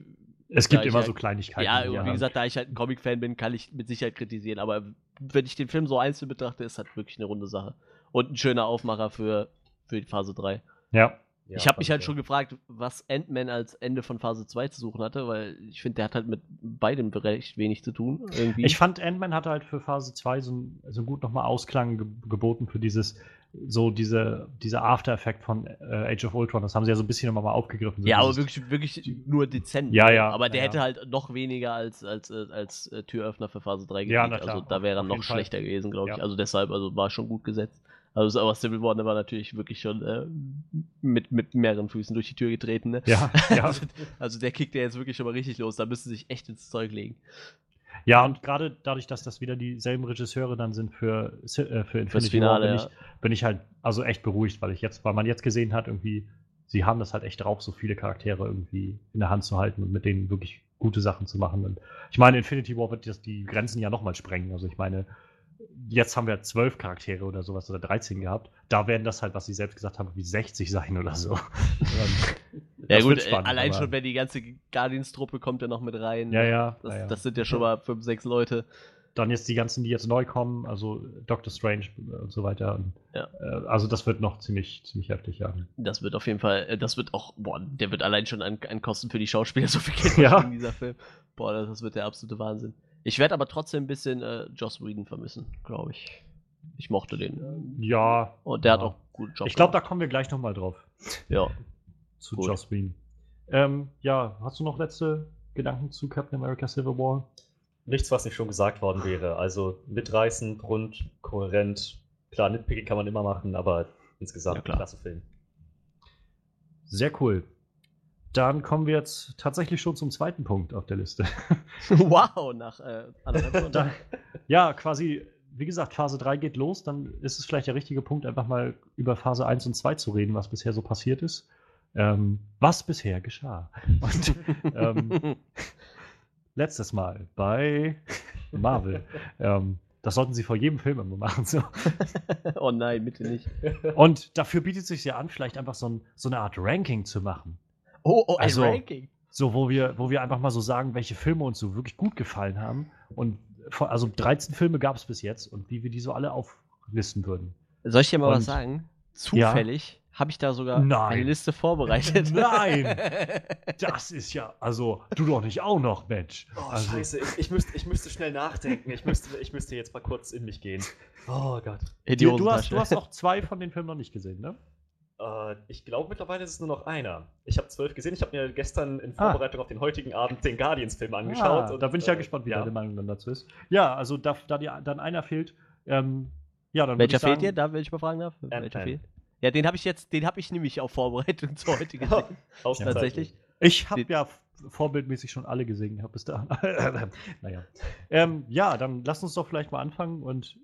es gibt immer halt, so Kleinigkeiten. Ja, wie haben. gesagt, da ich halt ein Comic-Fan bin, kann ich mit Sicherheit kritisieren. Aber wenn ich den Film so einzeln betrachte, ist halt wirklich eine runde Sache. Und ein schöner Aufmacher für, für die Phase 3. Ja. Ja, ich habe mich halt schon gefragt, was Ant-Man als Ende von Phase 2 zu suchen hatte, weil ich finde, der hat halt mit beidem recht wenig zu tun. Irgendwie. Ich fand, Ant-Man hatte halt für Phase 2 so, so gut nochmal Ausklang ge geboten für dieses, so diese, dieser After-Effekt von äh, Age of Ultron. Das haben sie ja so ein bisschen nochmal aufgegriffen. So ja, aber wirklich, wirklich nur dezent. Ja, ja. Aber der ja, hätte halt noch weniger als, als, als, als äh, Türöffner für Phase 3 gekriegt. Ja, na klar, also da wäre er noch schlechter Fall. gewesen, glaube ich. Also deshalb, also war schon gut gesetzt. Also, aber Civil War war natürlich wirklich schon äh, mit, mit mehreren Füßen durch die Tür getreten. Ne? Ja, ja. also, also, der kickt ja jetzt wirklich schon mal richtig los. Da müsste sich echt ins Zeug legen. Ja, und gerade dadurch, dass das wieder dieselben Regisseure dann sind für, äh, für Infinity Finale, War, bin, ja. ich, bin ich halt also echt beruhigt, weil ich jetzt, weil man jetzt gesehen hat, irgendwie, sie haben das halt echt drauf, so viele Charaktere irgendwie in der Hand zu halten und mit denen wirklich gute Sachen zu machen. Und ich meine, Infinity War wird das die Grenzen ja nochmal sprengen. Also ich meine, jetzt haben wir zwölf Charaktere oder sowas oder 13 gehabt. Da werden das halt, was sie selbst gesagt haben, wie 60 sein oder so. ja gut, spannend, allein schon, wenn die ganze Guardians-Truppe kommt ja noch mit rein. Ja, ja. Das, ja, das sind ja schon mal fünf, sechs Leute. Dann jetzt die ganzen, die jetzt neu kommen, also Doctor Strange und so weiter. Ja. Äh, also das wird noch ziemlich, ziemlich heftig, ja. Das wird auf jeden Fall, äh, das wird auch, boah, der wird allein schon an, an Kosten für die Schauspieler so viel Geld ja. in dieser Film. Boah, das, das wird der absolute Wahnsinn. Ich werde aber trotzdem ein bisschen äh, Joss Whedon vermissen, glaube ich. Ich mochte den. Ja. Und der ja. hat auch guten Job. Ich glaube, da kommen wir gleich nochmal drauf. Ja. Zu Gut. Joss Whedon. Ähm, ja, hast du noch letzte Gedanken zu Captain America Civil War? Nichts, was nicht schon gesagt worden wäre. Also mitreißend, rund, kohärent. Klar, Nitpicking kann man immer machen, aber insgesamt ja, klasse Film. Sehr cool. Dann kommen wir jetzt tatsächlich schon zum zweiten Punkt auf der Liste. wow, nach äh, da, Ja, quasi, wie gesagt, Phase 3 geht los, dann ist es vielleicht der richtige Punkt, einfach mal über Phase 1 und 2 zu reden, was bisher so passiert ist. Ähm, was bisher geschah. Und ähm, letztes Mal bei Marvel. ähm, das sollten sie vor jedem Film immer machen. So. oh nein, bitte nicht. Und dafür bietet es sich ja an, vielleicht einfach so, ein, so eine Art Ranking zu machen. Oh, oh, also, ein Ranking. So, wo wir, wo wir einfach mal so sagen, welche Filme uns so wirklich gut gefallen haben. Und also 13 Filme gab es bis jetzt und wie wir die so alle auflisten würden. Soll ich dir mal und, was sagen? Zufällig ja. habe ich da sogar Nein. eine Liste vorbereitet. Nein! Das ist ja, also, du doch nicht auch noch, Mensch. Oh, also, scheiße, ich, ich, müsste, ich müsste schnell nachdenken. Ich müsste, ich müsste jetzt mal kurz in mich gehen. Oh Gott. Du, du, hast, du hast auch zwei von den Filmen noch nicht gesehen, ne? Äh, ich glaube, mittlerweile ist es nur noch einer. Ich habe zwölf gesehen. Ich habe mir gestern in Ah. Vorbereitung auf den heutigen Abend den Guardians-Film angeschaut. Ah, und, da bin ich ja äh, gespannt, wie ja. deine Meinung dann dazu ist. Ja, also da, da dir dann einer fehlt, ähm, ja, dann Welcher ich sagen, fehlt dir? Da, wenn ich mal fragen darf? Welcher Ant-Man. fehlt? Ja, den habe ich jetzt, den habe ich nämlich auf Vorbereitung zu heute gesehen. Ausgezeichnet. Tatsächlich. Ich habe Die- ja vorbildmäßig schon alle gesehen gehabt bis dahin. naja. Ähm, ja, dann lass uns doch vielleicht mal anfangen und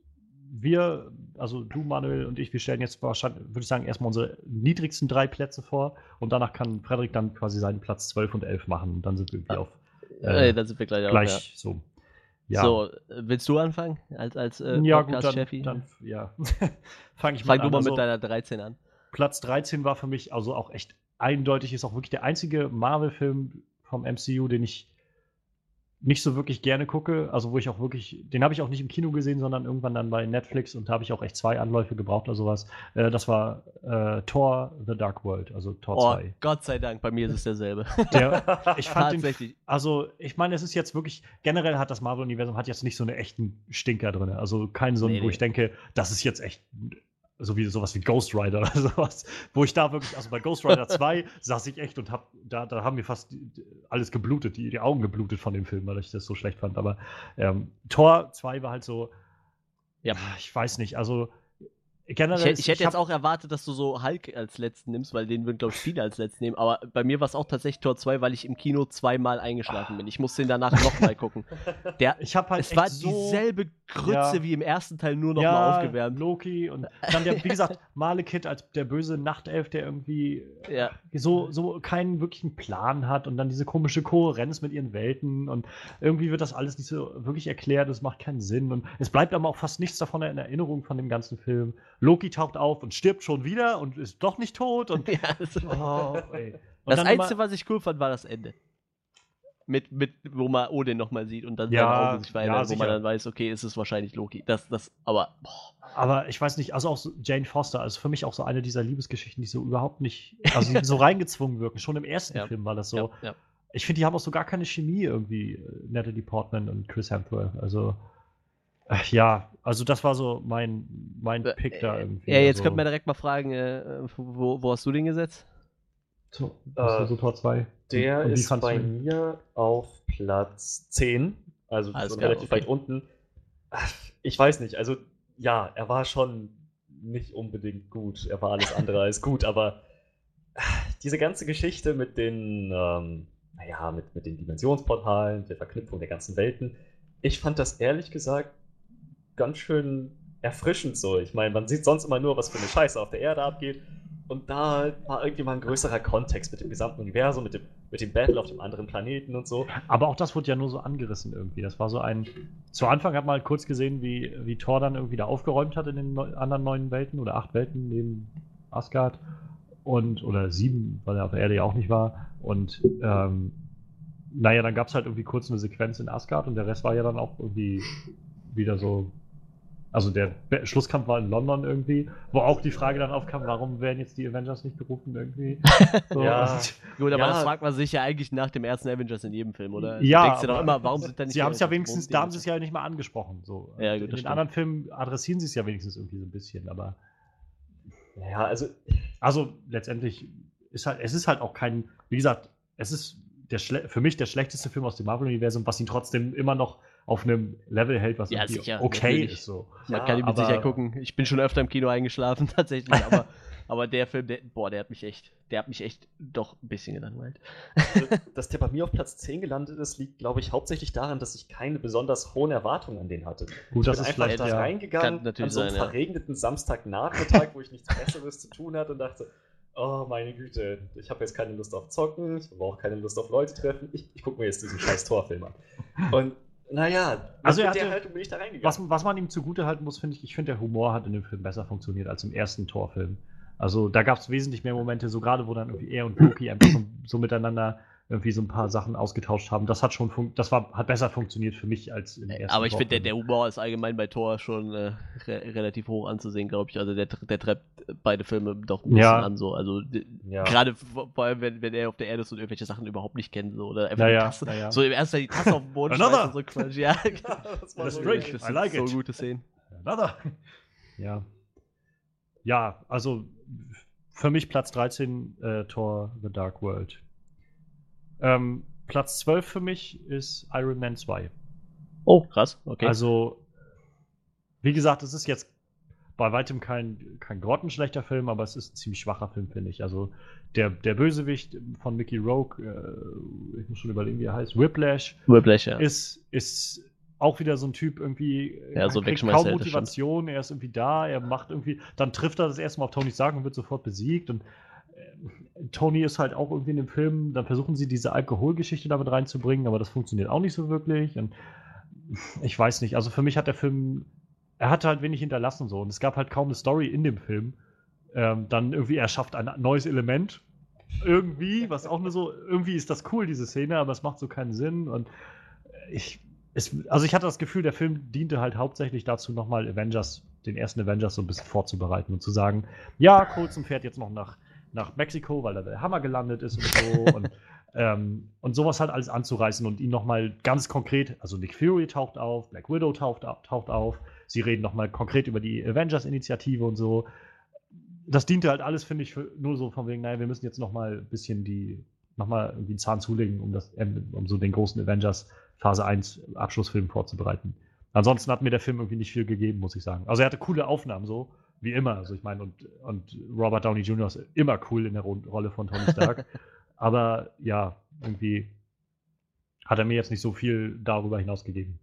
wir, also du, Manuel und ich, wir stellen jetzt wahrscheinlich, würde ich sagen, erstmal unsere niedrigsten drei Plätze vor und danach kann Frederik dann quasi seinen Platz 12 und 11 machen und dann sind wir irgendwie auf Äh, äh, da sind wir gleich, gleich so. Ja, So, äh, willst du anfangen? Als, als äh, ja gut, dann, dann ja. fange ich Fang mal du an. mal Also, mit deiner 13 an. Platz 13 war für mich also auch echt eindeutig, ist auch wirklich der einzige Marvel-Film vom MCU, den ich nicht so wirklich gerne gucke. Also wo ich auch wirklich, den habe ich auch nicht im Kino gesehen, sondern irgendwann dann bei Netflix und da habe ich auch echt zwei Anläufe gebraucht oder sowas. Äh, das war äh, Thor The Dark World, also Thor Oh, 2. Gott sei Dank, bei mir ist es derselbe. Der, ich fand den, Tatsächlich. also ich meine, es ist jetzt wirklich, generell hat das Marvel-Universum hat jetzt nicht so eine echten Stinker drin. Also keinen so, einen, Nee, wo nee. ich denke, das ist jetzt echt so wie sowas wie Ghost Rider oder sowas. Wo ich da wirklich, also bei Ghost Rider 2 saß ich echt und hab, da, da haben mir fast alles geblutet, die, die Augen geblutet von dem Film, weil ich das so schlecht fand. Aber ähm, Tor 2 war halt so, Ja. ich weiß nicht, also generell. Ich, ich hätte hab- jetzt auch erwartet, dass du so Hulk als letzten nimmst, weil den würden, glaube ich, viele als letzten nehmen. Aber bei mir war es auch tatsächlich Tor 2, weil ich im Kino zweimal eingeschlafen bin. Ich musste den danach nochmal gucken. Der, Ich habe halt es war so, dieselbe Grütze Ja. wie im ersten Teil, nur nochmal aufgewärmt. Loki und dann der, wie gesagt, Malekith als der böse Nachtelf, der irgendwie Ja. so, so keinen wirklichen Plan hat und dann diese komische Kohärenz mit ihren Welten und irgendwie wird das alles nicht so wirklich erklärt, es macht keinen Sinn und es bleibt aber auch fast nichts davon in Erinnerung von dem ganzen Film. Loki taucht auf und stirbt schon wieder und ist doch nicht tot und ja das oh. Und das Einzige, was ich cool fand, war das Ende. Mit, mit, wo man Odin nochmal sieht und dann Ja, seine Augen sich verändern, ja, wo sicher. man dann weiß, okay, es ist wahrscheinlich Loki. Das, das, aber, boah. Aber ich weiß nicht, also auch so Jane Foster ist für mich auch so eine dieser Liebesgeschichten, die so überhaupt nicht, also die so reingezwungen wirken. Schon im ersten Ja. Film war das so. Ich finde, die haben auch so gar keine Chemie irgendwie, äh, Natalie Portman und Chris Hemsworth. Also, ja, also das war so mein, mein Pick da irgendwie. Ja, jetzt also, könnte man direkt mal fragen, äh, wo, wo hast du den gesetzt? so, ist so Tor 2. Der ist bei mir auf Platz 10. Also klar, relativ okay. weit unten. Ach, Ich weiß nicht, also ja, er war schon nicht unbedingt gut. Er war alles andere als gut, aber diese ganze Geschichte mit den, ähm, naja, mit, mit den Dimensionsportalen, der Verknüpfung der ganzen Welten, ich fand das ehrlich gesagt ganz schön erfrischend so. Ich meine, man sieht sonst immer nur, was für eine Scheiße auf der Erde abgeht. Und da war irgendwie mal ein größerer Kontext mit dem gesamten Universum, mit dem, mit dem Battle auf dem anderen Planeten und so. Aber auch das wurde ja nur so angerissen irgendwie. Das war so ein. Zu Anfang hat man halt kurz gesehen, wie, wie Thor dann irgendwie da aufgeräumt hat in den neu, anderen neuen Welten oder acht Welten neben Asgard. Und, oder sieben, weil er auf der Erde ja auch nicht war. Und ähm, naja, dann gab es halt irgendwie kurz eine Sequenz in Asgard und der Rest war ja dann auch irgendwie wieder so. Also der Be- Schlusskampf war in London irgendwie, wo auch die Frage dann aufkam, warum werden jetzt die Avengers nicht gerufen irgendwie? So, Ja. also- Gut, aber Ja. das fragt man sich ja eigentlich nach dem ersten Avengers in jedem Film, oder? Ja, Du denkst dir doch immer, warum sind da nicht Sie haben es ja wenigstens, da haben sie es ja nicht mal angesprochen. So. Ja, gut, In den stimmt. anderen Filmen adressieren sie es ja wenigstens irgendwie so ein bisschen, aber Naja, also also letztendlich ist halt, es ist halt auch kein, wie gesagt, es ist der schle- für mich der schlechteste Film aus dem Marvel-Universum, was ihn trotzdem immer noch auf einem Level hält, was Ja, irgendwie sicher, okay natürlich. ist. So. Man Ja, kann ihn mit Sicherheit gucken. Ich bin schon öfter im Kino eingeschlafen, tatsächlich, aber, aber der Film, der, boah, der hat mich echt, der hat mich echt doch ein bisschen gelangweilt. dass der bei mir auf Platz 10 gelandet ist, liegt, glaube ich, hauptsächlich daran, dass ich keine besonders hohen Erwartungen an den hatte. Gut, das ich ist bin einfach vielleicht da ja. Kann reingegangen natürlich an so einem sein, ja. verregneten Samstagnachmittag, wo ich nichts Besseres zu tun hatte und dachte, oh meine Güte, ich habe jetzt keine Lust auf Zocken, ich habe auch keine Lust auf Leute treffen, ich, ich gucke mir jetzt diesen scheiß Torfilm an. Und naja, Also er mit der hatte- Haltung bin ich da reingegangen. Was, was man ihm zugute halten muss, finde ich, ich finde, der Humor hat in dem Film besser funktioniert als im ersten Torfilm. Also da gab es wesentlich mehr Momente, so gerade wo dann irgendwie er und Loki einfach so, so miteinander irgendwie so ein paar Sachen ausgetauscht haben. Das hat schon das war, hat besser funktioniert für mich als im ersten Aber ich finde, der, der, Humor ist allgemein bei Thor schon äh, re relativ hoch anzusehen, glaube ich. Also der, der treibt beide Filme doch ein bisschen ja. an so. Also ja. gerade vor allem, wenn, wenn er auf der Erde ist und irgendwelche Sachen überhaupt nicht kennt. So, oder einfach ja, Tasse, so im ersten die Tasse auf den Boden schmeißt so Quatsch. Ja, das war so, drink. das I like so it. gute Szenen. Another. Ja. Ja, also für mich Platz 13 äh, Thor The Dark World. Ähm, Platz 12 für mich ist Iron Man 2. Oh, krass, okay. Also, wie gesagt, es ist jetzt bei weitem kein, kein grottenschlechter Film, aber es ist ein ziemlich schwacher Film, finde ich. Also, der, der Bösewicht von Mickey Rogue, äh, ich muss schon überlegen, wie er heißt, Whiplash, Whiplash ja. ist, ist auch wieder so ein Typ irgendwie, ja, so kaum Motivation, er ist irgendwie da, er macht irgendwie, dann trifft er das erste Mal auf Tony Stark und wird sofort besiegt und Tony ist halt auch irgendwie in dem Film, dann versuchen sie diese Alkoholgeschichte damit reinzubringen, aber das funktioniert auch nicht so wirklich. Und ich weiß nicht, also für mich hat der Film, er hatte halt wenig hinterlassen so und es gab halt kaum eine Story in dem Film. Ähm, dann irgendwie, er schafft ein neues Element. Irgendwie, was auch nur so, irgendwie ist das cool, diese Szene, aber es macht so keinen Sinn und ich, es, also ich hatte das Gefühl, der Film diente halt hauptsächlich dazu, nochmal Avengers, den ersten Avengers so ein bisschen vorzubereiten und zu sagen, ja, Colson fährt jetzt noch nach nach Mexiko, weil da der Hammer gelandet ist und so. und, ähm, und sowas halt alles anzureißen und ihn nochmal ganz konkret, also Nick Fury taucht auf, Black Widow taucht, taucht auf, sie reden nochmal konkret über die Avengers-Initiative und so. Das diente halt alles, finde ich, für, nur so von wegen, naja, wir müssen jetzt nochmal ein bisschen die, nochmal irgendwie einen Zahn zulegen, um, das, um so den großen Avengers Phase 1 Abschlussfilm vorzubereiten. Ansonsten hat mir der Film irgendwie nicht viel gegeben, muss ich sagen. Also er hatte coole Aufnahmen so, wie immer. Also ich meine, und, und Robert Downey Jr. ist immer cool in der Rolle von Tony Stark. Aber ja, irgendwie hat er mir jetzt nicht so viel darüber hinaus gegeben.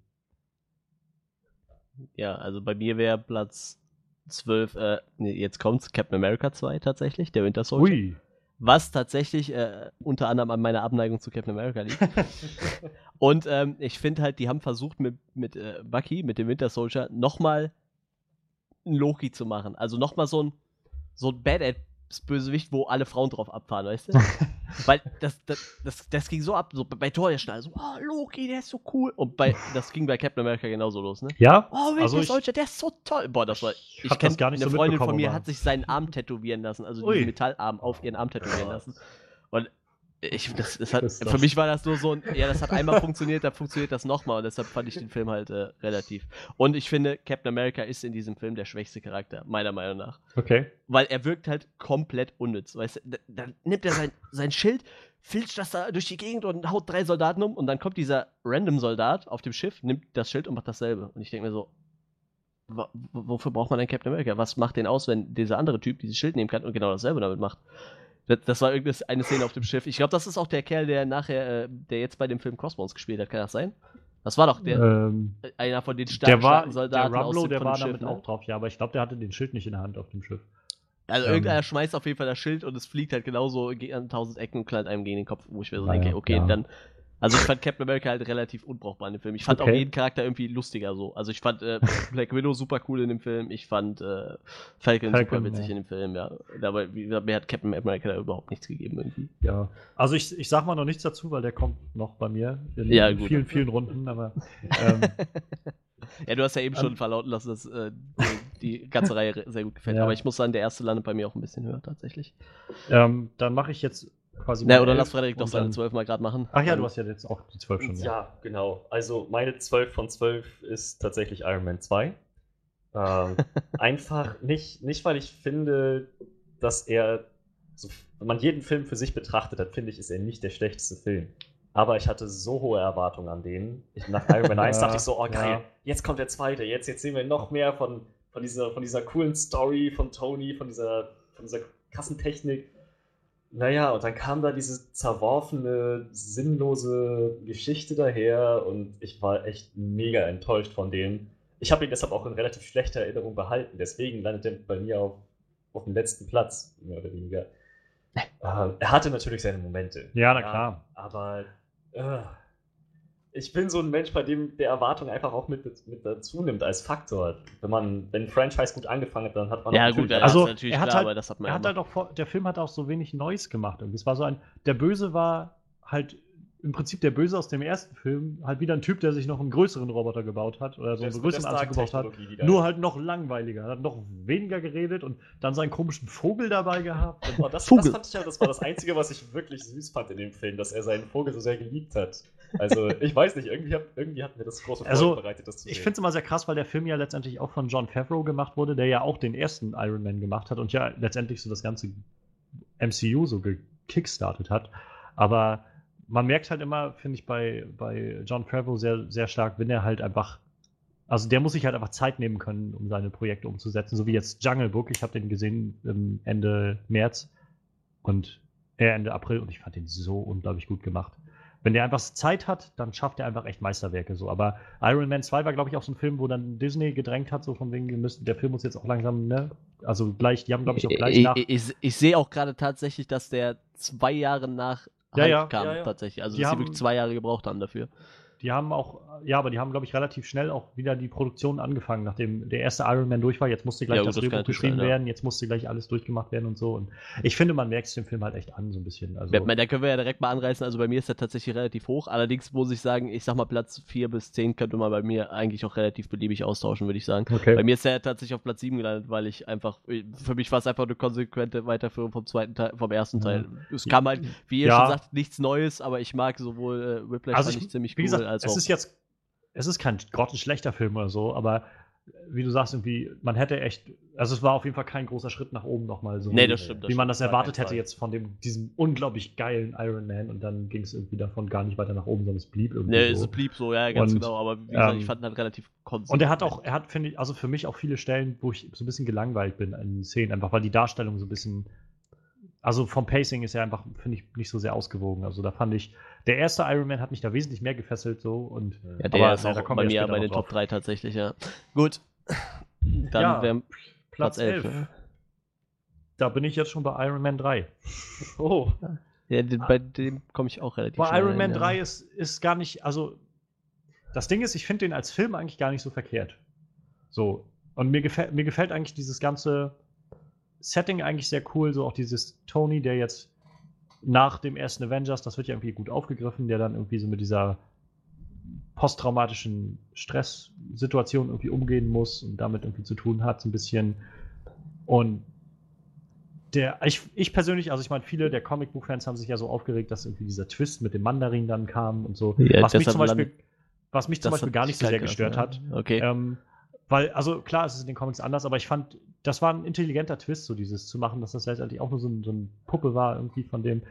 Ja, also bei mir wäre Platz 12, äh, nee, jetzt kommt's, Captain America 2 tatsächlich, der Winter Soldier. Ui. Was tatsächlich äh, unter anderem an meiner Abneigung zu Captain America liegt. Und ähm, ich finde halt, die haben versucht mit, mit äh, Bucky, mit dem Winter Soldier, nochmal ein Loki zu machen. Also nochmal so ein, so ein Badass-Bösewicht, wo alle Frauen drauf abfahren, weißt du? Weil das, das, das, das, ging so ab, so bei Thor der Schnall, so, oh, Loki, der ist so cool. Und bei, das ging bei Captain America genauso los, ne? Ja. Oh, also Soldier, der ist so toll. Boah, das war, ich, ich kenne eine so Freundin von mir, hat sich seinen Arm tätowieren lassen, also Ui. diesen Metallarm auf ihren Arm tätowieren lassen. Und ich, das, das hat, das für mich war das nur so ein, ja, das hat einmal funktioniert, dann funktioniert das nochmal und deshalb fand ich den Film halt äh, relativ. Und ich finde, Captain America ist in diesem Film der schwächste Charakter, meiner Meinung nach. Okay. Weil er wirkt halt komplett unnütz, weißt du, dann nimmt er sein, sein Schild, filzt das da durch die Gegend und haut drei Soldaten um und dann kommt dieser random Soldat auf dem Schiff, nimmt das Schild und macht dasselbe. Und ich denke mir so, wofür braucht man einen Captain America? Was macht den aus, wenn dieser andere Typ dieses Schild nehmen kann und genau dasselbe damit macht? Das, das war irgendeine Szene auf dem Schiff. Ich glaube, das ist auch der Kerl, der nachher, äh, der jetzt bei dem Film Crossbones gespielt hat. Kann das sein? Das war doch der, ähm, einer von den starken, der war, Soldaten der Rumlow, aus dem, der war Schiff, damit ne? auch drauf, ja, aber ich glaube, der hatte den Schild nicht in der Hand auf dem Schiff. Also ähm, irgendeiner schmeißt auf jeden Fall das Schild und es fliegt halt genauso an tausend Ecken und knallt einem gegen den Kopf, wo ich mir so denke, okay, ja. dann also ich fand Captain America halt relativ unbrauchbar in dem Film. Ich fand okay. auch jeden Charakter irgendwie lustiger so. Also ich fand äh, Black Widow super cool in dem Film. Ich fand äh, Falcon, Falcon, super witzig ja. in dem Film, ja. Aber mir hat Captain America da überhaupt nichts gegeben irgendwie. Ja. Also ich, ich sag mal noch nichts dazu, weil der kommt noch bei mir in, ja, in vielen, vielen Runden, aber ähm, Ja, du hast ja eben schon verlauten lassen, dass äh, die, die, ganze Reihe sehr gut gefällt. Ja. Aber ich muss sagen, der erste landet bei mir auch ein bisschen höher tatsächlich. Ähm, dann mache ich jetzt quasi. Na, oder lass Frederik doch seine 12 mal gerade machen. Ach ja, du hast ja jetzt auch die 12 schon. Ja, ja genau. Also meine 12 von 12 ist tatsächlich Iron Man 2. Ähm, einfach nicht, nicht, weil ich finde, dass er, so, wenn man jeden Film für sich betrachtet, dann finde ich, ist er nicht der schlechteste Film. Aber ich hatte so hohe Erwartungen an den. Ich, nach Iron Man 1 dachte ich so, oh geil, ja. jetzt kommt der zweite, jetzt, jetzt sehen wir noch mehr von, von, dieser, von dieser coolen Story von Tony, von dieser, von dieser Kassentechnik. Naja, und dann kam da diese zerworfene, sinnlose Geschichte daher und ich war echt mega enttäuscht von dem. Ich habe ihn deshalb auch in relativ schlechter Erinnerung behalten, deswegen landet er bei mir auf, auf dem letzten Platz, mehr oder weniger. Äh, er hatte natürlich seine Momente. Ja, na klar. Ja, aber äh, ich bin so ein Mensch, bei dem der Erwartung einfach auch mit, mit dazu nimmt als Faktor. Wenn man, wenn ein Franchise gut angefangen hat, dann hat man ja gut, also natürlich er hat klar, halt, er hat halt auch, der Film hat auch so wenig Neues gemacht. Irgendwie. Es war so ein, der Böse war halt im Prinzip der Böse aus dem ersten Film halt wieder ein Typ, der sich noch einen größeren Roboter gebaut hat oder so einen größeren Anzug gebaut hat. Nur halt noch langweiliger. Hat noch weniger geredet und dann seinen komischen Vogel dabei gehabt. Oh, das, das, fand ich ja, das war das Einzige, was ich wirklich süß fand in dem Film, dass er seinen Vogel so sehr geliebt hat. Also, ich weiß nicht, irgendwie hat, irgendwie hat mir das große Freude also, bereitet, das zu sehen. Ich finde es immer sehr krass, weil der Film ja letztendlich auch von John Favreau gemacht wurde, der ja auch den ersten Iron Man gemacht hat und ja letztendlich so das ganze MCU so gekickstartet hat. Aber man merkt halt immer, finde ich, bei, bei John Favreau sehr, sehr stark, wenn er halt einfach, also der muss sich halt einfach Zeit nehmen können, um seine Projekte umzusetzen, so wie jetzt Jungle Book. Ich habe den gesehen Ende März und äh, Ende April und ich fand den so unglaublich gut gemacht. Wenn der einfach Zeit hat, dann schafft er einfach echt Meisterwerke so. Aber Iron Man 2 war, glaube ich, auch so ein Film, wo dann Disney gedrängt hat, so von wegen, müssen, der Film muss jetzt auch langsam, ne? Also gleich, die haben, glaube ich, auch gleich ich, nach. Ich, ich, ich sehe auch gerade tatsächlich, dass der zwei Jahre nach ja, ja, kam, ja, ja. tatsächlich. Also, die dass haben, sie wirklich zwei Jahre gebraucht haben dafür. Die haben auch, ja, aber die haben, glaube ich, relativ schnell auch wieder die Produktion angefangen, nachdem der erste Iron Man durch war. Jetzt musste gleich ja, das Drehbuch geschrieben sein, werden, jetzt musste gleich alles durchgemacht werden und so. Und ich finde, man merkt es dem Film halt echt an, so ein bisschen. Also, ja, da können wir ja direkt mal anreißen. Also bei mir ist er tatsächlich relativ hoch. Allerdings muss ich sagen, ich sag mal, Platz 4 bis 10 könnte man bei mir eigentlich auch relativ beliebig austauschen, würde ich sagen. Okay. Bei mir ist er tatsächlich auf Platz 7 gelandet, weil ich einfach, für mich war es einfach eine konsequente Weiterführung vom zweiten Teil, vom ersten Teil. Ja. Es kam halt, wie ihr ja. schon sagt, nichts Neues, aber ich mag sowohl äh, Whiplash also ich, ziemlich cool gesagt, als auch. Es ist jetzt es ist kein grottenschlechter Film oder so, aber wie du sagst, irgendwie, man hätte echt, also es war auf jeden Fall kein großer Schritt nach oben nochmal so. Nee, das stimmt. Das wie man das erwartet hätte jetzt von dem, diesem unglaublich geilen Iron Man und dann ging es irgendwie davon gar nicht weiter nach oben, sondern es blieb irgendwie. Nee, so. es blieb so, ja, ganz und, genau, aber wie gesagt, ähm, ich fand ihn halt relativ konstant. Und er hat auch, er hat, finde ich, also für mich auch viele Stellen, wo ich so ein bisschen gelangweilt bin in Szenen, einfach weil die Darstellung so ein bisschen also vom Pacing ist er einfach, finde ich, nicht so sehr ausgewogen. Also da fand ich, der erste Iron Man hat mich da wesentlich mehr gefesselt so und ja, der aber, ist auch bei mir bei den Top 3 tatsächlich, ja. Gut. Dann ja, wäre Platz 11. 11 Da bin ich jetzt schon bei Iron Man 3. Oh. Ja, bei dem komme ich auch relativ Bei Iron Man ja. 3 ist, ist gar nicht, also das Ding ist, ich finde den als Film eigentlich gar nicht so verkehrt. So. Und mir gefällt, mir gefällt eigentlich dieses ganze, Setting eigentlich sehr cool, so auch dieses Tony, der jetzt nach dem ersten Avengers, das wird ja irgendwie gut aufgegriffen, der dann irgendwie so mit dieser posttraumatischen Stresssituation irgendwie umgehen muss und damit irgendwie zu tun hat, so ein bisschen. Und der, ich, ich persönlich, also ich meine, viele der Comicbuch-Fans haben sich ja so aufgeregt, dass irgendwie dieser Twist mit dem Mandarin dann kam und so. Ja, was, mich zum Beispiel, was mich zum Beispiel gar nicht so sehr gestört hat. Okay. Ähm, weil, also klar, es ist in den Comics anders, aber ich fand, das war ein intelligenter Twist, so dieses zu machen, dass das letztendlich auch nur so, ein, so eine Puppe war, irgendwie von dem.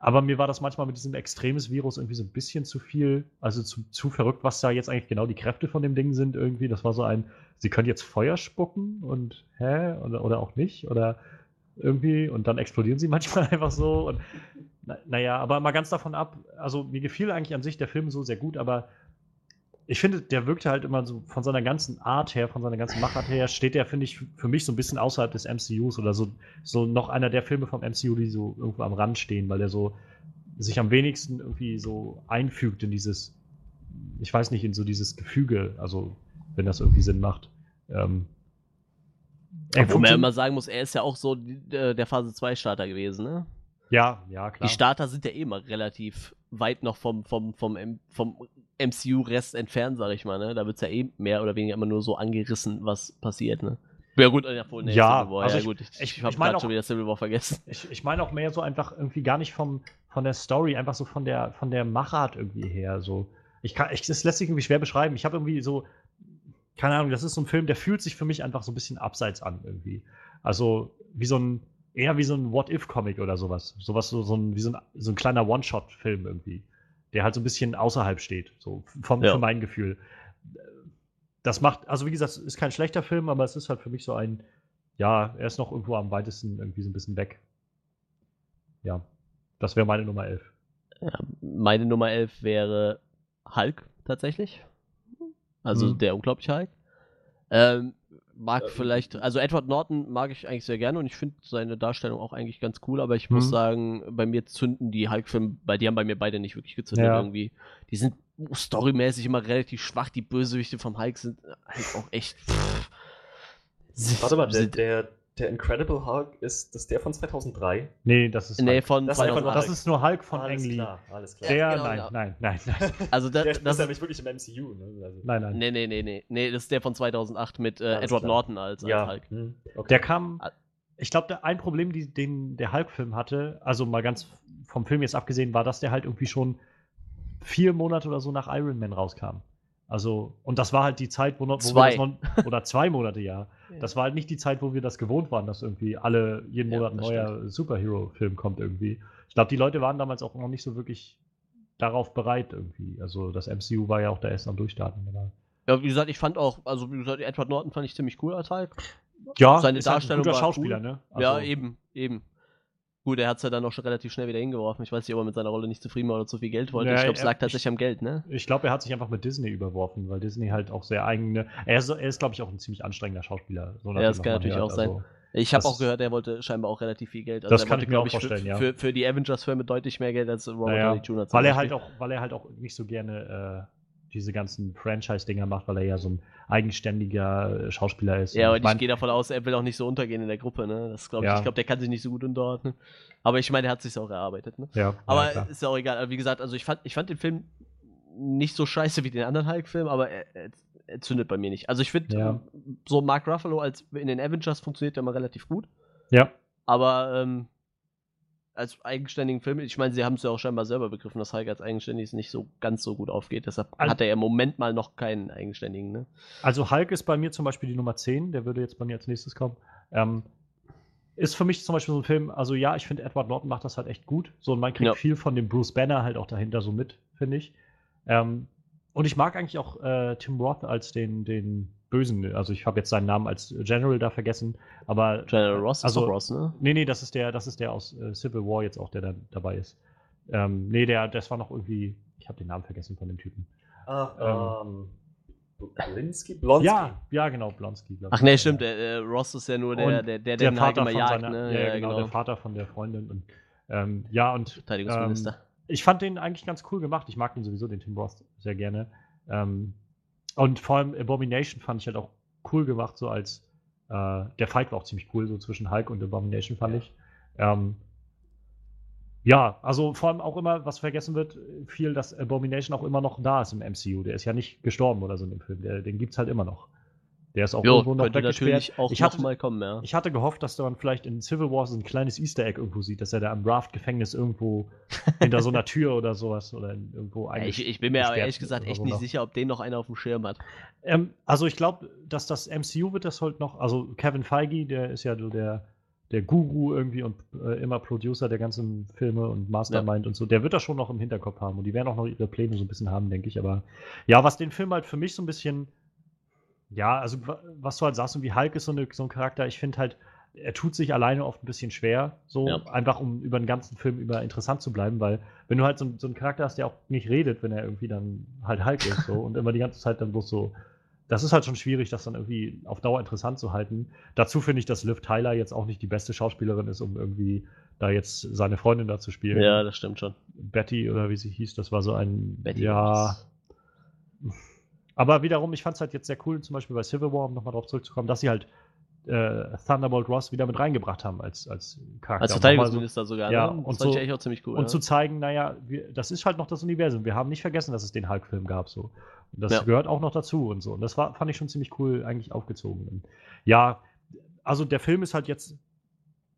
Aber mir war das manchmal mit diesem extremes Virus irgendwie so ein bisschen zu viel, also zu, zu verrückt, was da jetzt eigentlich genau die Kräfte von dem Ding sind irgendwie. Das war so ein, sie können jetzt Feuer spucken und hä? Oder, oder auch nicht. Oder irgendwie und dann explodieren sie manchmal einfach so. Und naja, aber mal ganz davon ab, also mir gefiel eigentlich an sich der Film so sehr gut, aber ich finde, der wirkte halt immer so von seiner ganzen Art her, von seiner ganzen Machart her, steht der, finde ich, für mich so ein bisschen außerhalb des MCUs oder so, so noch einer der Filme vom MCU, die so irgendwo am Rand stehen, weil der so sich am wenigsten irgendwie so einfügt in dieses, ich weiß nicht, in so dieses Gefüge, also wenn das irgendwie Sinn macht. Ähm, Wo man immer sagen muss, er ist ja auch so der Phase 2 Starter gewesen, ne? Ja, ja, klar. Die Starter sind ja eh immer relativ weit noch vom, vom, vom, vom MCU-Rest entfernt, sag ich mal. Ne? Da wird es ja eh mehr oder weniger immer nur so angerissen, was passiert. Ne? Ja, gut, ja, nee, ja, Civil War. Also ja, gut, ich, ich, ich habe gerade schon wieder Civil War vergessen. Ich, ich meine auch mehr so einfach irgendwie gar nicht vom, von der Story, einfach so von der, von der Machart irgendwie her. So. Ich kann, ich, das lässt sich irgendwie schwer beschreiben. Ich habe irgendwie so, keine Ahnung, das ist so ein Film, der fühlt sich für mich einfach so ein bisschen abseits an irgendwie. Also wie so ein, eher wie so ein What-If-Comic oder sowas. Sowas, so, so ein, wie so ein, so ein kleiner One-Shot-Film irgendwie. Der halt so ein bisschen außerhalb steht, so vom, ja. für mein Gefühl. Das macht, also wie gesagt, ist kein schlechter Film, aber es ist halt für mich so ein, ja, er ist noch irgendwo am weitesten irgendwie so ein bisschen weg. Ja, das wäre meine Nummer 11. Ja, meine Nummer 11 wäre Hulk tatsächlich. Also hm. der unglaubliche Hulk. Ähm, mag äh, vielleicht, also Edward Norton mag ich eigentlich sehr gerne und ich finde seine Darstellung auch eigentlich ganz cool, aber ich mhm. muss sagen, bei mir zünden die Hulk-Filme, bei die haben bei mir beide nicht wirklich gezündet ja. irgendwie. Die sind storymäßig immer relativ schwach, die Bösewichte vom Hulk sind halt auch echt. Pff, Warte mal, der, der, Der Incredible Hulk ist das der von 2003? Nee, das ist Nee, Hulk. von Das ist einfach 2008. das ist nur Hulk von alles Ang Lee. klar, alles klar. Der, Ja, genau, nein, ja. nein, nein, nein, Also da, der das ist ist, nämlich wirklich im MCU. Ne? Also, nein, nein. nee, nee, nee, nee, nee, das ist der von 2008 mit äh, Edward klar. Norton als, als ja. Hulk. Hm, okay. Der kam, Ah. ich glaube, ein Problem, die, den der Hulk-Film hatte, also mal ganz vom Film jetzt abgesehen, war, dass der halt irgendwie schon vier Monate oder so nach Iron Man rauskam. Also, und das war halt die Zeit, wo, noch, wo Zwei. wir das noch, oder zwei Monate, ja. Das war halt nicht die Zeit, wo wir das gewohnt waren, dass irgendwie alle, jeden Ja, Monat ein neuer Superhero-Film kommt irgendwie. Ich glaube, die Leute waren damals auch noch nicht so wirklich darauf bereit irgendwie. Also das MCU war ja auch da erst am Durchstarten. Aber Ja, wie gesagt, ich fand auch, also wie gesagt, Edward Norton fand ich ziemlich cool als Hulk. ja, Seine ist halt Darstellung ein guter war Schauspieler, cool. ne? ja, Also, eben, eben. Gut, er hat es ja dann auch schon relativ schnell wieder hingeworfen. Ich weiß nicht, ob er mit seiner Rolle nicht zufrieden war oder zu viel Geld wollte. Ja, ich glaube, es lag tatsächlich am Geld, ne? Ich glaube, er hat sich einfach mit Disney überworfen, weil Disney halt auch sehr eigene. Er ist, er ist glaube ich, auch ein ziemlich anstrengender Schauspieler. So Ja, das kann man natürlich hört. auch sein. Also, Ich habe auch gehört, er wollte scheinbar auch relativ viel Geld. Also Das er kann wollte, ich mir auch glaub vorstellen, für, ja. Für, für die Avengers-Filme deutlich mehr Geld als Robert naja, Downey Jr. weil er halt auch, weil er halt auch nicht so gerne äh, diese ganzen Franchise-Dinger macht, weil er ja so ein eigenständiger äh, Schauspieler ist. Ja, Und ich ich, mein, gehe davon aus, er will auch nicht so untergehen in der Gruppe, ne? Das glaub ich, Ja. ich glaube, der kann sich nicht so gut unterordnen. Aber ich meine, er hat sich auch erarbeitet, ne? ja, Aber ja, ist ja auch egal. Aber wie gesagt, also ich fand, ich fand den Film nicht so scheiße wie den anderen Hulk-Film, aber er, er, er zündet bei mir nicht. Also ich finde, Ja. so Mark Ruffalo als in den Avengers funktioniert er immer relativ gut. ja, Aber ähm, als eigenständigen Film, ich meine, sie haben es ja auch scheinbar selber begriffen, dass Hulk als eigenständiges nicht so ganz so gut aufgeht. Deshalb Also- hat er ja im Moment mal noch keinen eigenständigen, ne? Also Hulk ist bei mir zum Beispiel die Nummer 10, der würde jetzt bei mir als nächstes kommen. Ähm, ist für mich zum Beispiel so ein Film, also ja, ich finde Edward Norton macht das halt echt gut. So, und man kriegt Ja. viel von dem Bruce Banner halt auch dahinter so mit, finde ich. Ähm, und ich mag eigentlich auch äh, Tim Roth als den, den Bösen. Also ich habe jetzt seinen Namen als General da vergessen, aber General Ross also, ist Ross, ne? Nee, nee, das ist der, das ist der aus äh, Civil War jetzt auch, der da dabei ist. Ähm, nee, der, das war noch irgendwie, ich habe den Namen vergessen von dem Typen. Ah, ähm, Blinsky? Blonsky? Ja, ja, genau, Blonsky. Ach nee, stimmt, der, äh, Ross ist ja nur der, der, der, der den Hulk Vater immer von jagt, seiner, ne? ja, ja, genau, der Vater von der Freundin und ähm, ja und Verteidigungsminister. ähm, ich fand den eigentlich ganz cool gemacht. Ich mag den sowieso, den Tim Roth, sehr gerne. Ähm, und vor allem Abomination fand ich halt auch cool gemacht, so als äh, der Fight war auch ziemlich cool, so zwischen Hulk und Abomination fand ich. Ähm, ja, also vor allem auch immer, was vergessen wird, viel, dass Abomination auch immer noch da ist im MCU. Der ist ja nicht gestorben oder so in dem Film. Der, den gibt's halt immer noch. Der ist auch Jo, irgendwo noch weggesperrt. auch Ich hatte- mal kommen, ja. Ich hatte gehofft, dass man vielleicht in Civil War so ein kleines Easter Egg irgendwo sieht, dass er da im Raft-Gefängnis irgendwo hinter so einer Tür oder sowas oder in- irgendwo Ja, eigentlich. ich, ich bin mir aber ehrlich gesagt echt so nicht noch. sicher, ob den noch einer auf dem Schirm hat. Ähm, also ich glaube, dass das MCU wird das halt noch, also Kevin Feige, der ist ja so der, der Guru irgendwie und äh, immer Producer der ganzen Filme und Mastermind und so, der wird das schon noch im Hinterkopf haben und die werden auch noch ihre Pläne so ein bisschen haben, denke ich. Aber ja, was den Film halt für mich so ein bisschen, ja, also wa- was du halt sagst, und wie Hulk ist so, eine, so ein Charakter, ich finde halt, er tut sich alleine oft ein bisschen schwer, so Ja. einfach um über den ganzen Film über interessant zu bleiben, weil wenn du halt so, so einen Charakter hast, der auch nicht redet, wenn er irgendwie dann halt Hulk ist so und immer die ganze Zeit dann bloß so das ist halt schon schwierig, das dann irgendwie auf Dauer interessant zu halten. Dazu finde ich, dass Liv Tyler jetzt auch nicht die beste Schauspielerin ist, um irgendwie da jetzt seine Freundin da zu spielen. Ja, das stimmt schon. Betty oder wie sie hieß, das war so ein. Betty ja. Ross. Aber wiederum, ich fand es halt jetzt sehr cool, zum Beispiel bei Civil War, um nochmal drauf zurückzukommen, dass sie halt äh, Thunderbolt Ross wieder mit reingebracht haben als, als Charakter. Als so- Verteidigungsminister sogar, Ja, ne? und Das so- fand ich eigentlich auch ziemlich cool. und ja. zu zeigen, naja, wir, das ist halt noch das Universum. Wir haben nicht vergessen, dass es den Hulk-Film gab. So. Und das Ja. gehört auch noch dazu und so. Und das war, fand ich schon ziemlich cool eigentlich aufgezogen. Und ja, also der Film ist halt jetzt,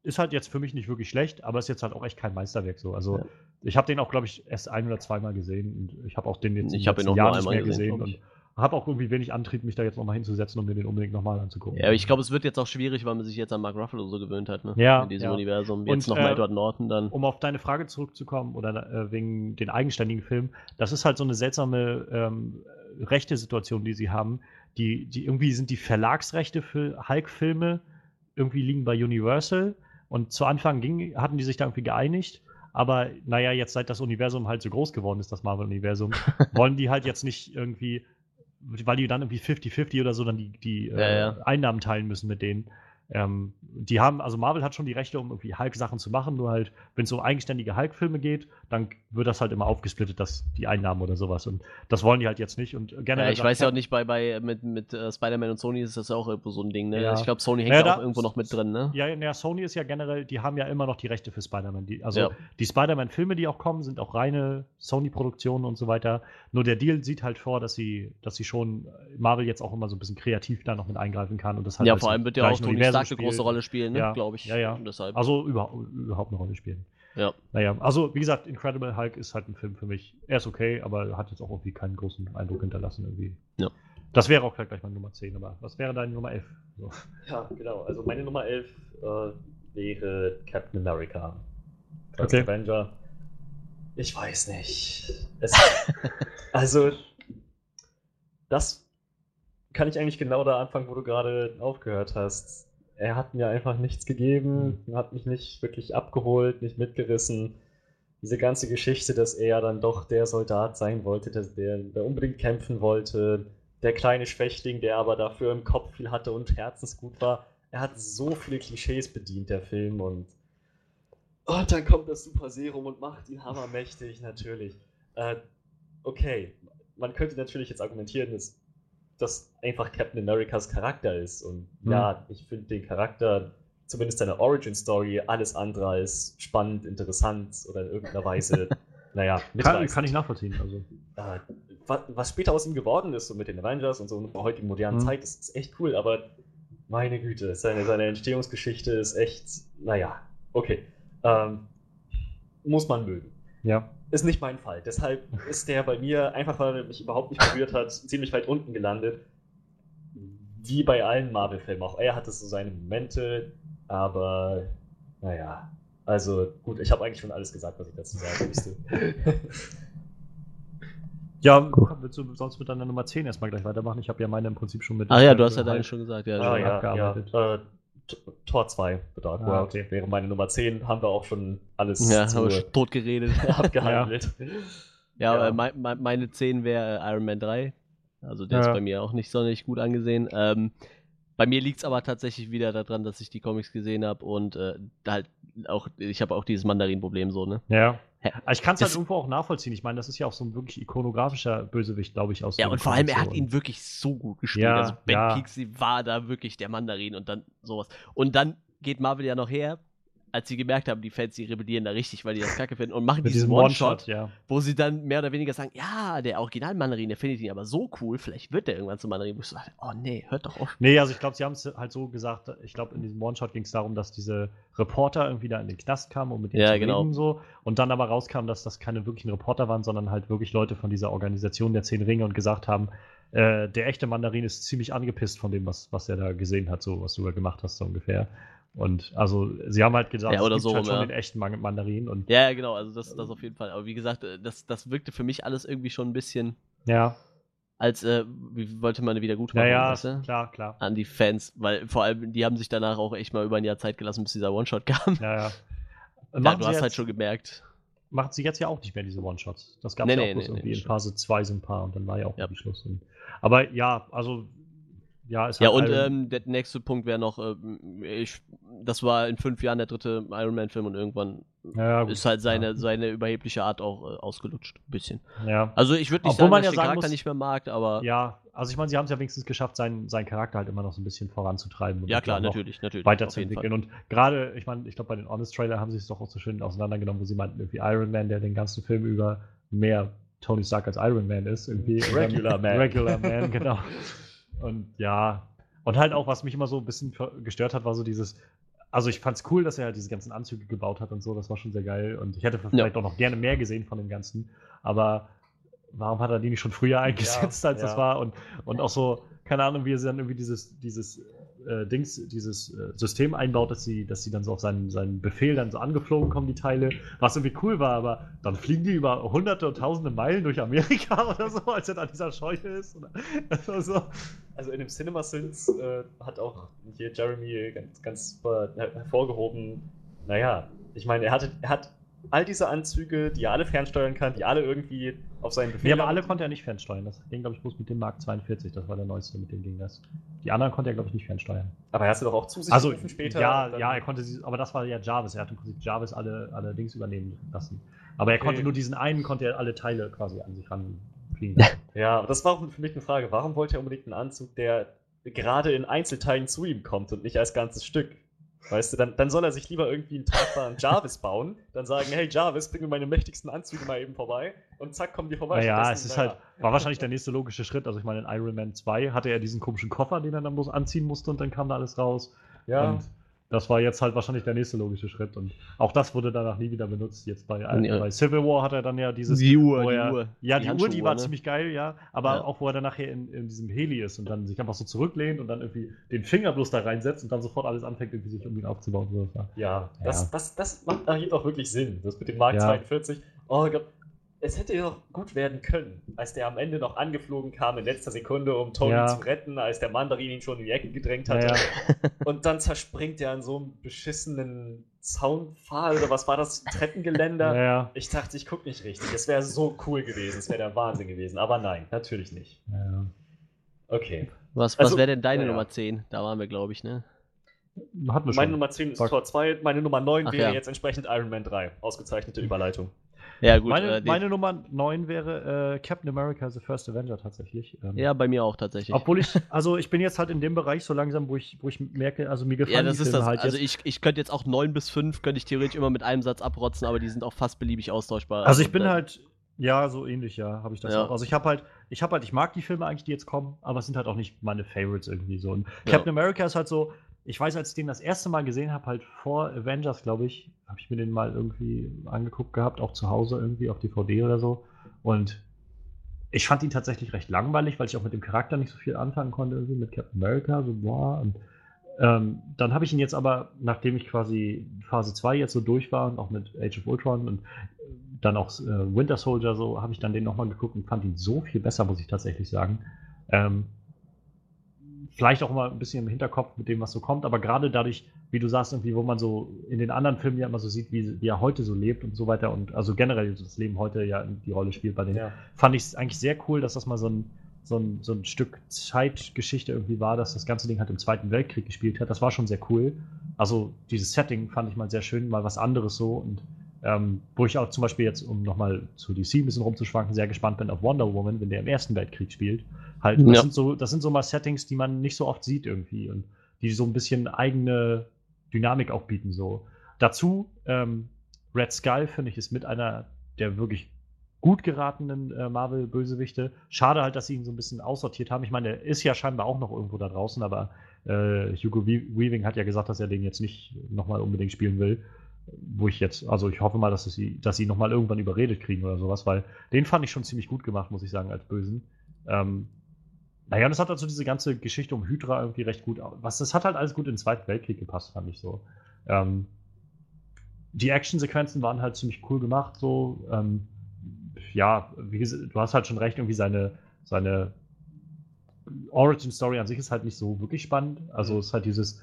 ist halt jetzt für mich nicht wirklich schlecht, aber ist jetzt halt auch echt kein Meisterwerk so. Also Ja. ich habe den auch, glaube ich, erst ein oder zweimal gesehen und ich habe auch den jetzt Ich hab ihn letzten auch Jahr nur nicht mehr gesehen, gesehen. Habe auch irgendwie wenig Antrieb, mich da jetzt nochmal hinzusetzen, um mir den unbedingt nochmal anzugucken. Ja, aber ich glaube, es wird jetzt auch schwierig, weil man sich jetzt an Mark Ruffalo so gewöhnt hat, ne? Ja, In diesem ja. Universum. Jetzt Und, noch mal äh, Edward Norton dann. um auf deine Frage zurückzukommen oder äh, wegen den eigenständigen Filmen, das ist halt so eine seltsame ähm, rechte Situation, die sie haben. Die, die irgendwie sind die Verlagsrechte für Hulk-Filme irgendwie liegen bei Universal und zu Anfang ging, hatten die sich da irgendwie geeinigt. Aber naja, jetzt seit das Universum halt so groß geworden ist, das Marvel-Universum, wollen die halt jetzt nicht irgendwie, weil die dann irgendwie 50-50 oder so dann die, die äh, Ja, ja. Einnahmen teilen müssen mit denen, ähm, die haben, also Marvel hat schon die Rechte, um irgendwie Hulk-Sachen zu machen, nur halt, wenn es um eigenständige Hulk-Filme geht, dann wird das halt immer aufgesplittet, dass die Einnahmen oder sowas. Und das wollen die halt jetzt nicht. Und generell. Ja, ich weiß ja auch nicht, bei, bei mit, mit uh, Spider-Man und Sony ist das ja auch irgendwo so ein Ding, ne? Ja. Ich glaube, Sony hängt Ja, da- auch irgendwo noch mit drin, ne? Ja, ja, Sony ist ja generell, die haben ja immer noch die Rechte für Spider-Man. Also Ja. die Spider-Man-Filme, die auch kommen, sind auch reine Sony-Produktionen und so weiter. Nur der Deal sieht halt vor, dass sie, dass sie schon äh, Marvel jetzt auch immer so ein bisschen kreativ da noch mit eingreifen kann und das halt Ja, vor allem wird ja auch Tony Universum Stark eine große. Rolle spielen, ne? Ja, glaube ich. ja, ja. Und Deshalb. Also überhaupt, überhaupt eine Rolle spielen. ja. Naja, also wie gesagt, Incredible Hulk ist halt ein Film für mich. Er ist okay, aber hat jetzt auch irgendwie keinen großen Eindruck hinterlassen irgendwie. Ja. Das wäre auch gleich meine Nummer 10, aber was wäre deine Nummer 11? So. Ja, genau. Also meine Nummer 11 äh, wäre Captain America. First Okay. Avenger. Ich weiß nicht. Es, also, das kann ich eigentlich genau da anfangen, wo du gerade aufgehört hast. Er hat mir einfach nichts gegeben, hat mich nicht wirklich abgeholt, nicht mitgerissen. Diese ganze Geschichte, dass er dann doch der Soldat sein wollte, dass der, der unbedingt kämpfen wollte, der kleine Schwächling, der aber dafür im Kopf viel hatte und herzensgut war. Er hat so viele Klischees bedient, der Film, und, und dann kommt das Super Serum und macht ihn hammermächtig, natürlich. Äh, okay, man könnte natürlich jetzt argumentieren, dass das einfach Captain Americas Charakter ist. Und Hm. ja, ich finde den Charakter, zumindest seine Origin Story, alles andere als spannend, interessant oder in irgendeiner Weise, naja, Kann, kann ich nachvollziehen. Also. Äh, wa- was später aus ihm geworden ist, so mit den Avengers und so in der heutigen modernen Mhm. Zeit, das ist echt cool, aber meine Güte, seine, seine Entstehungsgeschichte ist echt, naja, okay. Ähm, muss man mögen. Ja. Ist nicht mein Fall. Deshalb ist der bei mir, einfach weil er mich überhaupt nicht berührt hat, ziemlich weit unten gelandet. Wie bei allen Marvel-Filmen. Auch er hatte so seine Momente, aber naja. Also gut, ich habe eigentlich schon alles gesagt, was ich dazu sagen müsste. Ja, willst du sonst mit deiner Nummer 10 erstmal gleich weitermachen? Ich habe ja meine im Prinzip schon mit. Ah ja, du hast ja Halt- deine schon gesagt. Ja, Ah, ja. ja, abgearbeitet. ja. Äh, Tor 2, The Dark Ah, World, okay. wäre meine Nummer 10. Haben wir auch schon alles Ja, zu haben wir schon tot geredet. abgehandelt. Ja, Ja. Äh, mein, mein, meine 10 wäre äh, Iron Man 3. Also der Ja. ist bei mir auch nicht sonderlich gut angesehen. Ähm, bei mir liegt es aber tatsächlich wieder daran, dass ich die Comics gesehen habe und äh, halt auch, ich habe auch dieses Mandarin-Problem so, ne? Ja. Aber Ich kann es halt irgendwo auch nachvollziehen. Ich meine, das ist ja auch so ein wirklich ikonografischer Bösewicht, glaube ich, aus Ja, und vor allem, er hat ihn wirklich so gut gespielt. Ja, also Ben ja. Kingsley war da wirklich der Mandarin und dann sowas. Und dann geht Marvel ja noch her, als sie gemerkt haben, die Fans, die rebellieren da richtig, weil die das kacke finden und machen diesen One-Shot, ja. wo sie dann mehr oder weniger sagen, ja, der Original-Mandarin, der findet ihn aber so cool, vielleicht wird der irgendwann zum Mandarin. Wo ich so dachte, oh nee, hört doch auf. Nee, also ich glaube, sie haben es halt so gesagt, ich glaube, in diesem One-Shot ging es darum, dass diese Reporter irgendwie da in den Knast kamen, um mit denen Ja, genau. reden so. Und dann aber rauskam, dass das keine wirklichen Reporter waren, sondern halt wirklich Leute von dieser Organisation der Zehn Ringe und gesagt haben, äh, der echte Mandarin ist ziemlich angepisst von dem, was, was er da gesehen hat, so was du da gemacht hast, so ungefähr. Und also sie haben halt gesagt, Ja, oder es gibt so, halt schon ja. den echten Man- Mandarin und Ja, ja, genau, also das, das auf jeden Fall. Aber wie gesagt, äh, das, das wirkte für mich alles irgendwie schon ein bisschen, ja, als äh, wie wollte man wieder gut machen, ja, weißt du? klar, klar. an die Fans, weil vor allem die haben sich danach auch echt mal über ein Jahr Zeit gelassen, bis dieser One-Shot kam. Ja, ja. Ja, du hast jetzt, halt schon gemerkt. machen sie jetzt ja auch nicht mehr diese One-Shots. Das gab Nee, es ja auch nee, bloß nee, irgendwie nee, in. Phase 2 so ein paar und dann war ja auch Ja. irgendwie Schluss. Aber ja, also ja, ist Ja, halt und ähm, der nächste Punkt wäre noch, ähm, ich, das war in fünf Jahren der dritte Iron Man-Film und irgendwann ja, ja, ist halt seine, seine überhebliche Art auch äh, ausgelutscht. Ein bisschen. ja. Also ich würde nicht Obwohl sagen, man dass ja den sagen Charakter muss- nicht mehr mag, aber ja, ja, also ich meine, sie haben es ja wenigstens geschafft, seinen, seinen Charakter halt immer noch so ein bisschen voranzutreiben. und klar, auch noch natürlich, natürlich. Weiterzuentwickeln. Und gerade, ich meine, ich glaube, bei den Honest-Trailer haben sie es doch auch so schön auseinandergenommen, wo sie meinten, irgendwie Iron Man, der den ganzen Film über mehr Tony Stark als Iron Man ist, irgendwie. Regular Man. Regular Man, genau. Und ja, und halt auch, was mich immer so ein bisschen gestört hat, war so dieses, also ich fand's cool, dass er halt diese ganzen Anzüge gebaut hat und so, das war schon sehr geil. Und ich hätte vielleicht auch noch gerne mehr gesehen von dem Ganzen, aber warum hat er die nicht schon früher eingesetzt, als das ja. war? Und, und auch so, keine Ahnung, wie er dann irgendwie dieses, dieses äh, Dings, dieses äh, System einbaut, dass sie, dass sie dann so auf seinen, seinen Befehl dann so angeflogen kommen, die Teile, was irgendwie cool war, aber dann fliegen die über hunderte und tausende Meilen durch Amerika oder so, als er da dieser Scheuche ist. Oder, das war so. Also in dem Cinema Sins äh, hat auch hier Jeremy ganz, ganz her- hervorgehoben, naja, ich meine, er, hatte, er hat all diese Anzüge, die er alle fernsteuern kann, die alle irgendwie auf seinen Befehl. Ja, aber alle konnte er nicht fernsteuern. Das ging, glaube ich, bloß mit dem Mark 42. Das war der neueste, mit dem ging das. Die anderen konnte er, glaube ich, nicht fernsteuern. Aber er hast du doch auch zu sich also, später. Ja, ja, er konnte sie, aber das war ja Jarvis. Er hat im Prinzip Jarvis alle, alle Dings übernehmen lassen. Aber er okay. konnte nur diesen einen, konnte er alle Teile quasi an sich ranfliegen. ja, das war für mich eine Frage. Warum wollte er unbedingt einen Anzug, der gerade in Einzelteilen zu ihm kommt und nicht als ganzes Stück? Weißt du, dann, dann soll er sich lieber irgendwie einen tragbaren Jarvis bauen, dann sagen, hey Jarvis, bring mir meine mächtigsten Anzüge mal eben vorbei und zack, kommen die vorbei. Naja, es ist halt, war wahrscheinlich der nächste logische Schritt. Also ich meine, in Iron Man 2 hatte er diesen komischen Koffer, den er dann bloß anziehen musste und dann kam da alles raus. Ja. Und das war jetzt halt wahrscheinlich der nächste logische Schritt. Und auch das wurde danach nie wieder benutzt. Jetzt bei, äh, bei Civil War hat er dann ja dieses. Die Uhr, er, die Uhr. Ja, die, die Uhr, die war ne? ziemlich geil, ja. Aber ja. auch, wo er dann nachher in, in, diesem Heli ist und dann sich einfach so zurücklehnt und dann irgendwie den Finger bloß da reinsetzt und dann sofort alles anfängt, irgendwie sich um ihn aufzubauen. So. Ja, ja, Das, das, das macht ergibt auch wirklich Sinn. Das mit dem Mark ja. 42. Oh Gott, es hätte ja noch gut werden können, als der am Ende noch angeflogen kam in letzter Sekunde, um Tony ja. zu retten, als der Mandarin ihn schon in die Ecke gedrängt hatte. Ja, ja. Und dann zerspringt er an so einem beschissenen Zaunpfahl oder was war das? Treppengeländer? Ich dachte, ich gucke nicht richtig. Es wäre so cool gewesen, es wäre der Wahnsinn gewesen. Aber nein, natürlich nicht. Okay. Was, was also, wäre denn deine Nummer 10? Da waren wir, glaube ich, ne? Hatten wir schon. Meine Nummer 10 ist Tor 2, meine Nummer 9 Ach, wäre jetzt entsprechend Iron Man 3. Ausgezeichnete Überleitung. Ja, gut. Meine, äh, meine Nummer 9 wäre äh, Captain America, The First Avenger tatsächlich. Ähm, ja, bei mir auch tatsächlich. Obwohl ich, also ich bin jetzt halt in dem Bereich so langsam, wo ich, wo ich merke, also mir gefallen ja, das die ist das, halt Also ich, ich könnte jetzt auch 9 bis 5, könnte ich theoretisch immer mit einem Satz abrotzen, aber die sind auch fast beliebig austauschbar. Also ich bin halt, ja, so ähnlich, ja, habe ich das ja. auch. Also ich habe halt, ich habe halt, ich mag die Filme eigentlich, die jetzt kommen, aber es sind halt auch nicht meine Favorites irgendwie so. Und ja. Captain America ist halt so, ich weiß, als ich den das erste Mal gesehen habe, halt vor Avengers, glaube ich, habe ich mir den mal irgendwie angeguckt gehabt, auch zu Hause irgendwie auf DVD oder so. Und ich fand ihn tatsächlich recht langweilig, weil ich auch mit dem Charakter nicht so viel anfangen konnte, irgendwie mit Captain America, so boah. Und ähm, dann habe ich ihn jetzt aber, nachdem ich quasi Phase 2 jetzt so durch war und auch mit Age of Ultron und dann auch äh, Winter Soldier so, habe ich dann den nochmal geguckt und fand ihn so viel besser, muss ich tatsächlich sagen. Ähm, vielleicht auch immer ein bisschen im Hinterkopf mit dem, was so kommt, aber gerade dadurch, wie du sagst, irgendwie, wo man so in den anderen Filmen ja immer so sieht, wie, wie er heute so lebt und so weiter und also generell das Leben heute ja die Rolle spielt bei denen, ja. fand ich es eigentlich sehr cool, dass das mal so ein, so ein, so ein Stück Zeitgeschichte irgendwie war, dass das ganze Ding halt im Zweiten Weltkrieg gespielt hat. Das war schon sehr cool. Also dieses Setting fand ich mal sehr schön, mal was anderes so und ähm, wo ich auch zum Beispiel jetzt, um nochmal zu DC ein bisschen rumzuschwanken, sehr gespannt bin auf Wonder Woman, wenn der im Ersten Weltkrieg spielt. Halt, das, ja. sind so, das sind so mal Settings, die man nicht so oft sieht irgendwie und die so ein bisschen eigene Dynamik auch bieten. So. Dazu, ähm, Red Skull, finde ich, ist mit einer der wirklich gut geratenen äh, Marvel-Bösewichte. Schade halt, dass sie ihn so ein bisschen aussortiert haben. Ich meine, er ist ja scheinbar auch noch irgendwo da draußen, aber äh, Hugo Weaving hat ja gesagt, dass er den jetzt nicht nochmal unbedingt spielen will wo ich jetzt, also ich hoffe mal, dass, sie, dass sie nochmal irgendwann überredet kriegen oder sowas, weil den fand ich schon ziemlich gut gemacht, muss ich sagen, als Bösen. Ähm, naja, und es hat also diese ganze Geschichte um Hydra irgendwie recht gut, was, das hat halt alles gut in den Zweiten Weltkrieg gepasst, fand ich so. Ähm, die Actionsequenzen waren halt ziemlich cool gemacht, so. Ähm, ja, wie gesagt, du hast halt schon recht, irgendwie seine, seine Origin Story an sich ist halt nicht so wirklich spannend. Also es ist halt dieses,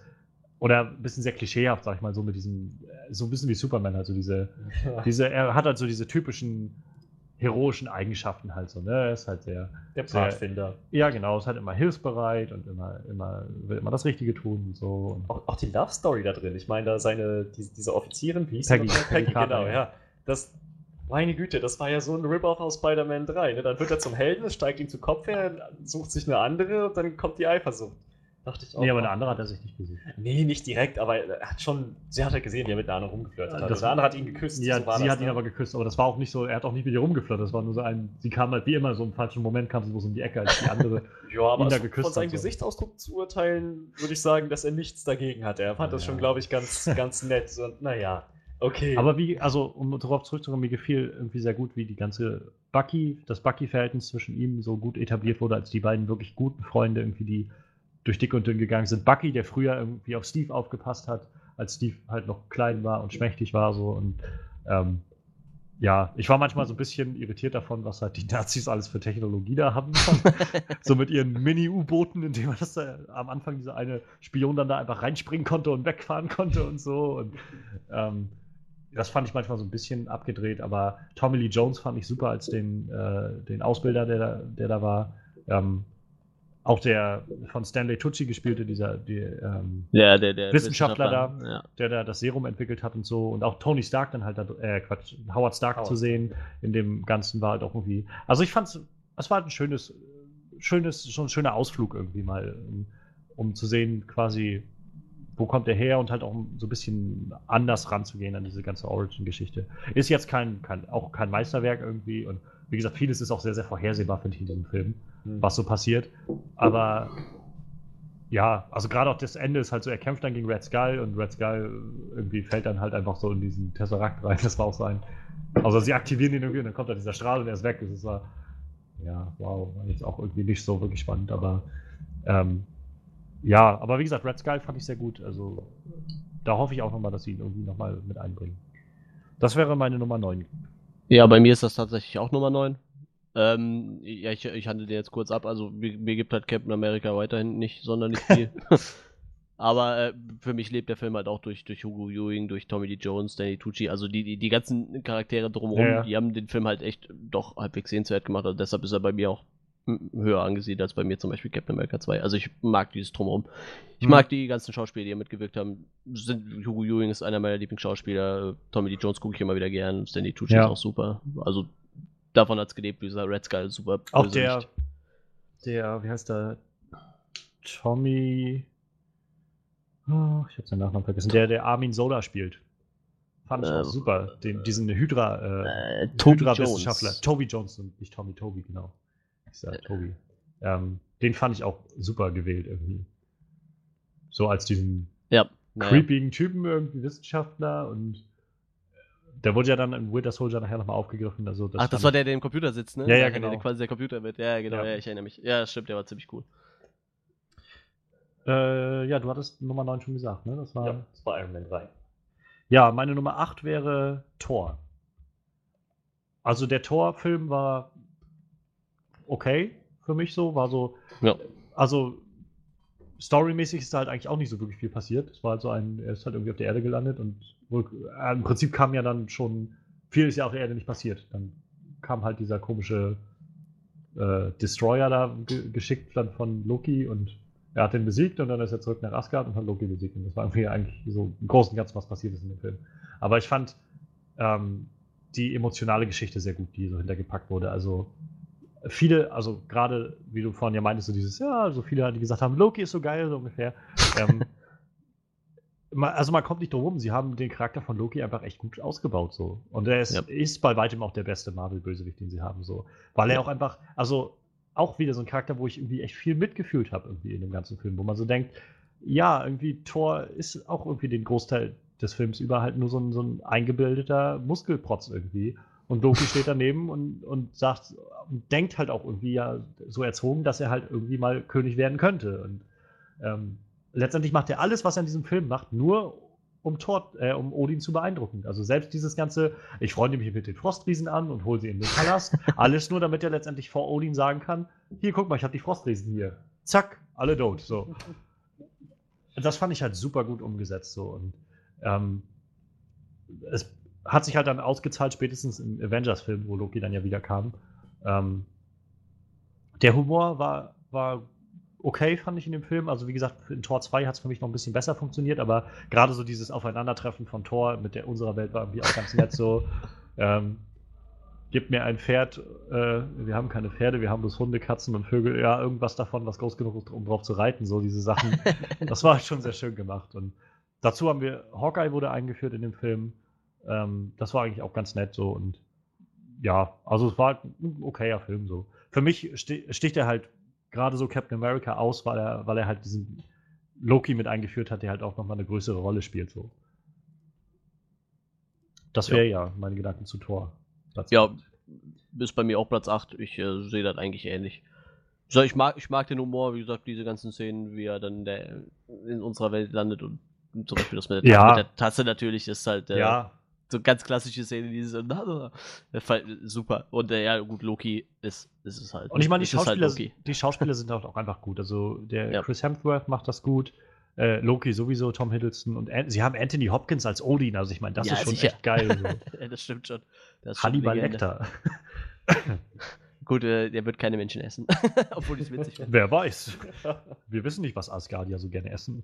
oder ein bisschen sehr klischeehaft, sag ich mal, so mit diesem, äh, so ein bisschen wie Superman, also diese, ja. diese, er hat halt so diese typischen heroischen Eigenschaften halt so, ne? Er ist halt sehr. Der Pfadfinder. Ja, genau, ist halt immer hilfsbereit und immer, immer, will immer das Richtige tun und so. Auch, auch, die Love Story da drin. Ich meine, da seine, diese, diese Offizierin, wie hieß Peggy, Peggy, Peggy genau, ja. Das, meine Güte, das war ja so ein Rip-Off aus Spider-Man 3. Ne? Dann wird er zum Helden, steigt ihm zu Kopf her, sucht sich eine andere und dann kommt die Eifersucht. Dachte ich auch. Nee, aber der andere hat er sich nicht gesehen. Nee, nicht direkt, aber er hat schon, sie hat halt gesehen, wie er mit der anderen rumgeflirtet hat. der andere hat ihn geküsst. Ja, so sie das, hat ihn ne? aber geküsst, aber das war auch nicht so, er hat auch nicht mit ihr rumgeflirtet, das war nur so ein, sie kam halt wie immer, so im falschen Moment kam sie bloß um die Ecke, als die andere ja, aber ihn da geküsst von seinem hat, Gesichtsausdruck zu urteilen, würde ich sagen, dass er nichts dagegen hat. Er fand ja, das schon, glaube ich, ganz, ganz nett und naja. Okay. Aber wie, also um darauf zurückzukommen, mir gefiel irgendwie sehr gut, wie die ganze Bucky, das Bucky-Verhältnis zwischen ihm so gut etabliert wurde, als die beiden wirklich guten Freunde irgendwie, die durch dick und dünn gegangen sind. Bucky, der früher irgendwie auf Steve aufgepasst hat, als Steve halt noch klein war und schmächtig war so und ähm, ja, ich war manchmal so ein bisschen irritiert davon, was halt die Nazis alles für Technologie da haben. so mit ihren Mini-U-Booten, in denen man das da am Anfang dieser eine Spion dann da einfach reinspringen konnte und wegfahren konnte und so. Und ähm, das fand ich manchmal so ein bisschen abgedreht, aber Tommy Lee Jones fand ich super als den, äh, den Ausbilder, der da, der da war. Ähm, auch der von Stanley Tucci gespielte, dieser die, ähm, ja, der, der Wissenschaftler, Wissenschaftler, da, ja. der da das Serum entwickelt hat und so. Und auch Tony Stark dann halt, da, äh, Quatsch, Howard Stark Howard. zu sehen in dem Ganzen war halt auch irgendwie. Also ich fand's, es war halt ein schönes, schönes, schon ein schöner Ausflug irgendwie mal, um, um zu sehen, quasi, wo kommt er her und halt auch so ein bisschen anders ranzugehen an diese ganze Origin-Geschichte. Ist jetzt kein, kein, auch kein Meisterwerk irgendwie und wie gesagt, vieles ist auch sehr, sehr vorhersehbar, finde ich, in diesem Film. Was so passiert. Aber ja, also gerade auch das Ende ist halt so, er kämpft dann gegen Red Skull und Red Skull irgendwie fällt dann halt einfach so in diesen Tesseract rein. Das war auch sein. Also sie aktivieren ihn irgendwie und dann kommt da dieser Strahl und er ist weg. Das war, ja, wow, war jetzt auch irgendwie nicht so wirklich spannend, aber ähm, ja, aber wie gesagt, Red Skull fand ich sehr gut. Also da hoffe ich auch nochmal, dass sie ihn irgendwie nochmal mit einbringen. Das wäre meine Nummer 9. Ja, bei mir ist das tatsächlich auch Nummer 9. Ähm, ja, ich, ich handle den jetzt kurz ab. Also, mir, mir gibt halt Captain America weiterhin nicht sonderlich viel. Aber äh, für mich lebt der Film halt auch durch, durch Hugo Ewing, durch Tommy Lee Jones, Danny Tucci. Also, die, die, die ganzen Charaktere drumherum, Ja, ja. die haben den Film halt echt doch halbwegs sehenswert gemacht. Also, deshalb ist er bei mir auch höher angesiedelt als bei mir zum Beispiel Captain America 2. Also, ich mag dieses drumherum. Ich Mhm. mag die ganzen Schauspieler, die hier mitgewirkt haben. Sind, Hugo Ewing ist einer meiner Lieblingsschauspieler. Tommy Lee Jones gucke ich immer wieder gern. Stanley Tucci Ja. ist auch super. Also davon hat's gelebt, wie gesagt, Red Skull ist super. Auch der, der, wie heißt der? Tommy. Oh, ich habe seinen Nachnamen vergessen. Der, der Armin Sola spielt. Fand ich auch Ähm, super. Den, diesen Hydra, äh, Äh, Toby Hydra-Wissenschaftler. Jones. Toby Johnson, nicht Tommy Toby, genau. Ich sag Toby. Ähm, den fand ich auch super gewählt irgendwie. So als diesen Ja. naja. creepigen Typen irgendwie Wissenschaftler und der wurde ja dann in Winter Soldier nachher nochmal aufgegriffen. Also das Ach, das war der, der im Computer sitzt, ne? Ja, ja, Der- genau. Der quasi der Computer mit. Ja, genau, Ja. ja. ich erinnere mich. Ja, stimmt, der war ziemlich cool. Äh, ja, du hattest Nummer 9 schon gesagt, ne? Das war. Ja, das war Iron Man 3. Ja, meine Nummer 8 wäre Thor. Also der Thor-Film war okay für mich so, war so. Ja. Also storymäßig ist da halt eigentlich auch nicht so wirklich viel passiert. Es war halt so ein, er ist halt irgendwie auf der Erde gelandet und im Prinzip kam ja dann schon, viel ist ja auf der Erde nicht passiert. Dann kam halt dieser komische äh, Destroyer da ge geschickt dann von Loki und er hat den besiegt und dann ist er zurück nach Asgard und hat Loki besiegt. Und das war irgendwie eigentlich so im Großen und Ganzen, was passiert ist in dem Film. Aber ich fand ähm, die emotionale Geschichte sehr gut, die so hintergepackt wurde. Also viele, also gerade, wie du vorhin ja meintest, so dieses, ja, so viele, die gesagt haben, Loki ist so geil, so ungefähr. ähm, also man kommt nicht drum rum, sie haben den Charakter von Loki einfach echt gut ausgebaut so. Und er ist, Ja. ist bei weitem auch der beste Marvel-Bösewicht, den sie haben so. Weil er auch einfach, also auch wieder so ein Charakter, wo ich irgendwie echt viel mitgefühlt habe irgendwie in dem ganzen Film, wo man so denkt, ja, irgendwie Thor ist auch irgendwie den Großteil des Films über halt nur so ein, so ein eingebildeter Muskelprotz irgendwie. Und Loki steht daneben und, und sagt und denkt halt auch irgendwie ja so erzogen, dass er halt irgendwie mal König werden könnte. Und ähm, letztendlich macht er alles, was er in diesem Film macht, nur um Thor, äh, um Odin zu beeindrucken. Also selbst dieses ganze, ich freunde mich mit den Frostriesen an und hole sie in den Palast, alles nur, damit er letztendlich vor Odin sagen kann, hier, guck mal, ich habe die Frostriesen hier. Zack, alle tot. So. Das fand ich halt super gut umgesetzt so und ähm, es hat sich halt dann ausgezahlt, spätestens im Avengers-Film, wo Loki dann ja wieder kam. Ähm, der Humor war, war okay, fand ich in dem Film. Also, wie gesagt, in Tor 2 hat es für mich noch ein bisschen besser funktioniert, aber gerade so dieses Aufeinandertreffen von Thor mit der unserer Welt war irgendwie auch ganz nett so. Ähm, gib mir ein Pferd, äh, wir haben keine Pferde, wir haben bloß Hunde, Katzen und Vögel, ja, irgendwas davon, was groß genug ist, um drauf zu reiten, so diese Sachen. das war schon sehr schön gemacht. Und dazu haben wir, Hawkeye wurde eingeführt in dem Film. Ähm, das war eigentlich auch ganz nett so und ja, also es war halt ein okayer Film so. Für mich sti- sticht er halt gerade so Captain America aus, weil er, weil er halt diesen Loki mit eingeführt hat, der halt auch nochmal eine größere Rolle spielt so. Das wäre ja. meine Gedanken zu Thor. Platz Ja, acht. ist bei mir auch Platz 8. Ich äh, sehe das eigentlich ähnlich. Ich, sag, ich, mag, ich mag den Humor, wie gesagt, diese ganzen Szenen, wie er dann in, der, in unserer Welt landet und zum Beispiel das mit der, Ja. mit der Tasse natürlich ist halt äh, ja, so ganz klassische Szene, diese der Fall, super. Und äh, ja, gut, Loki ist, ist es halt. Und ich meine, die halt Schauspieler, Loki. die Schauspieler sind halt auch einfach gut. Also der Ja. Chris Hemsworth macht das gut. Äh, Loki sowieso, Tom Hiddleston und An sie haben Anthony Hopkins als Odin, also ich meine, das Ja, ist schon sicher. echt geil. So. ja, das stimmt schon. Das Hannibal. Lecter. Gut, äh, der wird keine Menschen essen. Obwohl ich es witzig finde. Wer weiß. Wir wissen nicht, was Asgardier so gerne essen.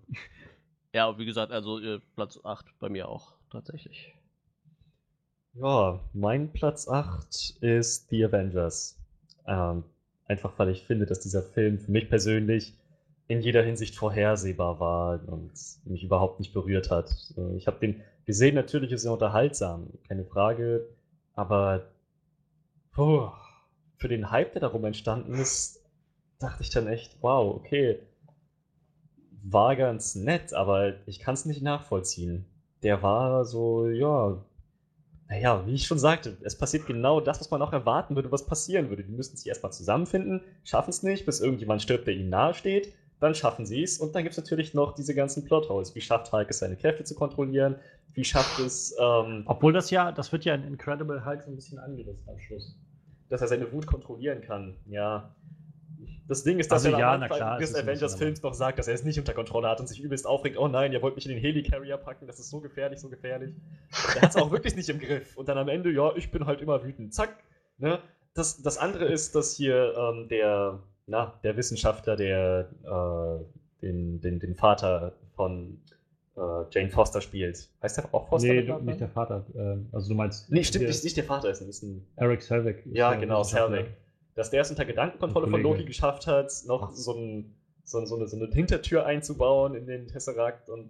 Ja, und wie gesagt, also äh, Platz 8 bei mir auch tatsächlich. Ja, mein Platz 8 ist The Avengers. Ähm, einfach weil ich finde, dass dieser Film für mich persönlich in jeder Hinsicht vorhersehbar war und mich überhaupt nicht berührt hat. Ich habe den gesehen, natürlich ist er unterhaltsam, keine Frage, aber puh, für den Hype, der darum entstanden ist, dachte ich dann echt, wow, okay, war ganz nett, aber ich kann es nicht nachvollziehen. Der war so, ja, naja, wie ich schon sagte, es passiert genau das, was man auch erwarten würde, was passieren würde. Die müssten sich erstmal zusammenfinden, schaffen es nicht, bis irgendjemand stirbt, der ihnen nahesteht. Dann schaffen sie es. Und dann gibt es natürlich noch diese ganzen Plotholes. Wie schafft Hulk es, seine Kräfte zu kontrollieren? Wie schafft es, ähm, Obwohl das ja, das wird ja in Incredible Hulk so ein bisschen angerissen am Schluss. dass er seine Wut kontrollieren kann? Ja. Das Ding ist, dass Also er ja, am Anfang klar, es des Avengers-Films noch sagt, dass er es nicht unter Kontrolle hat und sich übelst aufregt. Oh nein, ihr wollt mich in den Helicarrier packen, das ist so gefährlich, so gefährlich. Er hat es auch wirklich nicht im Griff. Und dann am Ende, ja, ich bin halt immer wütend. Zack. Ne? Das, das andere ist, dass hier ähm, der, na, der Wissenschaftler, der äh, den, den, den Vater von äh, Jane Foster spielt. Heißt der auch Foster? nee, der nicht der Vater. Ähm, also du meinst. Nee, stimmt, der- nicht, nicht der Vater ist ein bisschen. Eric Selvig. Ja, genau. Selvig. Dass der es unter Gedankenkontrolle von. Loki geschafft hat, noch so, ein, so, so, eine, so eine Hintertür einzubauen in den Tesseract und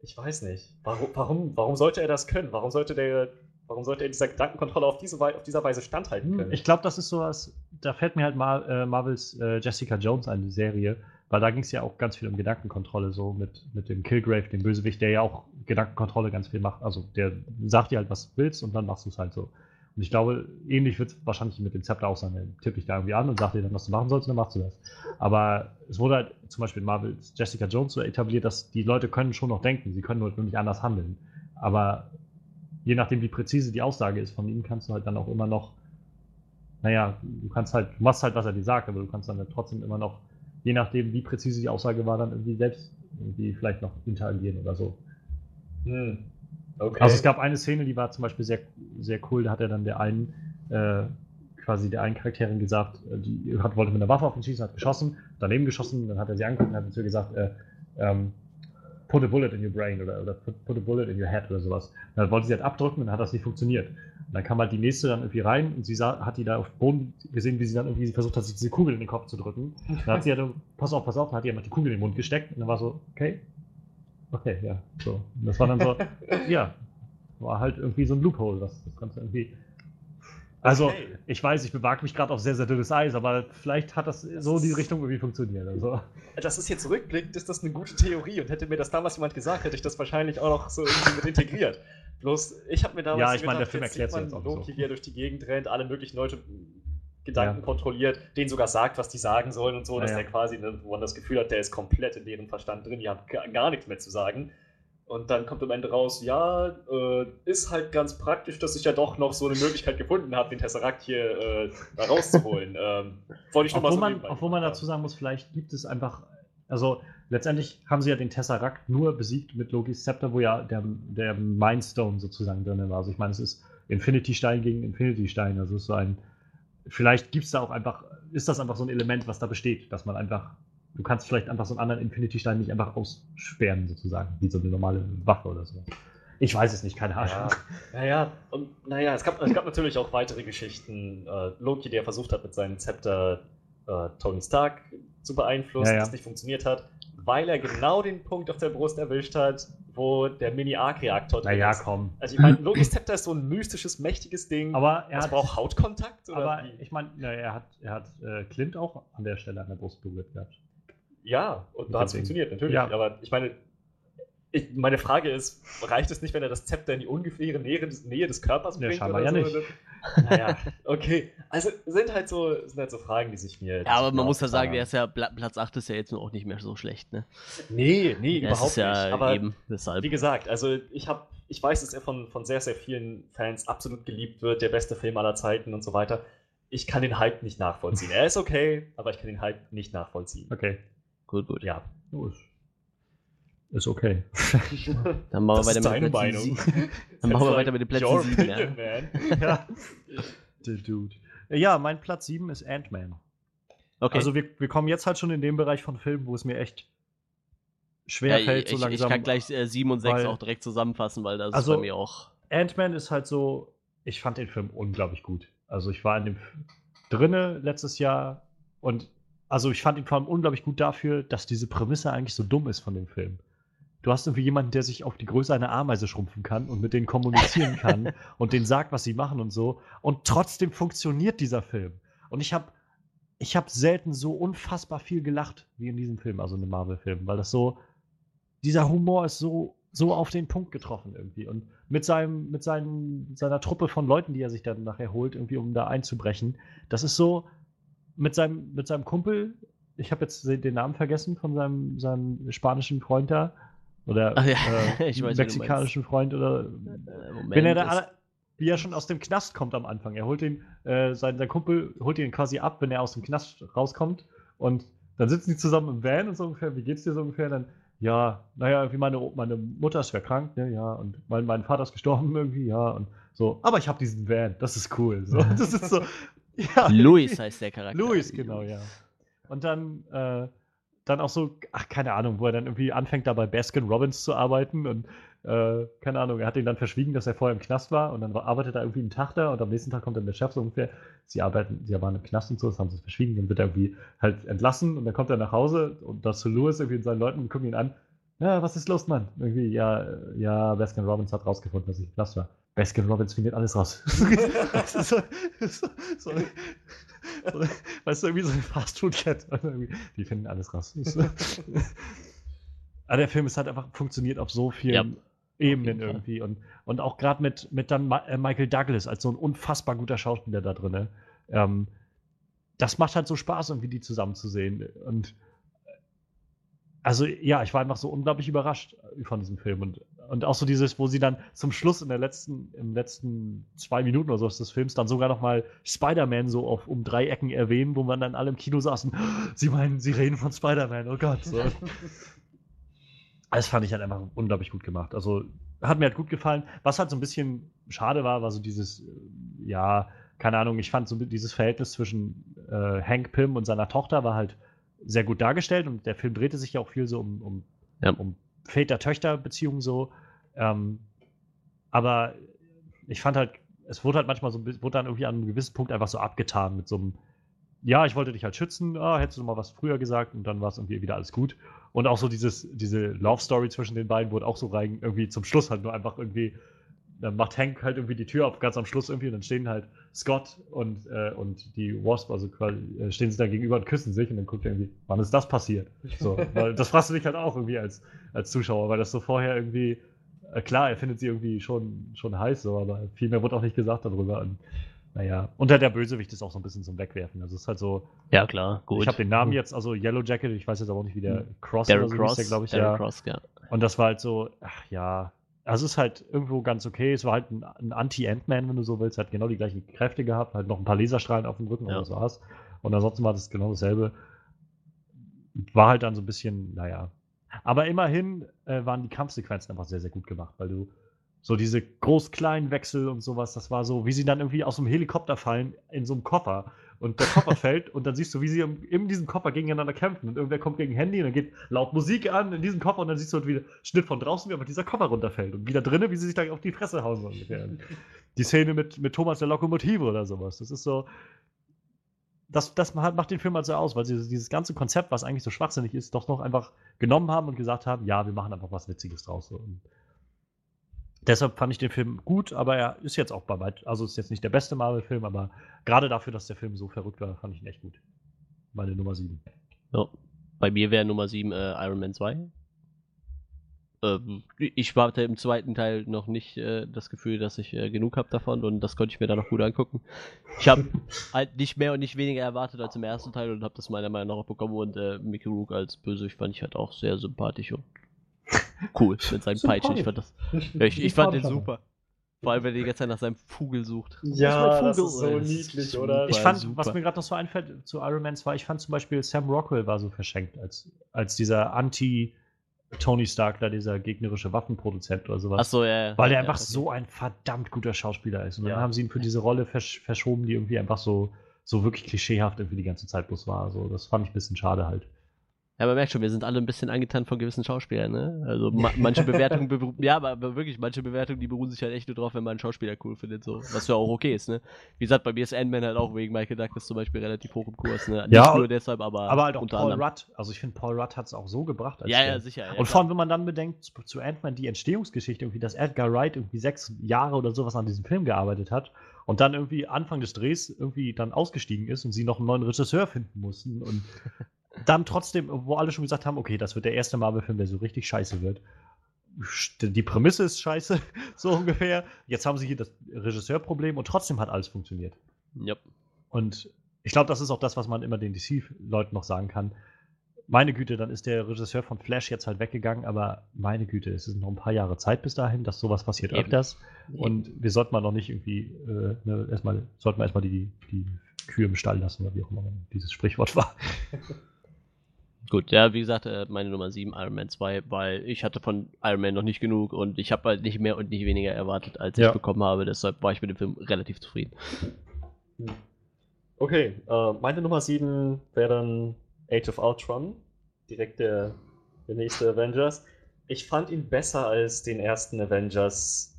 ich weiß nicht. Warum, warum, warum sollte er das können? Warum sollte der, warum sollte er dieser Gedankenkontrolle auf diese, auf dieser Weise standhalten Hm, können? Ich glaube, das ist sowas, da fällt mir halt mal äh, Marvels äh, Jessica Jones ein, die Serie, weil da ging es ja auch ganz viel um Gedankenkontrolle, so mit, mit dem Killgrave, dem Bösewicht, der ja auch Gedankenkontrolle ganz viel macht. Also der sagt dir halt, was du willst und dann machst du es halt so. Und ich glaube, ähnlich wird es wahrscheinlich mit dem Zepter auch sein. Der tippt dich da irgendwie an und sagt dir dann, was du machen sollst, und dann machst du das. Aber es wurde halt zum Beispiel in Marvels Jessica Jones so etabliert, dass die Leute können schon noch denken, sie können nur nur nicht anders handeln. Aber je nachdem, wie präzise die Aussage ist von ihm, kannst du halt dann auch immer noch, naja, du kannst halt, du machst halt, was er dir sagt, aber du kannst dann halt trotzdem immer noch, je nachdem, wie präzise die Aussage war, dann irgendwie selbst irgendwie vielleicht noch interagieren oder so. Hm. Okay. Also es gab eine Szene, die war zum Beispiel sehr, sehr cool, da hat er dann der einen, äh, quasi der einen Charakterin gesagt, äh, die hat, wollte mit einer Waffe auf ihn schießen, hat geschossen, daneben geschossen, dann hat er sie angeguckt und hat zu ihr gesagt, äh, ähm, put a bullet in your brain oder, oder put, put a bullet in your head oder sowas. Und dann wollte sie halt abdrücken und dann hat das nicht funktioniert. Und dann kam halt die nächste dann irgendwie rein und sie sah, hat die da auf Boden gesehen, wie sie dann irgendwie versucht hat, sich diese Kugel in den Kopf zu drücken. Dann hat sie halt, pass auf, pass auf, dann hat die einfach die Kugel in den Mund gesteckt und dann war so, okay, okay, ja, so. Und das war dann so, ja, war halt irgendwie so ein Loophole, das, das du irgendwie. Also, Okay. ich weiß, ich bewage mich gerade auf sehr, sehr dünnes Eis, aber vielleicht hat das so in die Richtung irgendwie funktioniert. Also, das ist jetzt rückblickend, ist das eine gute Theorie und hätte mir das damals jemand gesagt, hätte ich das wahrscheinlich auch noch so irgendwie mit integriert. Bloß, ich habe mir damals Ja, ich meine, der Film erklärt's sieht jetzt man auch Loki, so. wie er durch die Gegend rennt, alle möglichen Leute Gedanken Ja. kontrolliert, denen sogar sagt, was die sagen sollen und so, dass ja. der quasi, ne, wo man das Gefühl hat, der ist komplett in deren Verstand drin, die haben gar, nichts mehr zu sagen. Und dann kommt am Ende raus, ja, äh, ist halt ganz praktisch, dass ich ja doch noch so eine Möglichkeit gefunden habe, den Tesseract hier äh, da rauszuholen. ähm, wollte ich nur mal obwohl, so man, obwohl man dazu sagen muss, vielleicht gibt es einfach. Also, letztendlich haben sie ja den Tesseract nur besiegt mit Lokis Scepter, wo ja der, der Mindstone sozusagen drin war. Also, ich meine, es ist Infinity-Stein gegen Infinity-Stein. Also, es ist so ein. Vielleicht gibt es da auch einfach. Ist das einfach so ein Element, was da besteht, dass man einfach. Du kannst vielleicht einfach so einen anderen Infinity-Stein nicht einfach aussperren, sozusagen, wie so eine normale Waffe oder so. Ich weiß es nicht, keine Ahnung. Ja, naja, und naja, es gab, es gab natürlich auch weitere Geschichten. Äh, Loki, der versucht hat, mit seinem Zepter äh, Tony Stark zu beeinflussen, Ja, ja. das nicht funktioniert hat, weil er genau den Punkt auf der Brust erwischt hat, wo der Mini-Arc-Reaktor drin Naja, ist. komm. Also ich meine, Lokis Zepter ist so ein mystisches, mächtiges Ding. Aber er das hat. braucht Hautkontakt? Oder Aber wie? ich meine, er hat, er hat äh, Clint auch an der Stelle an der Brust berührt gehabt. Ja, und da hat es funktioniert, natürlich. Ja. Aber ich meine, ich, meine Frage ist, reicht es nicht, wenn er das Zepter in die ungefähre Nähe des, Nähe des Körpers Ja, bringt? scheinbar oder ja so? nicht. Naja, okay. Also sind halt so, sind halt so Fragen, die sich mir. Ja, aber man muss ja sagen, der ist ja, Pla- Platz 8 ist ja jetzt auch nicht mehr so schlecht, ne? Nee, nee, Das überhaupt ist ja nicht. Aber eben deshalb. wie gesagt, also ich habe, ich weiß, dass er von, von sehr, sehr vielen Fans absolut geliebt wird, der beste Film aller Zeiten und so weiter. Ich kann den Hype nicht nachvollziehen. Er ist okay, aber ich kann den Hype nicht nachvollziehen. Okay. Gut, gut. Ja. Gut. Ist okay. Dann machen wir Das weiter ist mit deine Plätzen Meinung. sieben. Dann machen wir weiter mit den Plätzen Your sieben, opinion, man. ja. Der Dude. Ja, mein Platz 7 ist Ant-Man. Okay. Also wir, wir kommen jetzt halt schon in den Bereich von Filmen, wo es mir echt schwer ja, fällt, ich, so langsam. ich kann gleich äh, 7 und 6 weil- auch direkt zusammenfassen, weil das Also- ist bei mir auch. Ant-Man ist halt so, ich fand den Film unglaublich gut. Also ich war in dem drinne letztes Jahr und also ich fand ihn vor allem unglaublich gut dafür, dass diese Prämisse eigentlich so dumm ist von dem Film. Du hast irgendwie jemanden, der sich auf die Größe einer Ameise schrumpfen kann und mit denen kommunizieren kann und denen sagt, was sie machen und so. Und trotzdem funktioniert dieser Film. Und ich habe ich hab selten so unfassbar viel gelacht wie in diesem Film, also in einem Marvel-Film, weil das so, dieser Humor ist so, so auf den Punkt getroffen irgendwie. Und mit, seinem, mit seinen, seiner Truppe von Leuten, die er sich dann nachher holt, irgendwie um da einzubrechen, das ist so mit seinem, mit seinem Kumpel, ich habe jetzt den Namen vergessen von seinem, seinem spanischen Freund da, oder Ach ja, äh, ich weiß, mexikanischen Freund, oder Äh, Moment, wenn er da wie er schon aus dem Knast kommt am Anfang. Er holt ihn, äh, sein, sein Kumpel holt ihn quasi ab, wenn er aus dem Knast rauskommt. Und dann sitzen die zusammen im Van und so ungefähr, wie geht's dir so ungefähr? Dann, ja, naja, wie meine, meine Mutter ist schwer krank, ne, ja, und mein, mein Vater ist gestorben irgendwie, ja, und so, aber ich habe diesen Van, das ist cool. So, das ist so, ja. Louis heißt der Charakter. Louis, genau, ja. Und dann, äh, dann auch so, ach, keine Ahnung, wo er dann irgendwie anfängt, da bei Baskin Robbins zu arbeiten und äh, keine Ahnung, er hat ihn dann verschwiegen, dass er vorher im Knast war und dann arbeitet er irgendwie einen Tag da und am nächsten Tag kommt dann der Chef so ungefähr, sie arbeiten, sie waren im Knast und so, das haben sie verschwiegen, dann wird er irgendwie halt entlassen und dann kommt er nach Hause und das zu Louis irgendwie und seinen Leuten und gucken ihn an, ja, was ist los, Mann? Irgendwie, ja, ja, Baskin Robbins hat rausgefunden, dass ich im Knast war. Baskin Robbins findet alles raus. so, so, so, weißt du, irgendwie so eine Fastfood-Kette. Die finden alles raus. Aber der Film ist halt einfach, funktioniert auf so vielen Ja, Ebenen irgendwie. Und, und auch gerade mit, mit dann Ma äh, Michael Douglas als so ein unfassbar guter Schauspieler da drin. Ähm, das macht halt so Spaß, irgendwie die zusammenzusehen. Und äh, also ja, ich war einfach so unglaublich überrascht von diesem Film. Und, und auch so dieses, wo sie dann zum Schluss in der letzten, im letzten zwei Minuten oder so des Films dann sogar noch mal Spider-Man so auf um drei Ecken erwähnen, wo man dann alle im Kino saßen. Sie meinen, sie reden von Spider-Man, oh Gott. So. Das fand ich halt einfach unglaublich gut gemacht. Also hat mir halt gut gefallen. Was halt so ein bisschen schade war, war so dieses, äh, ja, keine Ahnung, ich fand so dieses Verhältnis zwischen äh, Hank Pym und seiner Tochter war halt sehr gut dargestellt und der Film drehte sich ja auch viel so um, um, Ja. um Väter-Töchter-Beziehungen so. Ähm, aber ich fand halt, es wurde halt manchmal so, wurde dann irgendwie an einem gewissen Punkt einfach so abgetan mit so einem, ja, ich wollte dich halt schützen, ah, hättest du mal was früher gesagt und dann war es irgendwie wieder alles gut. Und auch so dieses, diese Love Story zwischen den beiden wurde auch so rein, irgendwie zum Schluss halt nur einfach irgendwie, dann macht Hank halt irgendwie die Tür auf, ganz am Schluss irgendwie, und dann stehen halt Scott und, äh, und die Wasp, also quasi, äh, stehen sie da gegenüber und küssen sich und dann guckt er irgendwie, wann ist das passiert? So, weil das fragst du dich halt auch irgendwie als, als Zuschauer, weil das so vorher irgendwie, äh, klar, er findet sie irgendwie schon, schon heiß, so, aber viel mehr wurde auch nicht gesagt darüber. Und, naja, und der, der Bösewicht ist auch so ein bisschen zum Wegwerfen. Also es ist halt so, Ja, klar, gut. ich habe den Namen jetzt, also Yellow Jacket, ich weiß jetzt aber auch nicht, wie der Cross Darren oder so Cross, der, glaube ich, Darren ja. Cross, ja. Und das war halt so, ach ja, also es ist halt irgendwo ganz okay. Es war halt ein, ein Anti-Ant-Man, wenn du so willst. Hat genau die gleichen Kräfte gehabt, halt noch ein paar Laserstrahlen auf dem Rücken Ja. und das war's. Und ansonsten war das genau dasselbe. War halt dann so ein bisschen, naja. Aber immerhin äh, waren die Kampfsequenzen einfach sehr, sehr gut gemacht, weil du so diese groß-kleinen Wechsel und sowas, das war so, wie sie dann irgendwie aus dem Helikopter fallen in so einem Koffer und der Koffer fällt und dann siehst du, wie sie in diesem Koffer gegeneinander kämpfen und irgendwer kommt gegen Handy und dann geht laut Musik an in diesem Koffer und dann siehst du halt wieder Schnitt von draußen, wie einfach dieser Koffer runterfällt und wieder drinnen, wie sie sich da auf die Fresse hauen. So ungefähr. Und die Szene mit, mit Thomas der Lokomotive oder sowas, das ist so, das, das macht den Film halt so aus, weil sie dieses ganze Konzept, was eigentlich so schwachsinnig ist, doch noch einfach genommen haben und gesagt haben, ja, wir machen einfach was Witziges draus. Und deshalb fand ich den Film gut, aber er ist jetzt auch bei weit, also ist jetzt nicht der beste Marvel-Film, aber gerade dafür, dass der Film so verrückt war, fand ich ihn echt gut. Meine Nummer 7. Ja. Bei mir wäre Nummer 7 äh, Iron Man 2. Ähm, ich hatte im zweiten Teil noch nicht äh, das Gefühl, dass ich äh, genug habe davon und das konnte ich mir dann noch gut angucken. Ich habe halt nicht mehr und nicht weniger erwartet als im ersten Teil und habe das meiner Meinung nach auch bekommen und äh, Mickey Rook als Bösewicht fand ich halt auch sehr sympathisch und cool mit seinen Peitschen. Ich fand das, ich, ich fand den super. Vor allem, wenn er die ganze Zeit nach seinem Vogel sucht. Ja, Wo ist das ist so Das ist niedlich, super. oder? Ich fand, super. was mir gerade noch so einfällt zu Iron Man 2, ich fand zum Beispiel Sam Rockwell war so verschenkt als, als dieser Anti, Tony Stark da dieser gegnerische Waffenproduzent oder sowas. Ach so, ja. ja. Weil er ja, einfach okay. so ein verdammt guter Schauspieler ist. Und dann Ja. haben sie ihn für diese Rolle versch verschoben, die irgendwie einfach so, so wirklich klischeehaft irgendwie die ganze Zeit bloß war. So, das fand ich ein bisschen schade halt. Ja, man merkt schon, wir sind alle ein bisschen angetan von gewissen Schauspielern, ne? Also ma manche Bewertungen, ja, aber, wirklich, manche Bewertungen, die beruhen sich halt echt nur drauf, wenn man einen Schauspieler cool findet, so. Was ja auch okay ist, ne? Wie gesagt, bei mir ist Ant-Man halt auch wegen Michael Douglas zum Beispiel relativ hoch im Kurs, ne? Nicht Ja, nur deshalb, aber, Aber halt auch Paul anderem. Rudd. Also ich finde, Paul Rudd hat es auch so gebracht. als Ja, ja, sicher. Ja, und vor allem, wenn man dann bedenkt, zu, zu Ant-Man die Entstehungsgeschichte, irgendwie, dass Edgar Wright irgendwie sechs Jahre oder sowas an diesem Film gearbeitet hat und dann irgendwie Anfang des Drehs irgendwie dann ausgestiegen ist und sie noch einen neuen Regisseur finden mussten und dann trotzdem, wo alle schon gesagt haben, okay, das wird der erste Marvel-Film, der so richtig scheiße wird. Die Prämisse ist scheiße, so ungefähr. Jetzt haben sie hier das Regisseurproblem und trotzdem hat alles funktioniert. Ja. Und ich glaube, das ist auch das, was man immer den DC-Leuten noch sagen kann. Meine Güte, dann ist der Regisseur von Flash jetzt halt weggegangen, aber meine Güte, es sind noch ein paar Jahre Zeit bis dahin, dass sowas passiert Eben. öfters. Und wir sollten mal noch nicht irgendwie, äh, ne, erstmal, sollten wir erstmal die, die Kühe im Stall lassen, oder wie auch immer dieses Sprichwort war. Gut, ja, wie gesagt, äh, meine Nummer 7, Iron Man 2, weil ich hatte von Iron Man noch nicht genug und ich habe halt nicht mehr und nicht weniger erwartet, als Ja. ich bekommen habe. Deshalb war ich mit dem Film relativ zufrieden. Okay, äh, meine Nummer 7 wäre dann Age of Ultron, direkt der, der nächste Avengers. Ich fand ihn besser als den ersten Avengers,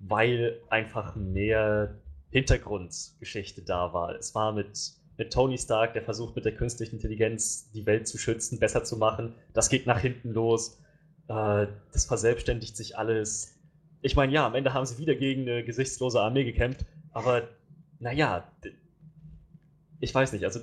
weil einfach mehr Hintergrundgeschichte da war. Es war mit, mit Tony Stark, der versucht mit der künstlichen Intelligenz die Welt zu schützen, besser zu machen. Das geht nach hinten los. Äh, das verselbstständigt sich alles. Ich meine, ja, am Ende haben sie wieder gegen eine gesichtslose Armee gekämpft, aber naja, ich weiß nicht, also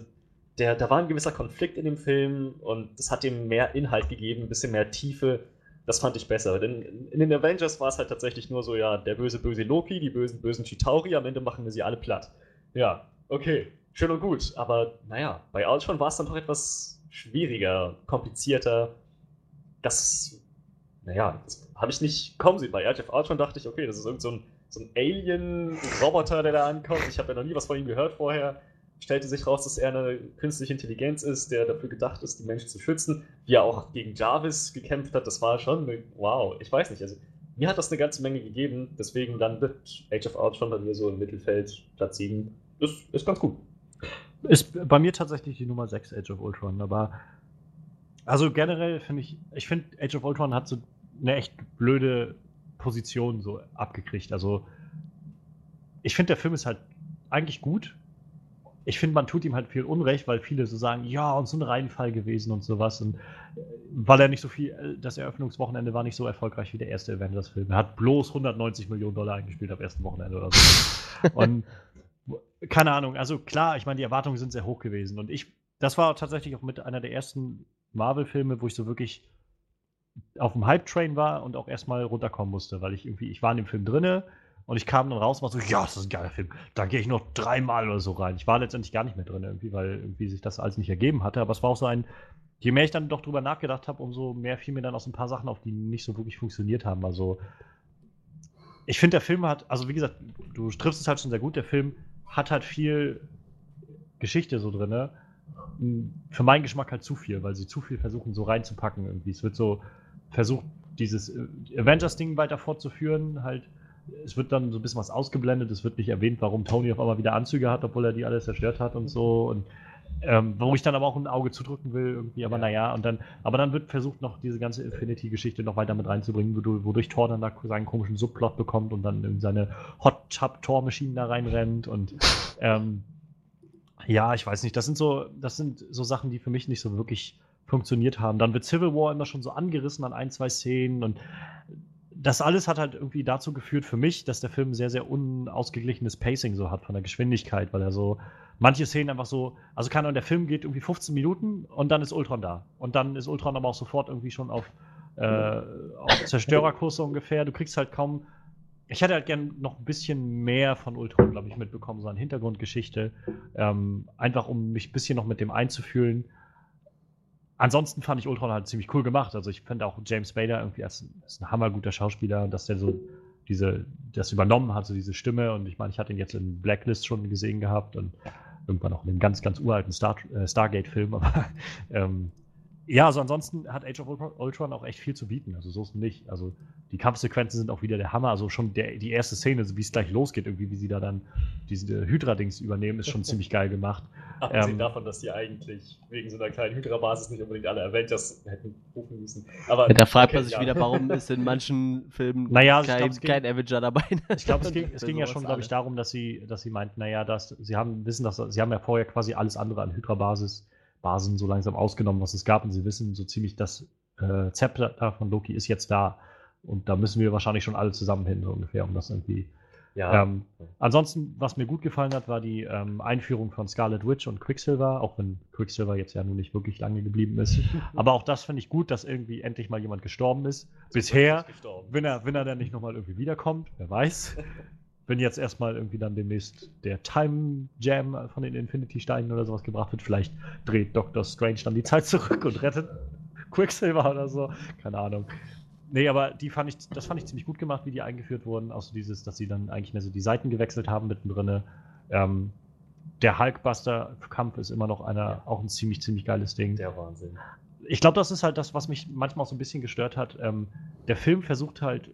der, da war ein gewisser Konflikt in dem Film und das hat ihm mehr Inhalt gegeben, ein bisschen mehr Tiefe. Das fand ich besser. Denn in den Avengers war es halt tatsächlich nur so, ja, der böse, böse Loki, die bösen, bösen Chitauri, am Ende machen wir sie alle platt. Ja, okay, schön und gut. Aber naja, bei Ultron war es dann doch etwas schwieriger, komplizierter. Das, naja, das habe ich nicht kommen sehen. Bei Age of Ultron dachte ich, okay, das ist irgend so ein, so ein Alien-Roboter, der da ankommt. Ich habe ja noch nie was von ihm gehört vorher stellte sich raus, dass er eine künstliche Intelligenz ist, der dafür gedacht ist, die Menschen zu schützen, wie er auch gegen Jarvis gekämpft hat. Das war schon, eine, wow, ich weiß nicht. Also mir hat das eine ganze Menge gegeben, deswegen dann wird Age of Ultron bei mir so im Mittelfeld Platz 7. Das ist ganz gut. Ist bei mir tatsächlich die Nummer 6 Age of Ultron, aber also generell finde ich, ich finde Age of Ultron hat so eine echt blöde Position so abgekriegt. Also ich finde der Film ist halt eigentlich gut. Ich finde, man tut ihm halt viel Unrecht, weil viele so sagen, ja, und so ein Reinfall gewesen und sowas. Und äh, weil er nicht so viel, äh, das Eröffnungswochenende war nicht so erfolgreich wie der erste Avengers-Film. Er hat bloß 190 Millionen Dollar eingespielt am ersten Wochenende oder so. und keine Ahnung, also klar, ich meine, die Erwartungen sind sehr hoch gewesen. Und ich, das war tatsächlich auch mit einer der ersten Marvel-Filme, wo ich so wirklich auf dem Hype-Train war und auch erstmal runterkommen musste, weil ich irgendwie, ich war in dem Film drinne und ich kam dann raus und war so, ja, das ist ein geiler Film. Da gehe ich noch dreimal oder so rein. Ich war letztendlich gar nicht mehr drin irgendwie, weil irgendwie sich das alles nicht ergeben hatte. Aber es war auch so ein, je mehr ich dann doch drüber nachgedacht habe, umso mehr fiel mir dann aus ein paar Sachen auf, die nicht so wirklich funktioniert haben. Also ich finde, der Film hat, also wie gesagt, du triffst es halt schon sehr gut. Der Film hat halt viel Geschichte so drin. Für meinen Geschmack halt zu viel, weil sie zu viel versuchen, so reinzupacken irgendwie. Es wird so versucht, dieses äh, Avengers-Ding weiter fortzuführen. Halt, es wird dann so ein bisschen was ausgeblendet. Es wird nicht erwähnt, warum Tony auf einmal wieder Anzüge hat, obwohl er die alle zerstört hat und so. Und ähm, wo ich dann aber auch ein Auge zudrücken will, irgendwie, aber Ja. naja, und dann, aber dann wird versucht, noch diese ganze Infinity-Geschichte noch weiter mit reinzubringen, wodurch, Thor dann da seinen komischen Subplot bekommt und dann in seine Hot Tub Tor-Maschinen da reinrennt und ähm, ja, ich weiß nicht, das sind so, das sind so Sachen, die für mich nicht so wirklich funktioniert haben. Dann wird Civil War immer schon so angerissen an ein, zwei Szenen und das alles hat halt irgendwie dazu geführt für mich, dass der Film sehr, sehr unausgeglichenes Pacing so hat von der Geschwindigkeit, weil er so manche Szenen einfach so, also kann der Film geht irgendwie 15 Minuten und dann ist Ultron da. Und dann ist Ultron aber auch sofort irgendwie schon auf, äh, auf Zerstörerkurs so ungefähr. Du kriegst halt kaum. Ich hätte halt gern noch ein bisschen mehr von Ultron, glaube ich, mitbekommen, so eine Hintergrundgeschichte. Ähm, einfach um mich ein bisschen noch mit dem einzufühlen. Ansonsten fand ich Ultron halt ziemlich cool gemacht. Also ich finde auch James Spader irgendwie als, als ein hammerguter Schauspieler dass der so diese, das übernommen hat, so diese Stimme. Und ich meine, ich hatte ihn jetzt in Blacklist schon gesehen gehabt und irgendwann auch in dem ganz, ganz uralten Star, äh, Stargate-Film. Aber ähm, Ja, also ansonsten hat Age of Ultron auch echt viel zu bieten. Also so ist es nicht. Also die Kampfsequenzen sind auch wieder der Hammer. Also schon der, die erste Szene, wie es gleich losgeht, irgendwie, wie sie da dann diese Hydra-Dings übernehmen, ist schon ziemlich geil gemacht. Abgesehen ähm, davon, dass die eigentlich wegen so einer kleinen Hydra-Basis nicht unbedingt alle Avengers hätten rufen müssen. Aber, ja, da fragt okay, man sich ja. wieder, warum ist in manchen Filmen naja, also kein, glaub, ging, kein, Avenger dabei. Ich glaube, es ging, es ging ja schon, glaube ich, darum, dass sie, dass sie meinten, naja, dass, sie haben wissen, dass sie haben ja vorher quasi alles andere an Hydra-Basis Basen so langsam ausgenommen, was es gab. Und sie wissen so ziemlich, das äh, Zepter von Loki ist jetzt da. Und da müssen wir wahrscheinlich schon alle zusammen hin, so ungefähr, um das irgendwie. Ja. Ähm, ansonsten, was mir gut gefallen hat, war die ähm, Einführung von Scarlet Witch und Quicksilver, auch wenn Quicksilver jetzt ja nun nicht wirklich lange geblieben ist. Aber auch das finde ich gut, dass irgendwie endlich mal jemand gestorben ist. Bisher, wenn er, wenn er dann nicht nochmal irgendwie wiederkommt, wer weiß. wenn jetzt erstmal irgendwie dann demnächst der Time Jam von den Infinity Steinen oder sowas gebracht wird, vielleicht dreht Doctor Strange dann die Zeit zurück und rettet Quicksilver oder so. Keine Ahnung. Nee, aber die fand ich, das fand ich ziemlich gut gemacht, wie die eingeführt wurden. So dieses, dass sie dann eigentlich mehr so die Seiten gewechselt haben mittendrin. Ähm, der Hulkbuster-Kampf ist immer noch einer, ja. auch ein ziemlich, ziemlich geiles Ding. Der Wahnsinn. Ich glaube, das ist halt das, was mich manchmal auch so ein bisschen gestört hat. Ähm, der Film versucht halt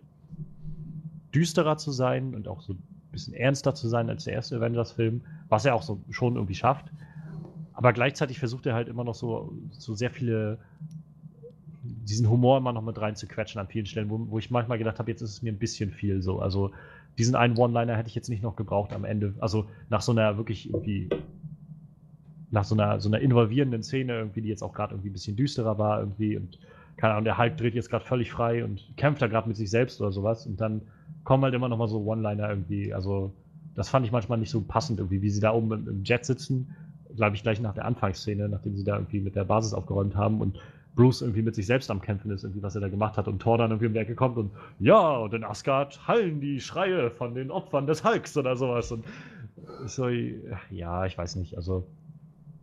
düsterer zu sein und auch so ein bisschen ernster zu sein als der erste Avengers-Film, was er auch so schon irgendwie schafft. Aber gleichzeitig versucht er halt immer noch so, so sehr viele, diesen Humor immer noch mit rein zu quetschen an vielen Stellen, wo, wo ich manchmal gedacht habe, jetzt ist es mir ein bisschen viel so. Also diesen einen One-Liner hätte ich jetzt nicht noch gebraucht am Ende. Also nach so einer wirklich irgendwie, nach so einer, so einer involvierenden Szene irgendwie, die jetzt auch gerade irgendwie ein bisschen düsterer war irgendwie und keine Ahnung, der Hulk dreht jetzt gerade völlig frei und kämpft da gerade mit sich selbst oder sowas und dann kommen halt immer noch mal so One-Liner irgendwie. Also, das fand ich manchmal nicht so passend irgendwie, wie sie da oben im, Jet sitzen, glaube ich, gleich nach der Anfangsszene, nachdem sie da irgendwie mit der Basis aufgeräumt haben und Bruce irgendwie mit sich selbst am Kämpfen ist, irgendwie, was er da gemacht hat und Thor dann irgendwie um die Ecke kommt und ja, und in Asgard hallen die Schreie von den Opfern des Hulks oder sowas. Und so, ja, ich weiß nicht, also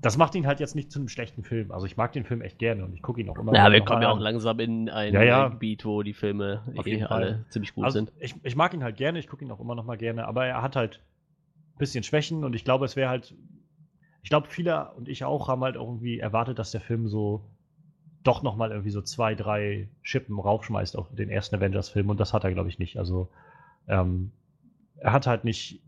das macht ihn halt jetzt nicht zu einem schlechten Film. Also ich mag den Film echt gerne und ich gucke ihn auch immer. Ja, wir kommen ja auch langsam in ein, ja, ja. Gebiet, wo die Filme eh alle ziemlich gut also sind. Ich, ich mag ihn halt gerne, ich gucke ihn auch immer noch mal gerne, aber er hat halt ein bisschen Schwächen und ich glaube, es wäre halt, ich glaube, viele und ich auch haben halt irgendwie erwartet, dass der Film so doch noch mal irgendwie so zwei, drei Schippen raufschmeißt auf den ersten Avengers-Film und das hat er, glaube ich, nicht. Also ähm, er hat halt nicht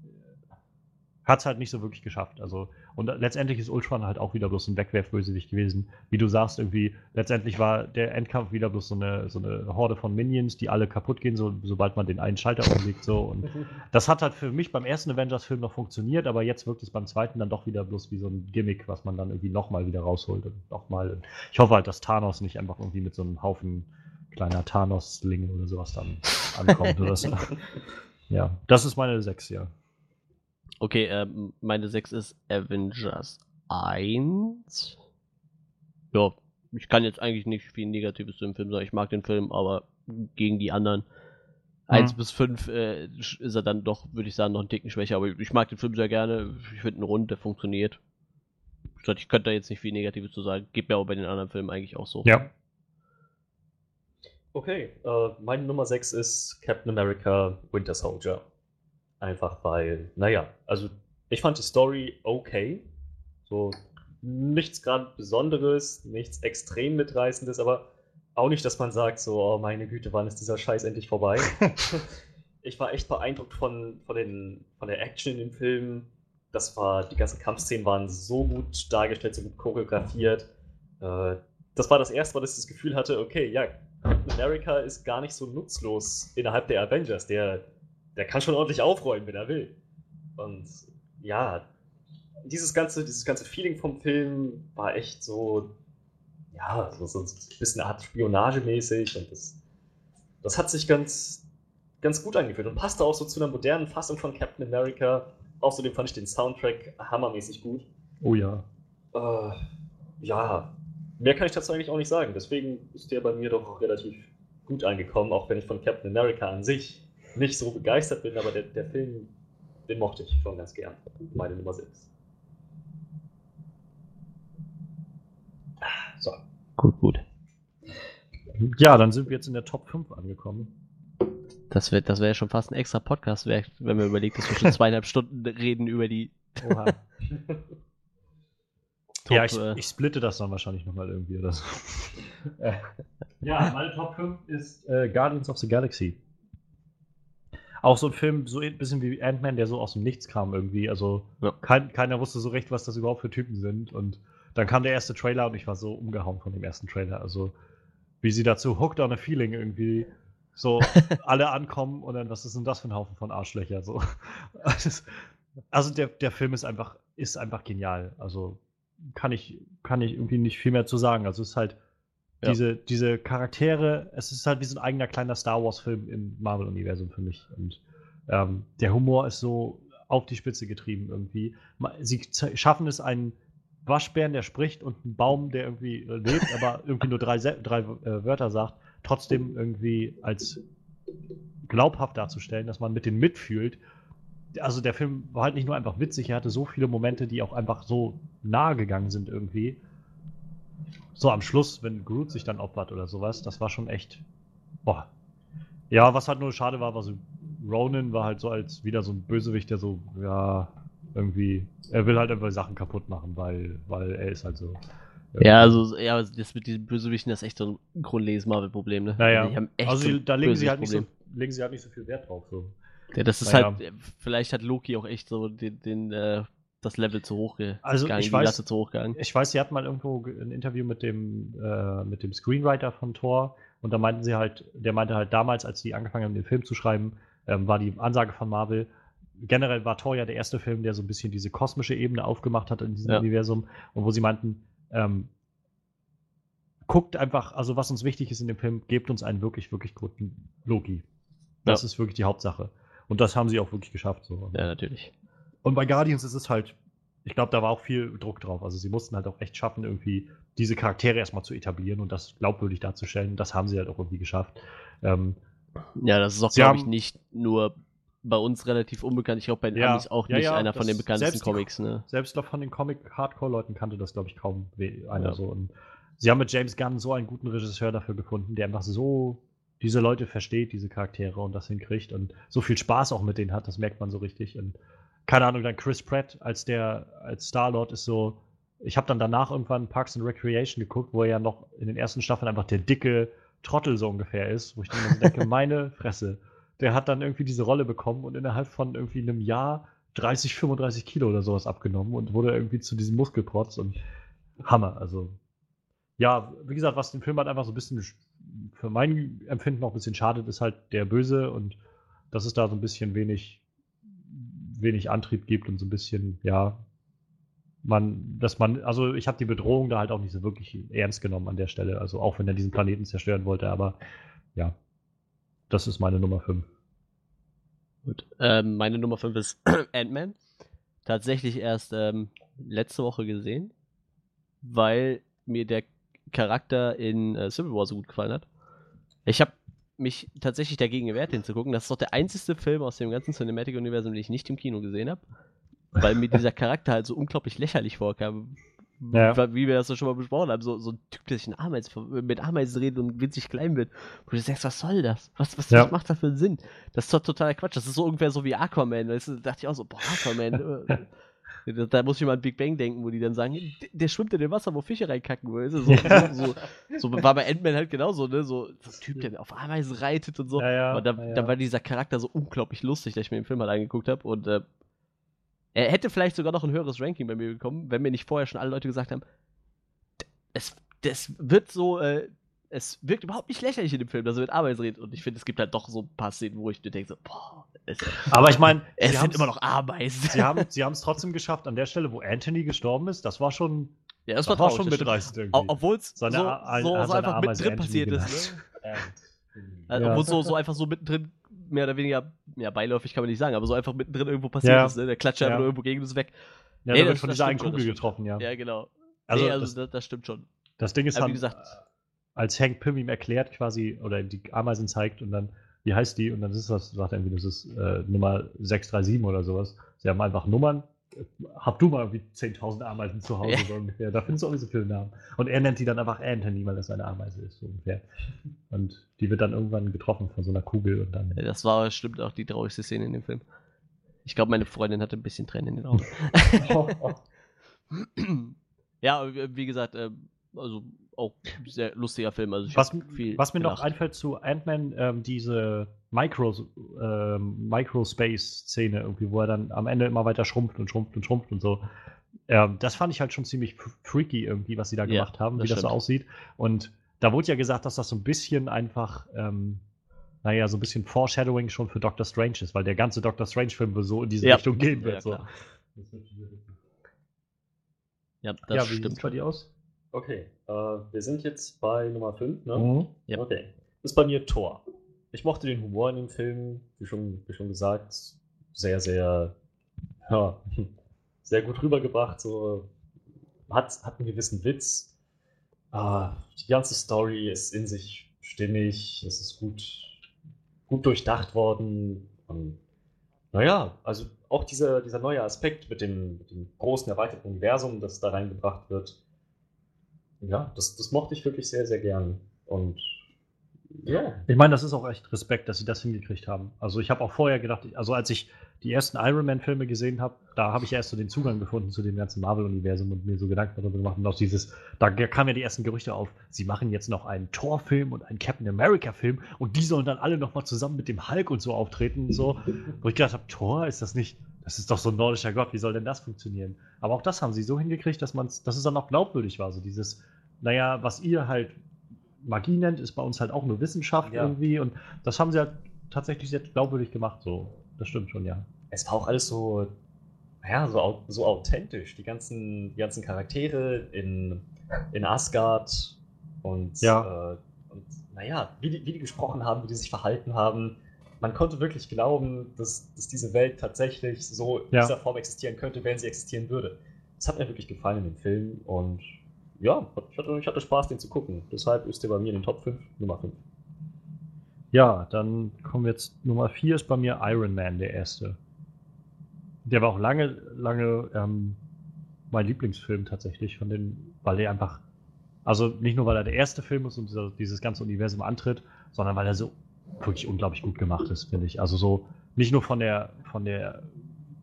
hat es halt nicht so wirklich geschafft. Also, und letztendlich ist Ultron halt auch wieder bloß ein Wegwerfbösewicht gewesen. Wie du sagst, irgendwie, letztendlich war der Endkampf wieder bloß so eine, so eine Horde von Minions, die alle kaputt gehen, so, sobald man den einen Schalter umlegt. So. Und das hat halt für mich beim ersten Avengers-Film noch funktioniert, aber jetzt wirkt es beim zweiten dann doch wieder bloß wie so ein Gimmick, was man dann irgendwie nochmal wieder rausholt. Und nochmal. Ich hoffe halt, dass Thanos nicht einfach irgendwie mit so einem Haufen kleiner Thanos-Linge oder sowas dann ankommt. oder so. Ja, das ist meine 6, ja. Okay, ähm, meine 6 ist Avengers 1. Ja, ich kann jetzt eigentlich nicht viel Negatives zu dem Film sagen. Ich mag den Film, aber gegen die anderen 1 mhm. bis 5 äh, ist er dann doch, würde ich sagen, noch ein Ticken schwächer. Aber ich mag den Film sehr gerne. Ich finde ihn rund, der funktioniert. Ich könnte da jetzt nicht viel Negatives zu sagen. Geht mir aber bei den anderen Filmen eigentlich auch so. Ja. Okay, äh, meine Nummer 6 ist Captain America Winter Soldier. Einfach weil, naja, also ich fand die Story okay. So nichts gerade Besonderes, nichts extrem mitreißendes, aber auch nicht, dass man sagt, so, oh meine Güte, wann ist dieser Scheiß endlich vorbei? ich war echt beeindruckt von, von, den, von der Action in dem Film. Das war, die ganzen Kampfszenen waren so gut dargestellt, so gut choreografiert. Äh, das war das erste Mal, dass ich das Gefühl hatte, okay, ja, America ist gar nicht so nutzlos innerhalb der Avengers. Der, der kann schon ordentlich aufräumen, wenn er will. Und ja, dieses ganze, dieses ganze Feeling vom Film war echt so, ja, so, so ein bisschen eine Art Spionagemäßig und das, das hat sich ganz, ganz gut angefühlt und passte auch so zu einer modernen Fassung von Captain America. Außerdem fand ich den Soundtrack hammermäßig gut. Oh ja. Äh, ja, mehr kann ich dazu eigentlich auch nicht sagen. Deswegen ist der bei mir doch relativ gut angekommen, auch wenn ich von Captain America an sich nicht so begeistert bin, aber der, der Film, den mochte ich schon ganz gern. Meine Nummer 6. So. Gut, gut. Ja, dann sind wir jetzt in der Top 5 angekommen. Das wäre das wär schon fast ein extra Podcast, wenn man überlegt, dass wir schon zweieinhalb Stunden reden über die. Oha. Top, ja, ich, äh, ich splitte das dann wahrscheinlich nochmal irgendwie oder so. Äh, ja, meine Top 5 ist äh, Guardians of the Galaxy. Auch so ein Film, so ein bisschen wie Ant-Man, der so aus dem Nichts kam irgendwie. Also Ja. kein, keiner wusste so recht, was das überhaupt für Typen sind. Und dann kam der erste Trailer und ich war so umgehauen von dem ersten Trailer. Also wie sie dazu hooked on a feeling irgendwie so alle ankommen und dann, was ist denn das für ein Haufen von Arschlöcher? So. Also der, der Film ist einfach, ist einfach genial. Also kann ich, kann ich irgendwie nicht viel mehr zu sagen. Also es ist halt Ja. diese, diese Charaktere, es ist halt wie so ein eigener kleiner Star Wars-Film im Marvel-Universum für mich. Und ähm, der Humor ist so auf die Spitze getrieben irgendwie. Sie schaffen es, einen Waschbären, der spricht und einen Baum, der irgendwie äh, lebt, aber irgendwie nur drei, drei äh, Wörter sagt, trotzdem irgendwie als glaubhaft darzustellen, dass man mit denen mitfühlt. Also der Film war halt nicht nur einfach witzig, er hatte so viele Momente, die auch einfach so nahe gegangen sind irgendwie. So am Schluss, wenn Groot sich dann opfert oder sowas, das war schon echt. Boah. Ja, was halt nur schade war, war so, Ronan war halt so als wieder so ein Bösewicht, der so, ja, irgendwie, er will halt einfach Sachen kaputt machen, weil, weil er ist halt so. Ja, also ja, also das mit diesen Bösewichten das ist echt so ein grundlegendes Marvel-Problem, ne? Naja, Also, die haben echt so da legen sie, halt nicht so, legen sie halt nicht so viel Wert drauf. So. Ja, das ist Naja. halt, vielleicht hat Loki auch echt so den, den äh, das Level zu hoch gegangen, Also, ich weiß- Latte zu hoch gegangen. Ich weiß, sie hatten mal irgendwo ge- ein Interview mit dem, äh, mit dem Screenwriter von Thor und da meinten sie halt, der meinte halt damals, als sie angefangen haben, den Film zu schreiben, ähm, war die Ansage von Marvel, generell war Thor ja der erste Film, der so ein bisschen diese kosmische Ebene aufgemacht hat in diesem Ja. Universum und wo sie meinten, ähm, guckt einfach, also was uns wichtig ist in dem Film, gebt uns einen wirklich, wirklich guten Loki. Das Ja. ist wirklich die Hauptsache. Und das haben sie auch wirklich geschafft. So. Ja, natürlich. Und bei Guardians ist es halt, ich glaube, da war auch viel Druck drauf. Also sie mussten halt auch echt schaffen, irgendwie diese Charaktere erstmal zu etablieren und das glaubwürdig darzustellen. Das haben sie halt auch irgendwie geschafft. Ähm, Ja, das ist auch, glaube ich, nicht nur bei uns relativ unbekannt. Ich glaube, bei den Ja, Amis auch ja, nicht ja, einer von den bekanntesten die- Comics, ne? selbst doch von den Comic-Hardcore-Leuten kannte das, glaube ich, kaum einer so. Und sie haben mit James Gunn so einen guten Regisseur dafür gefunden, der einfach so diese Leute versteht, diese Charaktere und das hinkriegt und so viel Spaß auch mit denen hat, das merkt man so richtig. Und keine Ahnung, dann Chris Pratt als der, als Star-Lord ist so. Ich habe dann danach irgendwann Parks and Recreation geguckt, wo er ja noch in den ersten Staffeln einfach der dicke Trottel so ungefähr ist, wo ich dann so denke, meine Fresse. Der hat dann irgendwie diese Rolle bekommen und innerhalb von irgendwie einem Jahr 30, 35 Kilo oder sowas abgenommen und wurde irgendwie zu diesem Muskelprotz und Hammer. Also, ja, wie gesagt, was den Film halt einfach so ein bisschen für mein Empfinden auch ein bisschen schadet, ist halt der Böse und dass es da so ein bisschen wenig, wenig Antrieb gibt und so ein bisschen, ja, man, dass man, also ich habe die Bedrohung da halt auch nicht so wirklich ernst genommen an der Stelle. Also auch wenn er diesen Planeten zerstören wollte, aber ja, das ist meine Nummer 5. Gut. Ähm, meine Nummer 5 ist Ant-Man. Tatsächlich erst ähm, letzte Woche gesehen, weil mir der Charakter in äh, Civil War so gut gefallen hat. Ich habe mich tatsächlich dagegen gewehrt, den zu gucken. Das ist doch der einzige Film aus dem ganzen Cinematic-Universum, den ich nicht im Kino gesehen habe, weil mir dieser Charakter halt so unglaublich lächerlich vorkam. Ja. Wie- wir das schon mal besprochen haben, so, so ein Typ, der sich in Ameisen, mit Ameisen redet und winzig klein wird. Wo du sagst, was soll das? Was, was, Ja. was macht das für einen Sinn? Das ist doch totaler Quatsch. Das ist so ungefähr so wie Aquaman. Da dachte ich auch so, boah, Aquaman. da, muss ich mal an Big Bang denken, wo die dann sagen, der, schwimmt in dem Wasser, wo Fische reinkacken. Weißt du? so, Ja. so, so, so war bei Ant-Man halt genauso, ne? So, ein Typ, der auf Ameisen reitet und so. Ja, ja, Aber da, da war dieser Charakter so unglaublich lustig, dass ich mir den Film halt angeguckt habe. Und äh, er hätte vielleicht sogar noch ein höheres Ranking bei mir bekommen, wenn mir nicht vorher schon alle Leute gesagt haben, es, das wird so, äh, es wirkt überhaupt nicht lächerlich in dem Film, dass er mit Ameisen redet. Und ich finde, es gibt halt doch so ein paar Szenen, wo ich mir denke, so, boah, es, Aber ich meine, es sind immer noch Ameisen. Sie haben sie es trotzdem geschafft, an der Stelle, wo Anthony gestorben ist, das war schon, ja, das das war, schon mitreißend irgendwie. Obwohl es so, so, so, einfach Ameise mittendrin Anthony passiert ist. Ne? Äh, Also, Ja. Obwohl so, so einfach so mittendrin, mehr oder weniger, ja, beiläufig kann man nicht sagen, aber so einfach mittendrin irgendwo passiert Ja. ist. Ne? Der klatscht einfach Ja. nur irgendwo gegen und ist weg. Ja, Nee, da wird von dieser einen Kugel getroffen, ja. Ja, genau. Also, nee, also das, das, das stimmt schon. das Ding ist Aber dann, wie gesagt- als Hank Pym ihm erklärt quasi, oder die Ameisen zeigt und dann, wie heißt die? Und dann ist das, sagt er irgendwie, das ist äh, Nummer 637 oder sowas. Sie haben einfach Nummern. Hab du mal irgendwie 10.000 Ameisen zu Hause Ja. so ungefähr. Da findest du auch nicht so viele Namen. Und er nennt die dann einfach Anthony, weil das seine Ameise ist, so ungefähr. Und die wird dann irgendwann getroffen von so einer Kugel und dann. Ja, Das war stimmt auch die traurigste Szene in dem Film. Ich glaube, meine Freundin hatte ein bisschen Tränen in den Augen. Ja, wie gesagt, äh, also auch sehr lustiger Film. Also was, was mir noch einfällt zu Ant-Man, ähm, diese Micro, ähm, Microspace-Szene irgendwie, wo er dann am Ende immer weiter schrumpft und schrumpft und schrumpft und so. Ähm, das fand ich halt schon ziemlich freaky irgendwie, was sie da ja, gemacht haben, das wie stimmt. das so aussieht. Und da wurde ja gesagt, dass das so ein bisschen einfach, ähm, naja, so ein bisschen Foreshadowing schon für Doctor Strange ist, weil der ganze Doctor Strange-Film so in diese ja. Richtung gehen wird. Ja, so. ja das ja, wie stimmt. Sieht's bei dir aus? Okay, äh, wir sind jetzt bei Nummer 5, ne? Mhm. Ja. Okay. Das ist bei mir Thor. Ich mochte den Humor in dem Film, wie schon, wie schon gesagt, sehr, sehr, ja, sehr gut rübergebracht. So, hat, hat einen gewissen Witz. Äh, die ganze Story ist in sich stimmig, es ist gut, gut durchdacht worden. Und, naja, also auch dieser, dieser neue Aspekt mit dem, mit dem großen erweiterten Universum, das da reingebracht wird, ja, das, das mochte ich wirklich sehr, sehr gern. Und ja. Ich meine, das ist auch echt Respekt, dass sie das hingekriegt haben. Also ich habe auch vorher gedacht, also als ich die ersten Iron Man-Filme gesehen habe, da habe ich erst so den Zugang gefunden zu dem ganzen Marvel-Universum und mir so Gedanken darüber gemacht. Und auch dieses, da kamen ja die ersten Gerüchte auf, sie machen jetzt noch einen Thor-Film und einen Captain America-Film und die sollen dann alle nochmal zusammen mit dem Hulk und so auftreten und so. Wo ich gedacht habe, Thor, ist das nicht, das ist doch so ein nordischer Gott, wie soll denn das funktionieren? Aber auch das haben sie so hingekriegt, dass man dass es dann auch glaubwürdig war. So dieses, naja, was ihr halt Magie nennt, ist bei uns halt auch nur Wissenschaft ja. irgendwie. Und das haben sie halt tatsächlich sehr glaubwürdig gemacht. So, das stimmt schon, ja. Es war auch alles so, ja, so, so authentisch. Die ganzen, die ganzen Charaktere in, in Asgard und, ja. äh, und naja, wie die, wie die gesprochen haben, wie die sich verhalten haben. Man konnte wirklich glauben, dass, dass diese Welt tatsächlich so in ja. dieser Form existieren könnte, wenn sie existieren würde. Das hat mir wirklich gefallen in dem Film und ja, ich hatte, ich hatte Spaß, den zu gucken. Deshalb ist der bei mir in den Top 5, Nummer 5. Ja, dann kommen wir jetzt. Nummer 4 ist bei mir Iron Man, der erste. Der war auch lange, lange ähm, mein Lieblingsfilm tatsächlich, von den, weil der einfach, also nicht nur weil er der erste Film ist und dieser, dieses ganze Universum antritt, sondern weil er so wirklich unglaublich gut gemacht ist, finde ich. Also so nicht nur von der, von der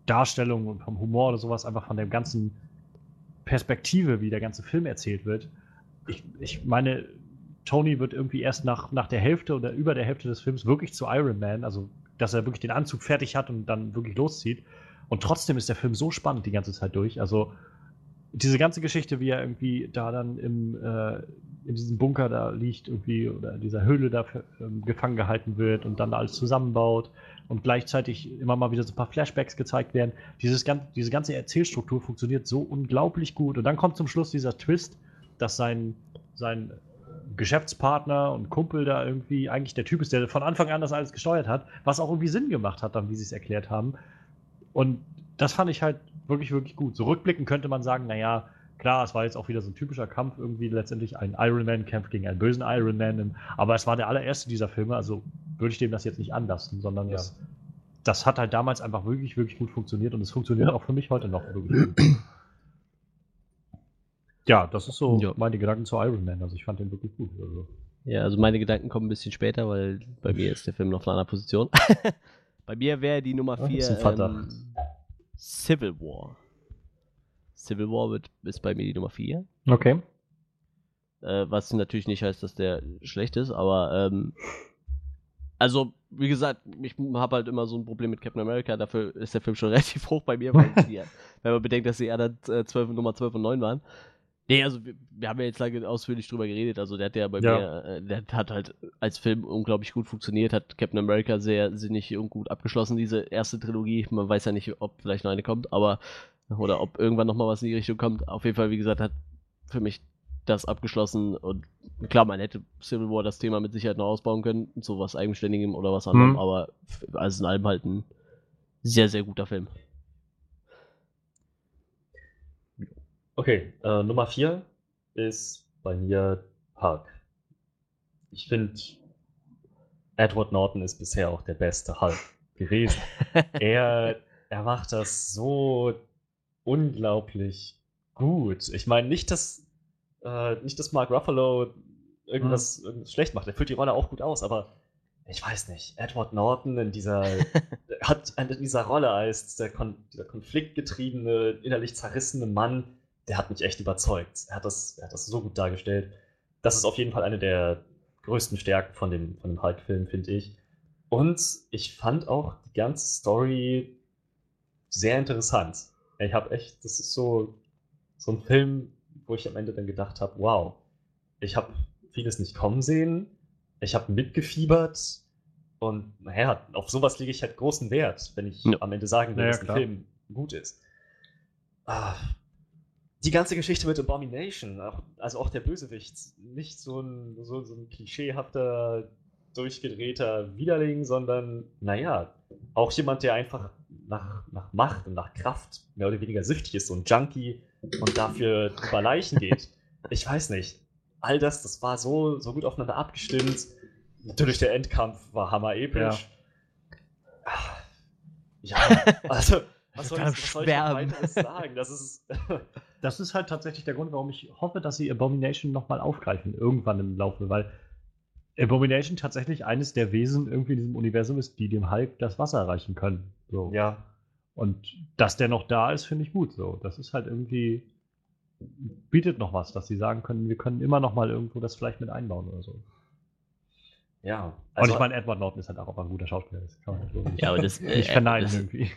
Darstellung und vom Humor oder sowas, einfach von dem ganzen Perspektive, wie der ganze Film erzählt wird. Ich, ich meine, Tony wird irgendwie erst nach, nach der Hälfte oder über der Hälfte des Films wirklich zu Iron Man, also dass er wirklich den Anzug fertig hat und dann wirklich loszieht. Und trotzdem ist der Film so spannend die ganze Zeit durch. Also diese ganze Geschichte, wie er irgendwie da dann im, äh, in diesem Bunker da liegt, irgendwie, oder in dieser Höhle da ähm, gefangen gehalten wird und dann alles zusammenbaut und gleichzeitig immer mal wieder so ein paar Flashbacks gezeigt werden. Dieses, diese ganze Erzählstruktur funktioniert so unglaublich gut. Und dann kommt zum Schluss dieser Twist, dass sein, sein Geschäftspartner und Kumpel da irgendwie eigentlich der Typ ist, der von Anfang an das alles gesteuert hat, was auch irgendwie Sinn gemacht hat, dann wie sie es erklärt haben. Und das fand ich halt wirklich, wirklich gut. So rückblickend könnte man sagen, naja, klar, es war jetzt auch wieder so ein typischer Kampf, irgendwie letztendlich ein Iron Man kämpft gegen einen bösen Iron Man, aber es war der allererste dieser Filme, also würde ich dem das jetzt nicht anlassen, sondern ja. das, das hat halt damals einfach wirklich, wirklich gut funktioniert und es funktioniert auch für mich heute noch wirklich gut. Ja, das ist so ja. meine Gedanken zu Iron Man. Also ich fand den wirklich gut. Also. Ja, also meine Gedanken kommen ein bisschen später, weil bei mir ist der Film noch auf einer Position. bei mir wäre die Nummer 4 ähm, Civil War. Civil War wird, ist bei mir die Nummer 4. Okay. Äh, was natürlich nicht heißt, dass der schlecht ist, aber ähm, also, wie gesagt, ich habe halt immer so ein Problem mit Captain America, dafür ist der Film schon relativ hoch bei mir, weil die, wenn man bedenkt, dass sie eher dann äh, 12, Nummer 12 und 9 waren. Nee, also wir, wir, haben ja jetzt lange ausführlich drüber geredet, also der hat ja bei ja. mir, äh, der hat halt als Film unglaublich gut funktioniert, hat Captain America sehr sinnig und gut abgeschlossen, diese erste Trilogie. Man weiß ja nicht, ob vielleicht noch eine kommt, aber oder ob irgendwann nochmal was in die Richtung kommt. Auf jeden Fall, wie gesagt, hat für mich das abgeschlossen und klar, man hätte Civil War das Thema mit Sicherheit noch ausbauen können, so was Eigenständigem oder was anderem, mhm. aber alles in allem halt ein sehr, sehr guter Film. Okay, äh, Nummer 4 ist bei mir Hulk. Ich finde, Edward Norton ist bisher auch der beste Hulk gewesen. er, er macht das so unglaublich gut. Ich meine, nicht, dass, äh, nicht, dass Mark Ruffalo irgendwas, mhm. irgendwas schlecht macht. Er führt die Rolle auch gut aus, aber ich weiß nicht, Edward Norton in dieser, hat in dieser Rolle als der Kon dieser konfliktgetriebene, innerlich zerrissene Mann, der hat mich echt überzeugt. Er hat das, er hat das so gut dargestellt. Das ist auf jeden Fall eine der größten Stärken von dem, von dem Hulk-Film, finde ich. Und ich fand auch die ganze Story sehr interessant. Ich habe echt, das ist so, so ein Film, wo ich am Ende dann gedacht habe, wow, ich habe vieles nicht kommen sehen, ich habe mitgefiebert und naja, auf sowas lege ich halt großen Wert, wenn ich ja. am Ende sagen will, ja, dass ein klar. Film gut ist. Ah, die ganze Geschichte mit Abomination, also auch der Bösewicht, nicht so ein, so, so ein klischeehafter, durchgedrehter Widerling, sondern, naja, auch jemand, der einfach nach, nach Macht und nach Kraft mehr oder weniger süchtig ist, so ein Junkie und dafür über Leichen geht. Ich weiß nicht. All das, das war so, so gut aufeinander abgestimmt. Natürlich, der Endkampf war hammer episch. Ja, ja also was soll, ich, was soll ich weiteres sagen? Das ist, das ist halt tatsächlich der Grund, warum ich hoffe, dass sie Abomination nochmal aufgreifen, irgendwann im Laufe, weil Abomination tatsächlich eines der Wesen irgendwie in diesem Universum ist, die dem Hulk das Wasser erreichen können. So. Ja. Und dass der noch da ist, finde ich gut. So, das ist halt irgendwie bietet noch was, dass sie sagen können, wir können immer noch mal irgendwo das vielleicht mit einbauen oder so. Ja. Also, und ich meine, Edward Norton ist halt auch ein guter Schauspieler. Das kann man nicht, ja, aber das, nicht äh, verneinen irgendwie.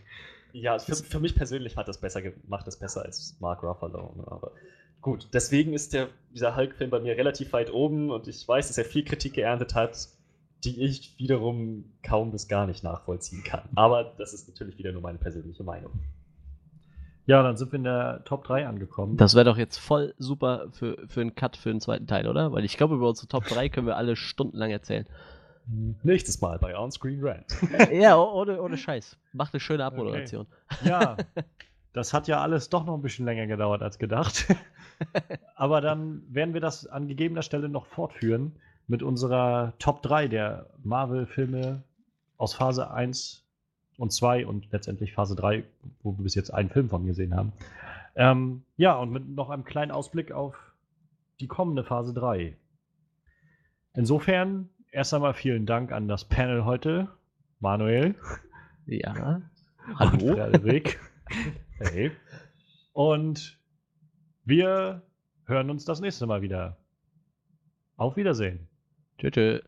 Ja, für, für, mich persönlich hat das besser gemacht, das besser als Mark Ruffalo. Ne? Aber gut, deswegen ist der, dieser Hulk-Film bei mir relativ weit oben und ich weiß, dass er viel Kritik geerntet hat, die ich wiederum kaum bis gar nicht nachvollziehen kann. Aber das ist natürlich wieder nur meine persönliche Meinung. Ja, dann sind wir in der Top 3 angekommen. Das wäre doch jetzt voll super für, für einen Cut für den zweiten Teil, oder? Weil ich glaube, über unsere Top 3 können wir alle stundenlang erzählen. Nächstes Mal bei Onscreen Rant. ja, ohne, ohne Scheiß. Macht eine schöne Abmoderation. Okay. Ja, das hat ja alles doch noch ein bisschen länger gedauert als gedacht. Aber dann werden wir das an gegebener Stelle noch fortführen mit unserer Top 3 der Marvel-Filme aus Phase 1 und 2 und letztendlich Phase 3, wo wir bis jetzt einen Film von gesehen haben. Ähm, ja, und mit noch einem kleinen Ausblick auf die kommende Phase 3. Insofern erst einmal vielen Dank an das Panel heute. Manuel. Ja. Hallo. Und Frederik. hey. Und wir hören uns das nächste Mal wieder. Auf Wiedersehen. 就觉